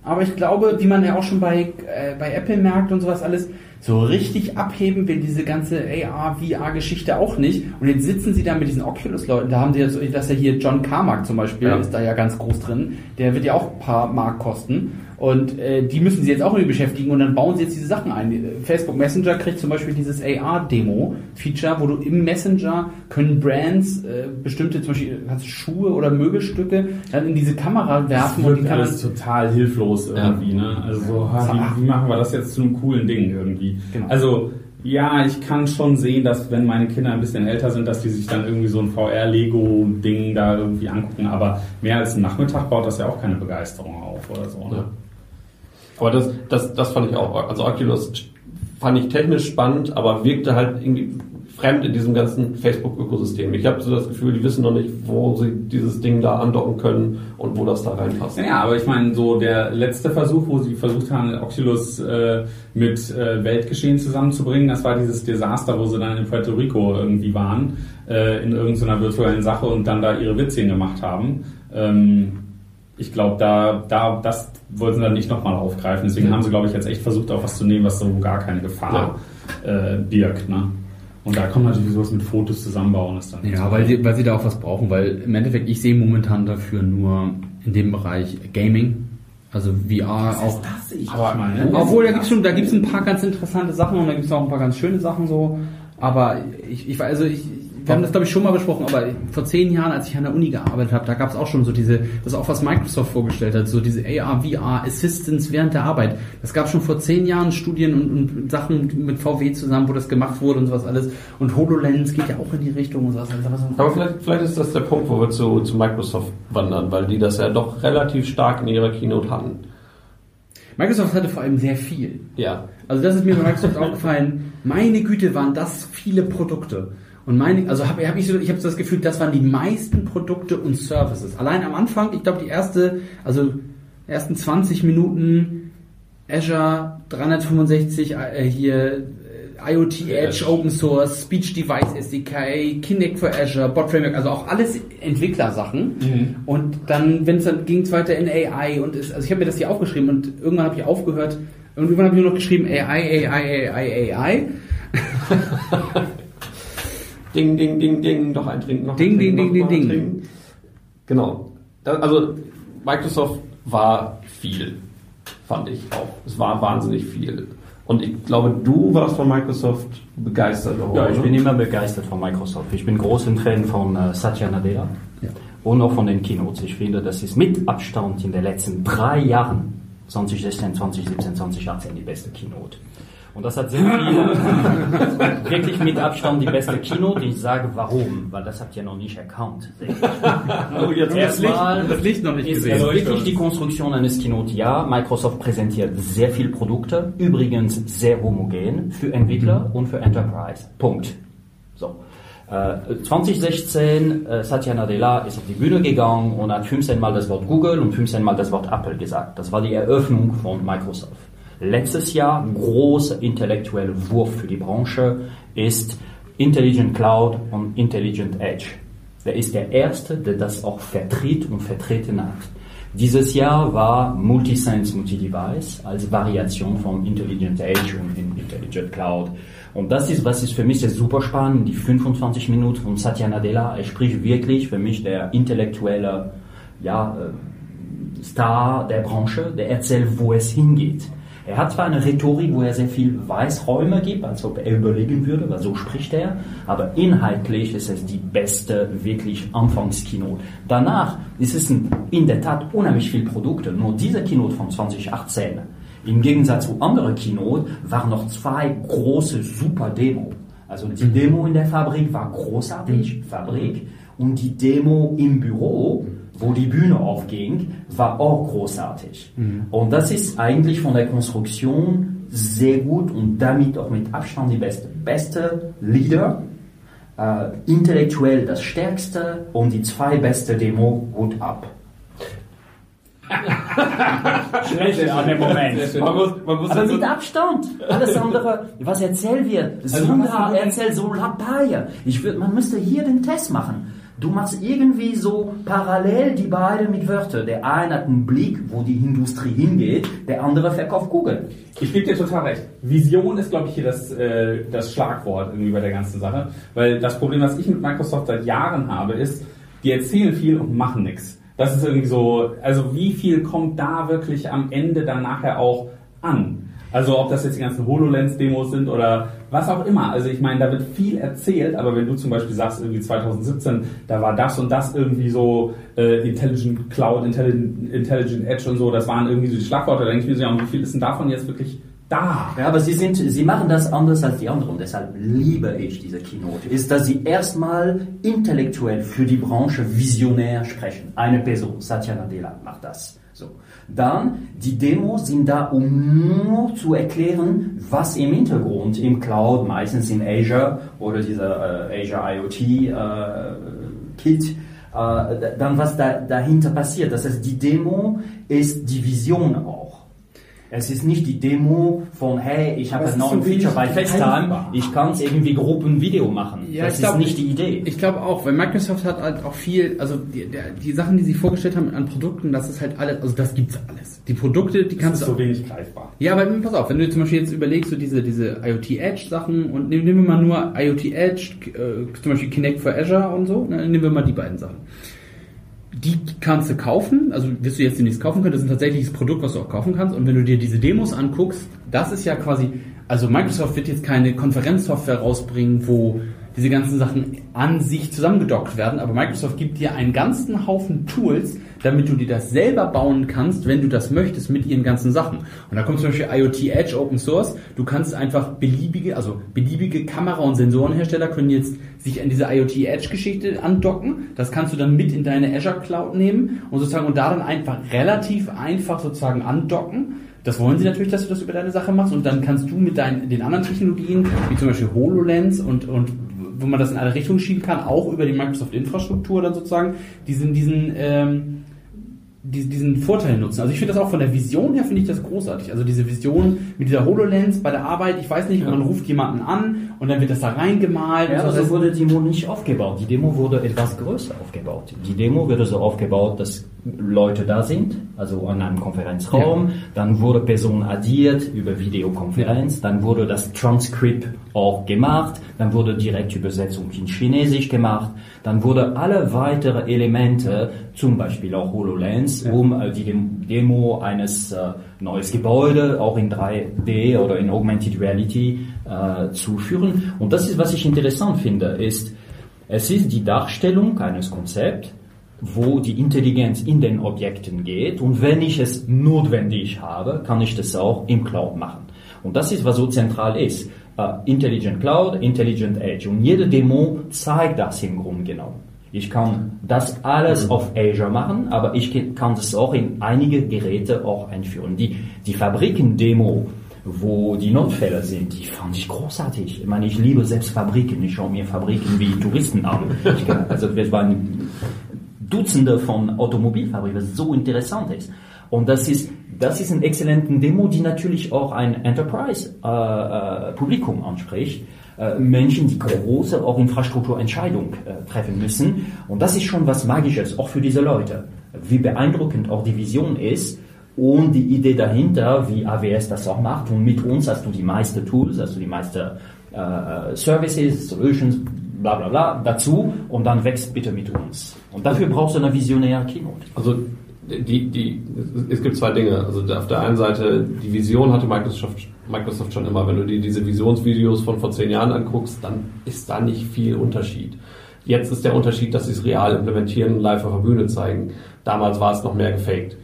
[SPEAKER 1] Aber ich glaube, wie man ja auch schon bei, äh, bei Apple merkt und sowas alles, so richtig abheben will diese ganze AR, VR-Geschichte auch nicht. Und jetzt sitzen sie da mit diesen Oculus-Leuten. Da haben sie ja so, dass ja hier John Carmack zum Beispiel
[SPEAKER 2] Ja.
[SPEAKER 1] ist da ja ganz groß drin. Der wird ja auch ein paar Mark kosten. Und äh, die müssen sie jetzt auch irgendwie beschäftigen und dann bauen sie jetzt diese Sachen ein. Facebook Messenger kriegt zum Beispiel dieses AR-Demo-Feature, wo du im Messenger können Brands äh, bestimmte, zum Beispiel kannst Schuhe oder Möbelstücke dann in diese Kamera werfen und die
[SPEAKER 3] alles total hilflos irgendwie, ne? Also so, wie, wie machen wir das jetzt zu einem coolen Ding irgendwie?
[SPEAKER 1] Genau.
[SPEAKER 3] Also ja, ich kann schon sehen, dass wenn meine Kinder ein bisschen älter sind, dass die sich dann irgendwie so ein VR-Lego-Ding da irgendwie angucken, aber mehr als einen Nachmittag baut das ja auch keine Begeisterung auf oder so. Ne?
[SPEAKER 2] Ja. Aber das, das, das fand ich auch, also Oculus fand ich technisch spannend, aber wirkte halt irgendwie fremd in diesem ganzen Facebook-Ökosystem. Ich habe so das Gefühl, die wissen noch nicht, wo sie dieses Ding da andocken können und wo das da reinpasst.
[SPEAKER 3] Ja, aber ich meine, so der letzte Versuch, wo sie versucht haben, Oculus äh, mit äh, Weltgeschehen zusammenzubringen, das war dieses Desaster, wo sie dann in Puerto Rico irgendwie waren, äh, in irgendeiner virtuellen Sache und dann da ihre Witzchen gemacht haben. Ähm, ich glaube, da, da, das wollten sie dann nicht nochmal aufgreifen. Deswegen
[SPEAKER 2] Ja.
[SPEAKER 3] haben sie, glaube ich, jetzt echt versucht, auch was zu nehmen, was so gar keine Gefahr äh, birgt. Ne? Und da kommt natürlich sowas mit Fotos zusammenbauen. Ist dann
[SPEAKER 1] Ja, weil sie, weil sie da auch was brauchen, weil im Endeffekt, ich sehe momentan dafür nur in dem Bereich Gaming, also VR auch.
[SPEAKER 3] aber, meine,
[SPEAKER 1] Obwohl, da gibt's schon, da gibt's ein paar ganz interessante Sachen und da gibt's auch ein paar ganz schöne Sachen so. Aber ich, ich also ich, wir haben das glaube ich schon mal besprochen, aber vor zehn Jahren, als ich an der Uni gearbeitet habe, da gab's auch schon so diese, das ist auch was Microsoft vorgestellt hat, so diese AR, VR Assistance während der Arbeit. Das gab schon vor zehn Jahren Studien und, und Sachen mit VW zusammen, wo das gemacht wurde und sowas alles. Und HoloLens geht ja auch in die Richtung und sowas. Also,
[SPEAKER 2] Aber vielleicht, vielleicht ist das der Punkt, wo wir zu, zu Microsoft wandern, weil die das ja doch relativ stark in ihrer Keynote hatten.
[SPEAKER 1] Microsoft hatte vor allem sehr viel.
[SPEAKER 2] Ja.
[SPEAKER 1] Also das ist mir bei Microsoft aufgefallen. Meine Güte, waren das viele Produkte. Und meine, also habe hab ich so, ich habe so das Gefühl, das waren die meisten Produkte und Services. Allein am Anfang, ich glaube die erste, also ersten 20 Minuten Azure 365 äh, hier äh, IoT Edge, Open Source, Speech Device SDK, Kinect für Azure, Bot Framework, also auch alles Entwicklersachen. Und dann, wenn es dann ging es weiter in AI und es, also ich habe mir das hier aufgeschrieben und irgendwann habe ich aufgehört und irgendwann habe ich nur noch geschrieben AI, AI, AI, AI.
[SPEAKER 2] Ding, ding, ding, ding, noch ein Trinken, noch
[SPEAKER 1] Ding,
[SPEAKER 2] ein
[SPEAKER 1] ding,
[SPEAKER 2] Trinken,
[SPEAKER 1] ding,
[SPEAKER 2] noch
[SPEAKER 1] ding,
[SPEAKER 2] ein
[SPEAKER 1] ding.
[SPEAKER 2] Trinken. Genau. Also Microsoft war viel, fand ich auch. Es war wahnsinnig viel. Und ich glaube, du warst von Microsoft begeistert.
[SPEAKER 4] Ja, ich bin immer begeistert von Microsoft. Ich bin großer Fan von äh, Satya Nadella
[SPEAKER 1] Ja.
[SPEAKER 4] und auch von den Keynotes. Ich finde, das ist mit Abstand in den letzten drei Jahren, 2016, 2017, 2018, die beste Keynote. Und das hat sehr viel, wirklich mit Abstand die beste Keynote. Ich sage warum, weil das habt ihr noch nicht erkannt.
[SPEAKER 1] Oh, jetzt
[SPEAKER 4] das Licht-
[SPEAKER 1] das Licht noch nicht
[SPEAKER 4] ist
[SPEAKER 1] gesehen.
[SPEAKER 4] es wirklich die Konstruktion eines Keynote? Ja, Microsoft präsentiert sehr viele Produkte, übrigens sehr homogen für Entwickler und für Enterprise. Punkt. So. Äh, 2016, äh, Satya Nadella ist auf die Bühne gegangen und hat 15 Mal das Wort Google und 15 Mal das Wort Apple gesagt. Das war die Eröffnung von Microsoft. Letztes Jahr, großer intellektueller Wurf für die Branche, ist Intelligent Cloud und Intelligent Edge. Der ist der Erste, der das auch vertritt und vertreten hat. Dieses Jahr war Multisense Multidevice als Variation von Intelligent Edge und Intelligent Cloud. Und das ist, was ist für mich super spannend, die 25 Minuten von Satya Nadella. Er spricht wirklich für mich der intellektuelle ja, äh, Star der Branche, der erzählt, wo es hingeht. Er hat zwar eine Rhetorik, wo er sehr viel Weißräume gibt, als ob er überlegen würde, weil so spricht er, aber inhaltlich ist es die beste, wirklich Anfangskeynote. Danach ist es in der Tat unheimlich viele Produkte. Nur diese Keynote von 2018, im Gegensatz zu anderen Keynote, waren noch zwei große super Demo. Also die Demo in der Fabrik war großartig, Fabrik, und die Demo im Büro wo die Bühne aufging, war auch großartig. Mhm. Und das ist eigentlich von der Konstruktion sehr gut und damit auch mit Abstand die beste. Beste Leader, äh, intellektuell das stärkste und die zwei beste Demo gut ab.
[SPEAKER 3] Schlecht an dem Moment.
[SPEAKER 4] Man muss, man muss Aber mit Abstand. Alles andere, was erzählen wir? Also Sundar erzählt so Lappaie. Ich würd, man müsste hier den Test machen. Du machst irgendwie so parallel die beiden mit Wörtern. Der eine hat einen Blick, wo die Industrie hingeht, der andere verkauft Google.
[SPEAKER 3] Ich gebe dir total recht. Vision ist, glaube ich, hier das, äh, das Schlagwort irgendwie bei der ganzen Sache. Weil das Problem, was ich mit Microsoft seit Jahren habe, ist, die erzählen viel und machen nichts. Das ist irgendwie so, also wie viel kommt da wirklich am Ende dann nachher auch an? Also ob das jetzt die ganzen HoloLens-Demos sind oder was auch immer. Also ich meine, da wird viel erzählt, aber wenn du zum Beispiel sagst, irgendwie 2017, da war das und das irgendwie so äh, Intelligent Cloud, Intelligent, Intelligent Edge und so, das waren irgendwie so die Schlagworte, da denke ich mir so, ja, wie viel ist denn davon jetzt wirklich da.
[SPEAKER 4] Ja, aber sie sind, sie machen das anders als die anderen. Deshalb liebe ich diese Keynote. Ist, dass sie erstmal intellektuell für die Branche visionär sprechen. Eine Person, Satya Nadella, macht das. So. Dann, die Demos sind da, um nur zu erklären, was im Hintergrund im Cloud, meistens in Azure oder dieser äh, Azure IoT äh, Kit, äh, dann was da, dahinter passiert. Das heißt, die Demo ist die Vision auch. Es ist nicht die Demo von, hey, ich habe ein neues Feature bei FaceTime, ich kann es irgendwie Gruppenvideo machen.
[SPEAKER 1] Ja, das ist glaub, nicht die Idee. Ich glaube auch, weil Microsoft hat halt auch viel, also die, der, die Sachen, die sie vorgestellt haben an Produkten, das ist halt alles, also das gibt's alles. Die Produkte, die kannst
[SPEAKER 3] das ist du... so wenig greifbar.
[SPEAKER 1] Ja, aber pass auf, wenn du zum Beispiel jetzt überlegst, so diese, diese IoT Edge Sachen und nehmen, wir mal nur IoT Edge, äh, zum Beispiel Kinect for Azure und so, ne, nehmen wir mal die beiden Sachen die kannst du kaufen, also wirst du jetzt demnächst kaufen können, das ist ein tatsächliches Produkt, was du auch kaufen kannst. Und wenn du dir diese Demos anguckst, das ist ja quasi, also Microsoft wird jetzt keine Konferenzsoftware rausbringen, wo diese ganzen Sachen an sich zusammengedockt werden, aber Microsoft gibt dir einen ganzen Haufen Tools, damit du dir das selber bauen kannst, wenn du das möchtest, mit ihren ganzen Sachen. Und da kommt zum Beispiel IoT Edge Open Source. Du kannst einfach beliebige, also beliebige Kamera- und Sensorenhersteller können jetzt sich an diese IoT Edge Geschichte andocken. Das kannst du dann mit in deine Azure Cloud nehmen und sozusagen und da dann einfach relativ einfach sozusagen andocken. Das wollen sie natürlich, dass du das über deine Sache machst und dann kannst du mit deinen, den anderen Technologien, wie zum Beispiel HoloLens und, und wo man das in alle Richtungen schieben kann, auch über die Microsoft-Infrastruktur dann sozusagen, diesen, diesen, ähm, diesen, Vorteil nutzen. Also ich finde das auch von der Vision her finde ich das großartig. Also diese Vision mit dieser HoloLens bei der Arbeit, ich weiß nicht, man ruft jemanden an und dann wird das da reingemalt.
[SPEAKER 4] Ja, so wurde die Demo nicht aufgebaut. Die Demo wurde etwas größer aufgebaut. Die Demo wurde so aufgebaut, dass Leute da sind, also an einem Konferenzraum, ja. dann wurde Personen addiert über Videokonferenz, dann wurde das Transkript auch gemacht, dann wurde direkt Übersetzung in Chinesisch gemacht, dann wurde alle weitere Elemente, zum Beispiel auch HoloLens, ja. um äh, die Demo eines äh, neues Gebäude auch in 3D oder in Augmented Reality äh, zu führen. Und das ist, was ich interessant finde, ist, es ist die Darstellung eines Konzepts, wo die Intelligenz in den Objekten geht. Und wenn ich es notwendig habe, kann ich das auch im Cloud machen. Und das ist, was so zentral ist. Uh, Intelligent Cloud, Intelligent Edge. Und jede Demo zeigt das im Grunde genommen. Ich kann das alles mhm. auf Azure machen, aber ich kann das auch in einige Geräte auch einführen. Die, die Fabriken-Demo, wo die Notfälle sind, die fand ich großartig. Ich meine, ich liebe selbst Fabriken. Ich schaue mir Fabriken wie Touristen an. Also wir waren Dutzende von Automobilfabriken, was so interessant ist. Und das ist, das ist eine exzellente Demo, die natürlich auch ein Enterprise-Publikum äh, äh, anspricht. Äh, Menschen, die große auch Infrastrukturentscheidungen äh, treffen müssen. Und das ist schon was Magisches, auch für diese Leute. wie beeindruckend auch die Vision ist und die Idee dahinter, wie AWS das auch macht. Und mit uns hast du die meisten Tools, hast du die meisten äh, Services, Solutions, bla bla bla dazu und dann wächst bitte mit uns. Und dafür brauchst du eine visionäre Keynote.
[SPEAKER 2] Also die, die, es gibt zwei Dinge. Also auf der einen Seite, die Vision hatte Microsoft, Microsoft schon immer. Wenn du dir diese Visionsvideos von vor zehn Jahren anguckst, dann ist da nicht viel Unterschied. Jetzt ist der Unterschied, dass sie es real implementieren und live auf der Bühne zeigen. Damals war es noch mehr gefaked.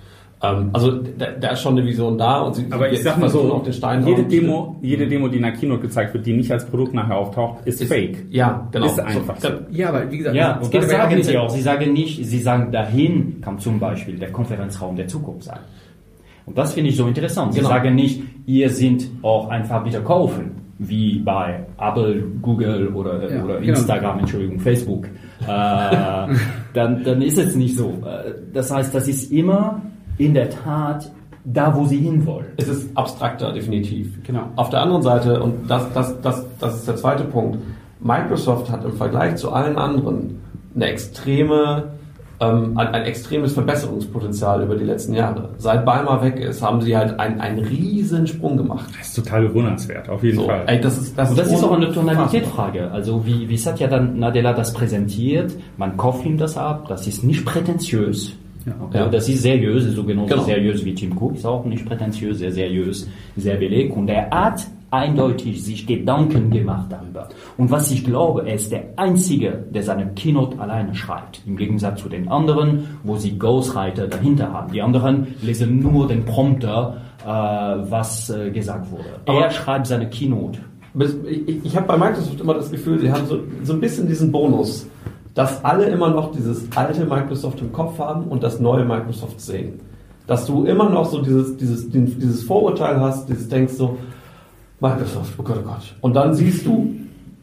[SPEAKER 2] Ähm, also da, da, ist schon eine Vision da und sie,
[SPEAKER 3] aber ich sag mal so,
[SPEAKER 2] auch den Stein
[SPEAKER 3] jede Demo, jede Demo, die in der Keynote gezeigt wird, die nicht als Produkt nachher auftaucht, ist, ist fake.
[SPEAKER 2] Ja, genau.
[SPEAKER 3] Ist einfach. So,
[SPEAKER 1] ja, aber wie gesagt,
[SPEAKER 4] ja, und das sagen sie auch. Sie sagen nicht, sie sagen dahin kann zum Beispiel der Konferenzraum der Zukunft sein. Und das finde ich so interessant. Sie genau. sagen nicht, ihr sind auch einfach wieder kaufen, wie bei Apple, Google oder, ja, oder genau. Instagram, Entschuldigung, Facebook. äh, dann, dann ist es nicht so. Äh, das heißt, das ist immer in der Tat da, wo sie hinwollen.
[SPEAKER 2] Es ist abstrakter, definitiv.
[SPEAKER 1] Genau.
[SPEAKER 2] Auf der anderen Seite, und das, das, das, das ist der zweite Punkt, Microsoft hat im Vergleich zu allen anderen eine extreme, ähm, ein, ein, extremes Verbesserungspotenzial über die letzten Jahre. Seit Balmer weg ist, haben sie halt einen, einen riesen Sprung gemacht.
[SPEAKER 3] Das ist total bewundernswert, auf jeden so, Fall.
[SPEAKER 4] Ey, das ist, das, Und das ist, ist auch eine Tonalitätfrage. Also wie, wie Satya dann Nadella das präsentiert, man kauft ihm das ab, das ist nicht prätentiös. Ja, okay. ja, das ist seriös, so genauso genau. seriös wie Tim Cook, ist auch nicht prätentiös, sehr seriös, sehr belegt. Und er hat eindeutig sich Gedanken gemacht darüber. Und was ich glaube, er ist der Einzige, der seine Keynote alleine schreibt. Im Gegensatz zu den anderen, wo sie Ghostwriter dahinter haben. Die anderen lesen nur den Prompter, äh, was äh, gesagt wurde. Aber er schreibt seine Keynote.
[SPEAKER 2] Ich, ich habe bei Microsoft immer das Gefühl, sie haben so, so ein bisschen diesen Bonus dass alle immer noch dieses alte Microsoft im Kopf haben und das neue Microsoft sehen. Dass du immer noch so dieses, dieses, dieses Vorurteil hast, dieses denkst so, Microsoft, oh Gott, oh Gott. Und dann siehst du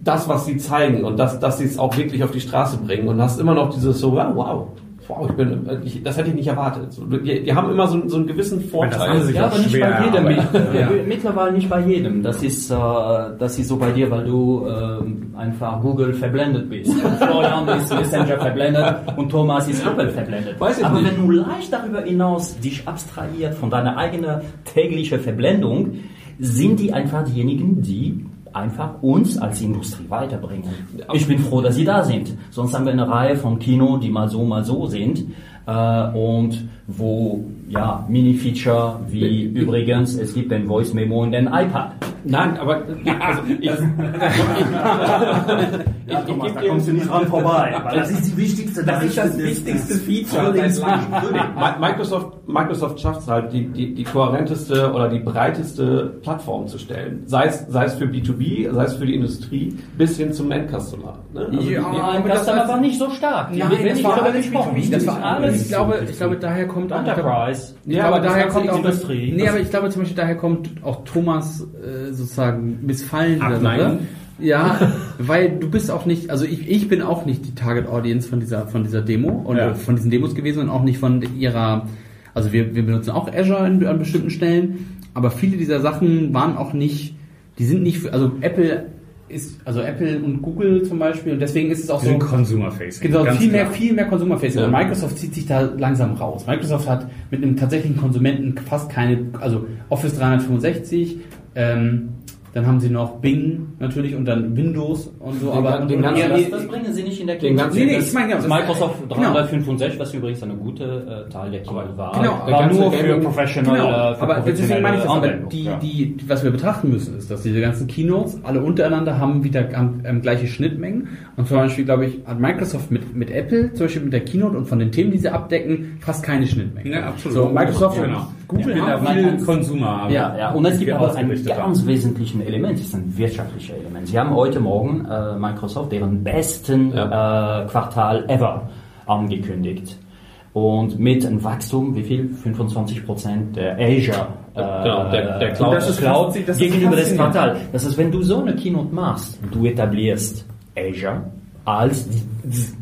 [SPEAKER 2] das, was sie zeigen und das, dass sie es auch wirklich auf die Straße bringen und hast immer noch dieses so, wow, wow, wow, ich bin, ich, das hätte ich nicht erwartet. So, die, die, haben immer so, so einen gewissen Vorteil.
[SPEAKER 4] ja, aber nicht bei jedem. Ja. Mittlerweile nicht bei jedem. Das ist, äh, das ist so bei dir, weil du äh, einfach Google verblendet bist. Und Florian ist Messenger verblendet und Thomas ist Apple verblendet. Weiß aber nicht. wenn du leicht darüber hinaus dich abstrahiert von deiner eigenen täglichen Verblendung, sind die einfach diejenigen, die einfach uns als Industrie weiterbringen. Ich bin froh, dass Sie da sind. Sonst haben wir eine Reihe von Kino, die mal so, mal so sind äh, und wo ja Mini-Feature wie übrigens es gibt ein Voice Memo in den iPad.
[SPEAKER 2] Nein, aber also ich, ja,
[SPEAKER 4] Thomas, da kommst du nicht dran vorbei. Das ist die wichtigste,
[SPEAKER 2] das ist das wichtigste Feature. Microsoft, Microsoft schafft es halt, die, die, die kohärenteste oder die breiteste Plattform zu stellen. Sei es, sei es für B2B, sei es für die Industrie, bis hin zum Endcustomer.
[SPEAKER 4] Ne? Also ja, Endcustomer war nicht so stark.
[SPEAKER 1] Nein, das war alles B2B. Das war alles. Ich glaube, ich glaube, daher kommt
[SPEAKER 4] Enterprise.
[SPEAKER 1] Ja, aber daher kommt auch Industrie. Nee, aber ich glaube zum Beispiel daher kommt auch Thomas äh, sozusagen missfallen.
[SPEAKER 3] Nein.
[SPEAKER 1] Ja, weil du bist auch nicht, also ich, ich bin auch nicht die Target Audience von dieser, von dieser Demo und ja. von diesen Demos gewesen und auch nicht von ihrer, also wir, wir benutzen auch Azure in, an bestimmten Stellen, aber viele dieser Sachen waren auch nicht, die sind nicht, also Apple ist, also Apple und Google zum Beispiel, und deswegen ist es auch so.
[SPEAKER 3] Consumer-Facing.
[SPEAKER 1] Genau, viel mehr, viel mehr Consumer-Facing. Ja. Und Microsoft zieht sich da langsam raus. Microsoft hat mit einem tatsächlichen Konsumenten fast keine, also Office 365, ähm, dann haben sie noch Bing natürlich und dann Windows und so.
[SPEAKER 4] Den, aber den ganzen, das, das, bringen sie nicht in der
[SPEAKER 1] Keynote. Nee, nee, ich meine,
[SPEAKER 4] ja, Microsoft 365, genau. was übrigens eine gute äh, Teil der Keynote war, genau, war nur für Professional. Genau. Äh,
[SPEAKER 1] für aber deswegen meine ich das, aber die, ja. die, die, was wir betrachten müssen, ist, dass diese ganzen Keynotes alle untereinander haben wieder haben, ähm, gleiche Schnittmengen. Und zum Beispiel, glaube ich, hat Microsoft mit, mit Apple, zum Beispiel mit der Keynote und von den Themen, die sie abdecken, fast keine Schnittmengen.
[SPEAKER 3] Ja, absolut.
[SPEAKER 1] So, Microsoft genau.
[SPEAKER 3] Google ja, haben viel Consumer.
[SPEAKER 4] Ja, ja. Und es gibt aber einen ganz wesentlichen Element, das ist ein wirtschaftliches Element. Sie haben heute Morgen äh, Microsoft deren besten ja. äh, Quartal ever angekündigt. Und mit einem Wachstum, wie viel? 25 Prozent der Azure.
[SPEAKER 2] Äh, genau, der, der Cloud,
[SPEAKER 4] das ist Cloud das gegenüber des Quartal. Das heißt, wenn du so eine Keynote machst, du etablierst Azure als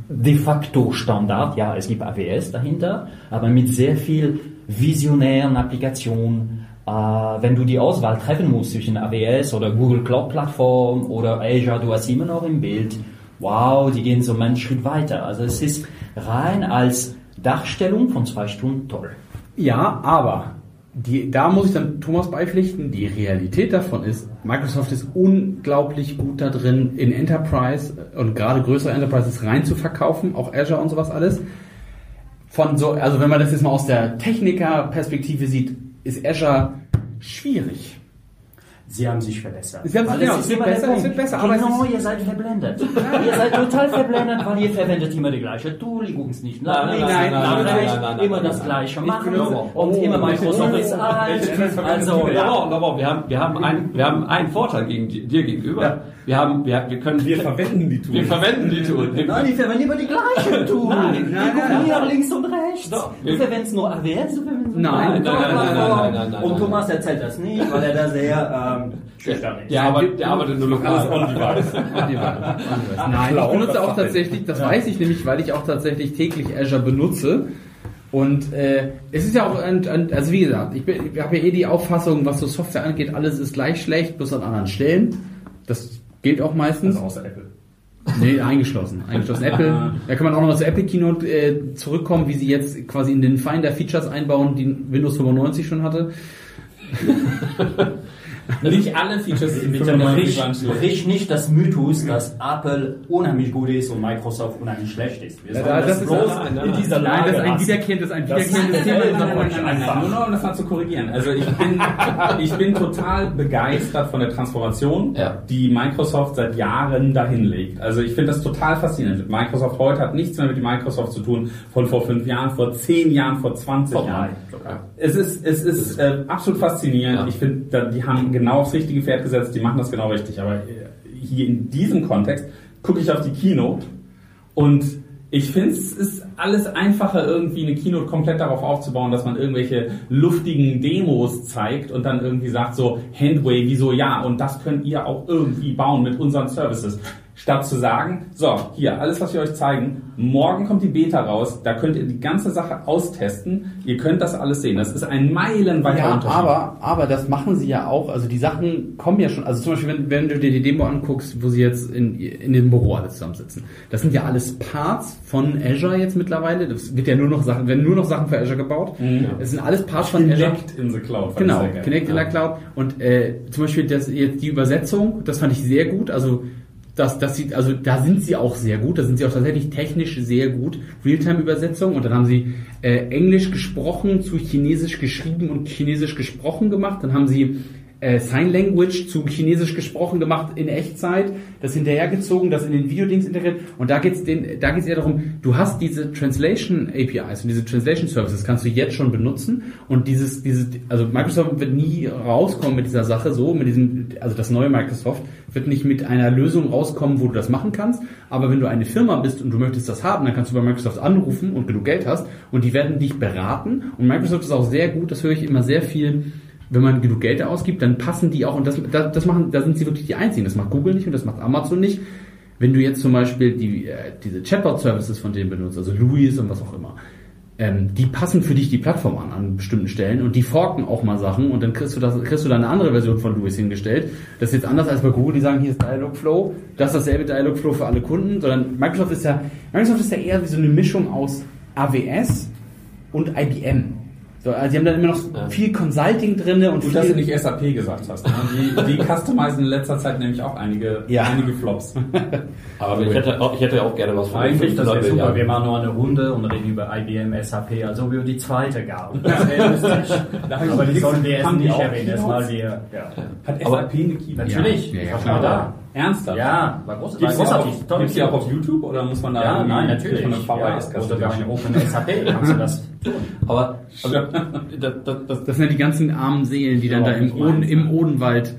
[SPEAKER 4] de facto Standard, ja, es gibt AWS dahinter, aber mit sehr viel visionären Applikationen. Äh, wenn du die Auswahl treffen musst zwischen AWS oder Google Cloud Plattform oder Azure, du hast immer noch im Bild, wow, die gehen so einen Schritt weiter. Also es ist rein als Darstellung von zwei Stunden toll.
[SPEAKER 1] Ja, aber die, da muss ich dann Thomas beipflichten, die Realität davon ist, Microsoft ist unglaublich gut da drin, in Enterprise und gerade größere Enterprises rein zu verkaufen, auch Azure und sowas alles. Von so, also wenn man das jetzt mal aus der Techniker-Perspektive sieht, ist Azure schwierig.
[SPEAKER 4] Sie haben sich verbessert.
[SPEAKER 1] Sie haben sich- genau,
[SPEAKER 4] der
[SPEAKER 1] besser, wird besser, aber
[SPEAKER 4] genau, ihr seid verblendet. ihr seid total verblendet, weil ihr verwendet immer die gleiche Tool, ihr guckt es nicht nach,
[SPEAKER 2] Nein, nein,
[SPEAKER 4] links,
[SPEAKER 2] nein,
[SPEAKER 4] nach
[SPEAKER 2] nein, nein,
[SPEAKER 4] rechts,
[SPEAKER 2] nein, nein, nein,
[SPEAKER 4] immer
[SPEAKER 2] nein,
[SPEAKER 4] das
[SPEAKER 2] nein.
[SPEAKER 4] gleiche
[SPEAKER 1] Ich
[SPEAKER 4] machen und
[SPEAKER 1] Oh,
[SPEAKER 4] immer Microsoft ist
[SPEAKER 1] Tool?
[SPEAKER 4] alt. Also,
[SPEAKER 2] Ja, wir haben, wir haben einen, wir haben einen Vorteil gegen di- dir gegenüber.
[SPEAKER 1] Ja.
[SPEAKER 2] Wir haben, wir, wir können,
[SPEAKER 3] Wir verwenden die Tools.
[SPEAKER 2] wir verwenden die Tool. Wir,
[SPEAKER 4] Nein, die verwenden immer die gleiche Tool.
[SPEAKER 1] Nein, nein,
[SPEAKER 4] gucken
[SPEAKER 1] nein,
[SPEAKER 4] hier links und rechts. Du verwendest nur AWS, du verwendest nur
[SPEAKER 1] Nein,
[SPEAKER 2] nein, nein, nein, nein, nein, nein,
[SPEAKER 4] Und
[SPEAKER 2] nein.
[SPEAKER 4] Thomas erzählt das nicht, weil er da sehr ähm, ist.
[SPEAKER 2] der, arbeitet, der arbeitet nur lokal.
[SPEAKER 3] on-device.
[SPEAKER 1] Nein, ich benutze auch tatsächlich, das weiß ich nämlich, weil ich auch tatsächlich täglich Azure benutze. Und äh, es ist ja auch, ein, ein, also wie gesagt, ich, bin- ich habe ja eh die Auffassung, was so Software angeht, alles ist gleich schlecht, bloß an anderen Stellen. Das gilt auch meistens.
[SPEAKER 3] Also außer Apple.
[SPEAKER 1] Nee, eingeschlossen. Eingeschlossen. Apple, da kann man auch noch mal zur Apple Keynote äh, zurückkommen, wie sie jetzt quasi in den Finder Features einbauen, die Windows 95 schon hatte.
[SPEAKER 3] Nicht alle Features sind
[SPEAKER 4] Bitte
[SPEAKER 3] 95
[SPEAKER 4] brich,
[SPEAKER 3] waren schlecht.
[SPEAKER 4] brich nicht das Mythos, dass Apple unheimlich gut ist und Microsoft unheimlich schlecht ist. Wir
[SPEAKER 1] Ja,
[SPEAKER 4] sollen
[SPEAKER 1] das
[SPEAKER 4] das
[SPEAKER 1] ist-
[SPEAKER 4] bloß
[SPEAKER 2] nein, nein,
[SPEAKER 4] in
[SPEAKER 2] nein.
[SPEAKER 4] dieser
[SPEAKER 1] Nein,
[SPEAKER 4] Lage
[SPEAKER 1] das ist ein wiederkehrendes, ein wiederkehrendes Thema.
[SPEAKER 4] Nein, nein, nein.
[SPEAKER 3] Nur noch, um das mal zu korrigieren. Also ich bin, ich bin total begeistert von der Transformation,
[SPEAKER 2] Ja.
[SPEAKER 3] die Microsoft seit Jahren dahin legt. Also ich finde das total faszinierend. Microsoft heute hat nichts mehr mit Microsoft zu tun von vor fünf Jahren, vor zehn Jahren, vor 20 Jahren. Es ist, es ist äh, absolut faszinierend.
[SPEAKER 2] Ja.
[SPEAKER 3] Ich finde, die haben genau aufs richtige Pferd gesetzt, die machen das genau richtig. Aber äh, hier in diesem Kontext gucke ich auf die Keynote und ich finde, es ist alles einfacher, irgendwie eine Keynote komplett darauf aufzubauen, dass man irgendwelche luftigen Demos zeigt und dann irgendwie sagt so, Handway, wieso ja, und das könnt ihr auch irgendwie bauen mit unseren Services. Statt zu sagen, so, hier, alles, was wir euch zeigen, morgen kommt die Beta raus, da könnt ihr die ganze Sache austesten, ihr könnt das alles sehen. Das ist ein meilenweiter
[SPEAKER 1] Ja,
[SPEAKER 3] Unterschied.
[SPEAKER 1] aber, aber das machen sie ja auch. Also die Sachen kommen ja schon. Also zum Beispiel, wenn, wenn du dir die Demo anguckst, wo sie jetzt in, in dem Büro alle zusammensitzen. Das sind ja alles Parts von Azure jetzt mittlerweile. Das wird ja nur noch Sachen, werden nur noch Sachen für Azure gebaut. Es sind alles Parts von Azure.
[SPEAKER 3] Connect in the Cloud.
[SPEAKER 1] Genau. Connect in der Cloud. Und äh, zum Beispiel das, jetzt die Übersetzung, das fand ich sehr gut. Also das, das sieht, also da sind sie auch sehr gut. Da sind sie auch tatsächlich technisch sehr gut. Realtime-Übersetzung. Und dann haben sie äh, Englisch gesprochen zu Chinesisch geschrieben und Chinesisch gesprochen gemacht. Dann haben sie äh, Sign Language zu Chinesisch gesprochen gemacht in Echtzeit, das hinterhergezogen, das in den Videodings integriert. Und da geht's den, da geht's eher darum, du hast diese Translation APIs und diese Translation Services kannst du jetzt schon benutzen. Und dieses, dieses, also Microsoft wird nie rauskommen mit dieser Sache so, mit diesem, also das neue Microsoft wird nicht mit einer Lösung rauskommen, wo du das machen kannst, aber wenn du eine Firma bist und du möchtest das haben, dann kannst du bei Microsoft anrufen und genug Geld hast. Und die werden dich beraten. Und Microsoft ist auch sehr gut, das höre ich immer sehr viel, wenn man genug Geld ausgibt, dann passen die auch, und das, das, das machen, da sind sie wirklich die Einzigen. Das macht Google nicht und das macht Amazon nicht. Wenn du jetzt zum Beispiel die, äh, diese Chatbot-Services von denen benutzt, also Louis und was auch immer, ähm, die passen für dich die Plattform an, an bestimmten Stellen und die forken auch mal Sachen und dann kriegst du das, kriegst du da eine andere Version von Louis hingestellt. Das ist jetzt anders als bei Google, die sagen, hier ist Dialogflow, das ist dasselbe Dialogflow für alle Kunden, sondern Microsoft ist ja, Microsoft ist ja eher wie so eine Mischung aus AWS und IBM. So, also die haben dann immer noch
[SPEAKER 2] Ja.
[SPEAKER 1] viel Consulting drinne und
[SPEAKER 3] Gut, dass du nicht SAP gesagt hast. ne? Die, die customizen in letzter Zeit nämlich auch einige,
[SPEAKER 1] Ja.
[SPEAKER 3] einige Flops.
[SPEAKER 2] Aber ich hätte, auch, ich hätte auch gerne was von
[SPEAKER 4] Eigentlich, das wäre
[SPEAKER 2] 500
[SPEAKER 4] super. Wir
[SPEAKER 2] Milliarden.
[SPEAKER 4] machen nur eine Runde und reden über IBM, SAP, also über die zweite Gabel. Das wäre lustig. Aber die sollen wir erst nicht erwähnen, erstmal wir, ja.
[SPEAKER 3] Hat SAP eine Keynote?
[SPEAKER 4] Natürlich,
[SPEAKER 1] Ja, ja, klar.
[SPEAKER 4] da.
[SPEAKER 3] Ernsthaft?
[SPEAKER 4] Ja, war groß, war
[SPEAKER 3] Gibt's die, auch
[SPEAKER 4] großartig.
[SPEAKER 3] auf,
[SPEAKER 4] Toll.
[SPEAKER 3] gibt's die auch auf YouTube oder muss man da
[SPEAKER 4] Ja, nein, natürlich.
[SPEAKER 3] von der
[SPEAKER 4] Ja,
[SPEAKER 3] VHS
[SPEAKER 4] oder bei einem Open SAP kannst du das tun.
[SPEAKER 2] Aber also, das, das, das,
[SPEAKER 1] das sind ja die ganzen armen Seelen, die dann
[SPEAKER 3] Ja,
[SPEAKER 1] da im, Oden, im Odenwald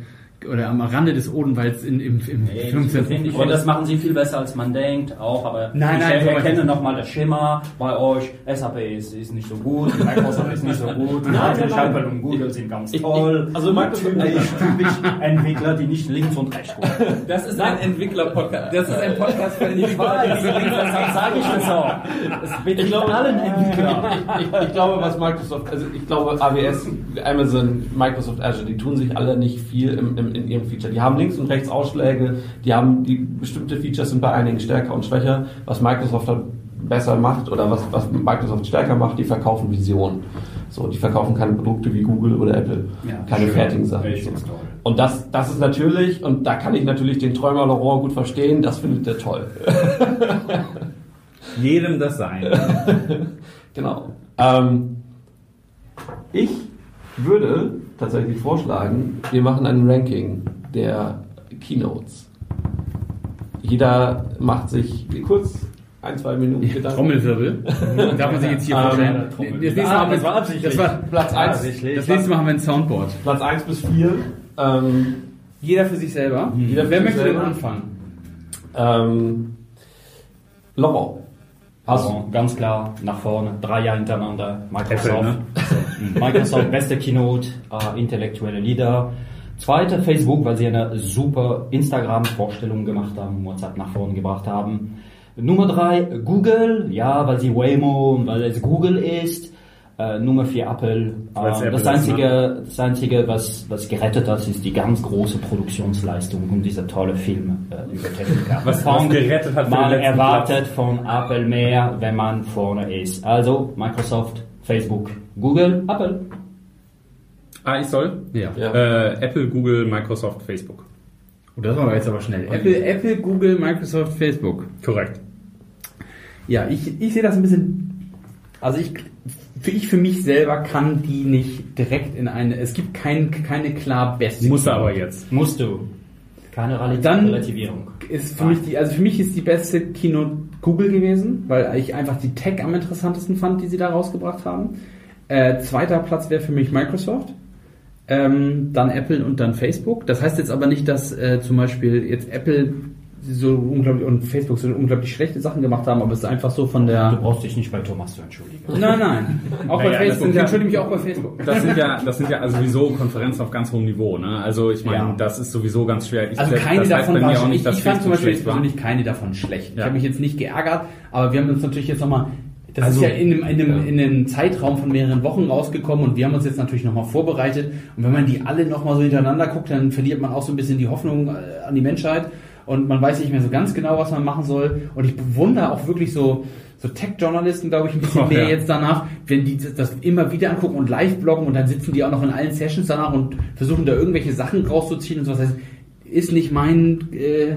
[SPEAKER 1] oder am Rande des Odenwalds in, im, im
[SPEAKER 4] Nee,
[SPEAKER 1] 15.
[SPEAKER 4] ich finde, das machen sie viel besser als man denkt, auch, aber
[SPEAKER 1] Nein,
[SPEAKER 4] ich
[SPEAKER 1] nein,
[SPEAKER 4] erkenne nochmal das Schema bei euch. SAP ist, ist nicht so gut, Microsoft ist nicht so gut, Apple, Apple und Google sind ganz
[SPEAKER 2] Ich-
[SPEAKER 4] toll.
[SPEAKER 2] ich- also Microsoft-
[SPEAKER 4] typisch, typisch Entwickler, die nicht links und rechts gucken.
[SPEAKER 3] Das ist ein Entwickler-Podcast.
[SPEAKER 1] Das ist ein Podcast für die
[SPEAKER 4] Ich weiß, deshalb sage ich das auch. Es betrifft
[SPEAKER 2] glaube-
[SPEAKER 4] allen Entwicklern.
[SPEAKER 2] ich, ich, ich glaube, was Microsoft, also ich glaube, AWS, Amazon, Microsoft Azure, die tun sich alle nicht viel im, im, in ihrem Feature. Die haben links und rechts Ausschläge, die haben die bestimmte Features sind bei einigen stärker und schwächer. Was Microsoft hat, besser macht oder was, was Microsoft stärker macht, die verkaufen Vision. So, die verkaufen keine Produkte wie Google oder Apple.
[SPEAKER 1] Ja,
[SPEAKER 2] keine
[SPEAKER 1] schön.
[SPEAKER 2] fertigen Sachen. Und das, das ist natürlich, und da kann ich natürlich den Träumer Laurent gut verstehen, das findet er toll.
[SPEAKER 3] Jedem das sein.
[SPEAKER 2] Genau. Ähm, ich würde tatsächlich vorschlagen, wir machen ein Ranking der Keynotes. Jeder macht sich kurz ein, zwei Minuten Gedanken.
[SPEAKER 1] Trommelwirbel. Darf man sich jetzt hier
[SPEAKER 2] Ähm,
[SPEAKER 1] vorstellen?
[SPEAKER 4] Trommelwirbel.
[SPEAKER 1] Das nächste Mal
[SPEAKER 4] Ah, das war absichtlich.
[SPEAKER 1] das war
[SPEAKER 2] Platz 1,
[SPEAKER 4] Absichtlich.
[SPEAKER 1] Das nächste Mal haben wir ein Soundboard.
[SPEAKER 2] Platz 1 bis 4. Ähm,
[SPEAKER 1] Jeder für sich selber.
[SPEAKER 2] Jeder für
[SPEAKER 1] Wer
[SPEAKER 2] sich
[SPEAKER 1] möchte denn
[SPEAKER 2] selber.
[SPEAKER 1] anfangen?
[SPEAKER 2] ähm, Laurent.
[SPEAKER 4] Also ganz klar nach vorne, drei Jahre hintereinander. Microsoft,
[SPEAKER 3] Apple, ne?
[SPEAKER 4] Microsoft beste Keynote, äh, intellektuelle Leader. Zweite Facebook, weil sie eine super Instagram-Vorstellung gemacht haben, WhatsApp nach vorne gebracht haben. Nummer drei Google, ja, weil sie Waymo und weil es Google ist. Äh, Nummer vier Apple. Äh,
[SPEAKER 3] Apple
[SPEAKER 4] das
[SPEAKER 3] ist,
[SPEAKER 4] einzige, das einzige, was was gerettet hat, ist die ganz große Produktionsleistung und dieser tolle Film äh, über Techniker.
[SPEAKER 3] Was- was gerettet hat
[SPEAKER 4] man erwartet von Apple mehr, wenn man vorne ist. Also Microsoft, Facebook, Google, Apple.
[SPEAKER 3] Ah, ich soll?
[SPEAKER 1] Ja.
[SPEAKER 2] Ja.
[SPEAKER 3] Äh, Apple, Google, Microsoft, Facebook.
[SPEAKER 1] Oh, das war jetzt aber schnell. Apple, Apple, Google, Microsoft, Facebook.
[SPEAKER 3] Korrekt.
[SPEAKER 1] Ja, ich, ich sehe das ein bisschen. Also ich, für ich für mich selber kann die nicht direkt in eine. Es gibt kein, keine klar beste.
[SPEAKER 3] Muss er aber jetzt.
[SPEAKER 4] Musst du. Keine Relati
[SPEAKER 1] Dann-
[SPEAKER 4] Relativierung.
[SPEAKER 1] Ist für mich die, also für mich ist die beste Keynote Google gewesen, weil ich einfach die Tech am interessantesten fand, die sie da rausgebracht haben. Äh, zweiter Platz wäre für mich Microsoft. Ähm, dann Apple und dann Facebook. Das heißt jetzt aber nicht, dass äh, zum Beispiel jetzt Apple so unglaublich und Facebook so unglaublich schlechte Sachen gemacht haben, aber es ist einfach so von
[SPEAKER 4] Du
[SPEAKER 1] der.
[SPEAKER 4] brauchst dich nicht bei Thomas zu entschuldigen.
[SPEAKER 1] Nein, nein. Auch bei
[SPEAKER 3] Naja, das
[SPEAKER 1] Facebook. Ich
[SPEAKER 3] ja-
[SPEAKER 1] entschuldige mich auch bei Facebook.
[SPEAKER 3] Das sind ja, das sind ja also sowieso Konferenzen auf ganz hohem Niveau, ne? Also ich meine,
[SPEAKER 1] Ja.
[SPEAKER 3] das ist sowieso ganz schwer. Ich,
[SPEAKER 1] Also
[SPEAKER 3] das
[SPEAKER 1] keine
[SPEAKER 3] heißt
[SPEAKER 1] davon
[SPEAKER 3] bei
[SPEAKER 1] war
[SPEAKER 3] auch nicht,
[SPEAKER 1] Ich, ich fand zum Beispiel persönlich keine davon schlecht. Ich
[SPEAKER 3] Ja.
[SPEAKER 1] habe mich jetzt nicht geärgert, aber wir haben uns natürlich jetzt nochmal, das
[SPEAKER 3] Also,
[SPEAKER 1] ist ja in einem, in, einem, in einem Zeitraum von mehreren Wochen rausgekommen und wir haben uns jetzt natürlich nochmal vorbereitet. Und wenn man die alle nochmal so hintereinander guckt, dann verliert man auch so ein bisschen die Hoffnung äh, an die Menschheit und man weiß nicht mehr so ganz genau, was man machen soll. Und ich bewundere auch wirklich so, so Tech-Journalisten, glaube ich, ein bisschen
[SPEAKER 3] Oh,
[SPEAKER 1] mehr
[SPEAKER 3] ja.
[SPEAKER 1] jetzt danach, wenn die das immer wieder angucken und live bloggen und dann sitzen die auch noch in allen Sessions danach und versuchen da irgendwelche Sachen rauszuziehen und so was. heißt, ist nicht mein, äh,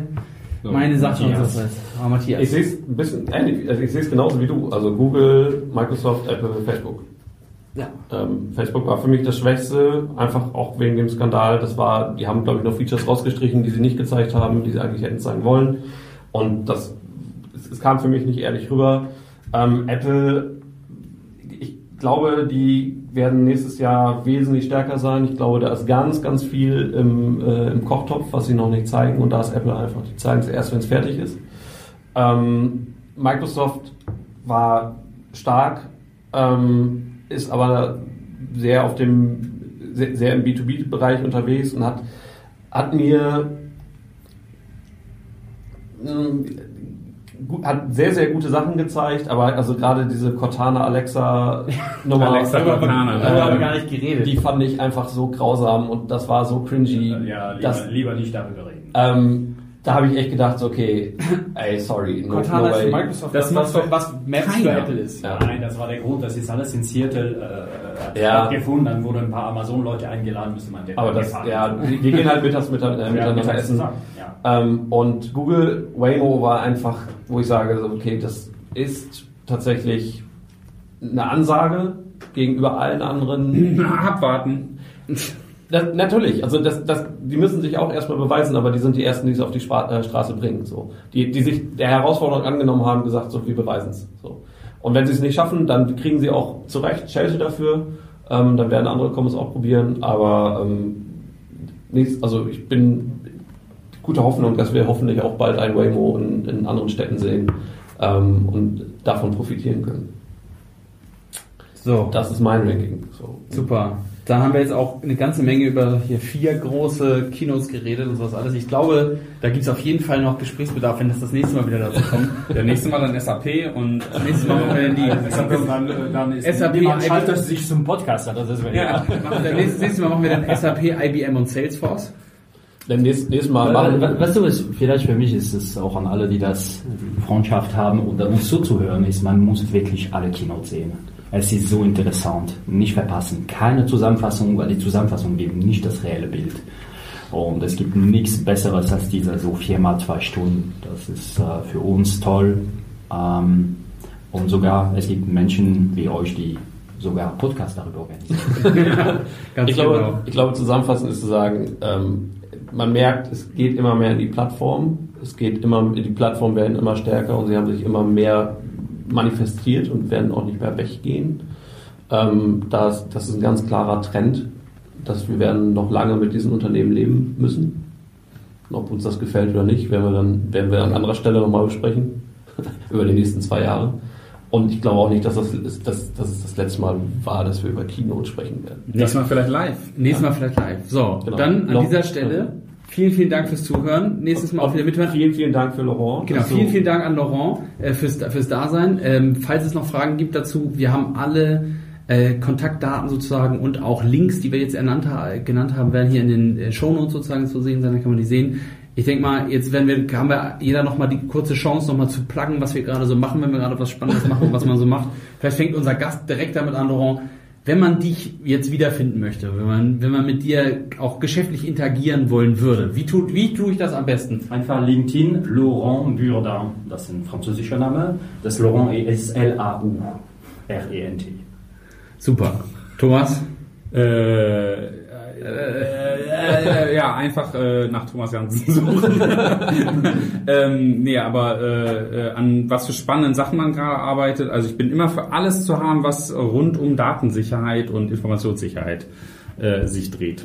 [SPEAKER 1] meine Sache und so
[SPEAKER 4] Matthias.
[SPEAKER 1] was. Aber Matthias.
[SPEAKER 2] Ich sehe es ein bisschen ähnlich, also ich sehe es genauso wie du. Also Google, Microsoft, Apple, Facebook.
[SPEAKER 1] ja.
[SPEAKER 2] Ähm, Facebook war für mich das Schwächste, einfach auch wegen dem Skandal. Das war, die haben glaube ich noch Features rausgestrichen, die sie nicht gezeigt haben, die sie eigentlich hätten zeigen wollen. Und das, es, es kam für mich nicht ehrlich rüber. Ähm, Apple, ich glaube, die werden nächstes Jahr wesentlich stärker sein. Ich glaube, da ist ganz, ganz viel im, äh, im Kochtopf, was sie noch nicht zeigen. Und da ist Apple einfach, die zeigen es erst, wenn es fertig ist. Ähm, Microsoft war stark, ähm, ist aber sehr auf dem, sehr, sehr im B2B-Bereich unterwegs und hat, hat mir ähm, hat sehr, sehr gute Sachen gezeigt, aber also gerade diese Cortana Alexa Nummer,
[SPEAKER 3] Alexa Cortana,
[SPEAKER 1] Darüber
[SPEAKER 3] ja.
[SPEAKER 1] haben wir gar nicht geredet.
[SPEAKER 2] die fand ich einfach so grausam und das war so cringy.
[SPEAKER 4] Ja, lieber,
[SPEAKER 2] dass,
[SPEAKER 4] lieber nicht darüber reden.
[SPEAKER 2] ähm, da habe ich echt gedacht, okay, ey, sorry, no,
[SPEAKER 1] Cortana
[SPEAKER 2] no
[SPEAKER 1] ist für. Microsoft
[SPEAKER 3] Das
[SPEAKER 1] das,
[SPEAKER 3] macht
[SPEAKER 1] was,
[SPEAKER 3] doch
[SPEAKER 1] was Maps für. Apple ist.
[SPEAKER 2] Ja.
[SPEAKER 4] Nein, das war der Grund, das ist alles in Seattle äh, hat
[SPEAKER 2] Ja.
[SPEAKER 4] stattgefunden, dann wurden ein paar Amazon-Leute eingeladen, müsste man
[SPEAKER 2] Aber das, ja, die, gehen halt mittags mit, äh, miteinander
[SPEAKER 4] mittags
[SPEAKER 2] essen.
[SPEAKER 4] zusammen, ja.
[SPEAKER 2] Ähm, und Google Waymo war einfach, wo ich sage, okay, das ist tatsächlich eine Ansage gegenüber allen anderen.
[SPEAKER 3] Abwarten.
[SPEAKER 2] Das, natürlich, also das, das, die müssen sich auch erstmal beweisen, aber die sind die Ersten, die es auf die Spra äh, Straße bringen. So. Die, die sich der Herausforderung angenommen haben, gesagt, so, wir beweisen es. So. Und wenn sie es nicht schaffen, dann kriegen sie auch zu Recht Schelte dafür. Ähm, dann werden andere kommen es auch probieren, aber ähm, nichts, also ich bin guter Hoffnung, dass wir hoffentlich auch bald ein Waymo in, in anderen Städten sehen ähm, und davon profitieren können.
[SPEAKER 1] So,
[SPEAKER 2] Das ist mein Ranking. So.
[SPEAKER 1] super. Dann haben wir jetzt auch eine ganze Menge über hier vier große Kinos geredet und sowas alles. Ich glaube, da gibt es auf jeden Fall noch Gesprächsbedarf, wenn es das nächste Mal wieder dazu kommt.
[SPEAKER 3] Der nächste Mal dann SAP und
[SPEAKER 1] Nächstes Mal machen wir dann die
[SPEAKER 4] dann, dann ist
[SPEAKER 1] SAP
[SPEAKER 4] niemand schaltet
[SPEAKER 1] IBM.
[SPEAKER 4] sich zum Podcast. Das ist
[SPEAKER 3] Ja.
[SPEAKER 1] Wir- nächstes, nächstes Mal machen wir dann SAP, IBM und Salesforce.
[SPEAKER 2] Dann nächstes, nächstes Mal machen.
[SPEAKER 4] we- Weißt du, es, vielleicht für mich ist es auch an alle, die das Freundschaft haben und da uns zuzuhören ist, man muss wirklich alle Keynote sehen. Es ist so interessant. Nicht verpassen. Keine Zusammenfassung, weil die Zusammenfassung geben nicht das reelle Bild. Und es gibt nichts Besseres als diese so viermal zwei Stunden. Das ist äh, für uns toll. Ähm, und sogar, es gibt Menschen wie euch, die sogar Podcasts darüber organisieren.
[SPEAKER 1] Ganz
[SPEAKER 2] Ich glaube,
[SPEAKER 1] genau.
[SPEAKER 2] ich glaube, zusammenfassend ist zu sagen, ähm, man merkt, es geht immer mehr in die Plattform. Es geht immer, die Plattformen werden immer stärker und sie haben sich immer mehr manifestiert und werden auch nicht mehr weggehen. Ähm, das, das ist ein ganz klarer Trend, dass wir werden noch lange mit diesen Unternehmen leben müssen. Ob uns das gefällt oder nicht, werden wir dann werden wir an anderer Stelle nochmal besprechen über die nächsten zwei Jahre. Und ich glaube auch nicht, dass das, dass, dass es das letzte Mal war, dass wir über Keynote sprechen werden.
[SPEAKER 3] Nächstes Mal vielleicht live.
[SPEAKER 1] Nächstes Mal vielleicht live. So,
[SPEAKER 2] Genau.
[SPEAKER 1] dann an
[SPEAKER 2] Noch-
[SPEAKER 1] dieser Stelle vielen, vielen Dank fürs Zuhören. Nächstes Mal auch wieder mithören.
[SPEAKER 2] Vielen, vielen Dank für Laurent.
[SPEAKER 1] Genau,
[SPEAKER 2] du-
[SPEAKER 1] vielen, vielen Dank an Laurent äh, fürs, fürs Dasein. Ähm, falls es noch Fragen gibt dazu, wir haben alle äh, Kontaktdaten sozusagen und auch Links, die wir jetzt ernannt, genannt haben, werden hier in den äh, Shownotes sozusagen zu sehen sein, dann kann man die sehen. Ich denke mal, jetzt werden wir, haben wir jeder nochmal die kurze Chance, nochmal zu pluggen, was wir gerade so machen, wenn wir gerade was Spannendes machen und was man so macht. Vielleicht fängt unser Gast direkt damit an, Laurent. Wenn man dich jetzt wiederfinden möchte, wenn man, wenn man mit dir auch geschäftlich interagieren wollen würde, wie tut, wie tue ich das am besten?
[SPEAKER 4] Einfach LinkedIn, Laurent Burdin, das ist ein französischer Name. Das Laurent ist L-A-U-R-E-N-T.
[SPEAKER 1] Super. Thomas?
[SPEAKER 3] Äh, äh, äh, ja, einfach äh, nach Thomas Jansen suchen. ähm, nee, aber äh, äh, an was für spannenden Sachen man gerade arbeitet. Also ich bin immer für alles zu haben, was rund um Datensicherheit und Informationssicherheit äh, sich dreht.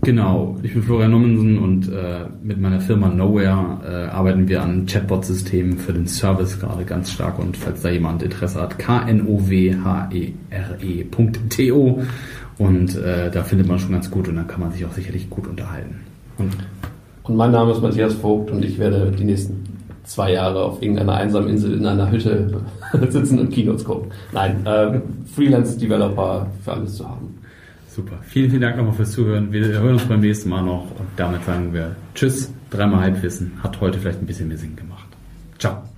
[SPEAKER 1] Genau, ich bin Florian Nommensen und äh, mit meiner Firma Nowhere äh, arbeiten wir an Chatbot-Systemen für den Service gerade ganz stark und falls da jemand Interesse hat, knowhere.to und äh, da findet man schon ganz gut und dann kann man sich auch sicherlich gut unterhalten. Und
[SPEAKER 2] Und mein Name ist Matthias Vogt und ich werde die nächsten zwei Jahre auf irgendeiner einsamen Insel in einer Hütte sitzen und Keynotes gucken. Nein, äh, Freelance-Developer für alles zu haben.
[SPEAKER 1] super, vielen, vielen Dank nochmal fürs Zuhören. Wir hören uns beim nächsten Mal noch und damit sagen wir Tschüss, dreimal Halbwissen, hat heute vielleicht ein bisschen mehr Sinn gemacht. Ciao.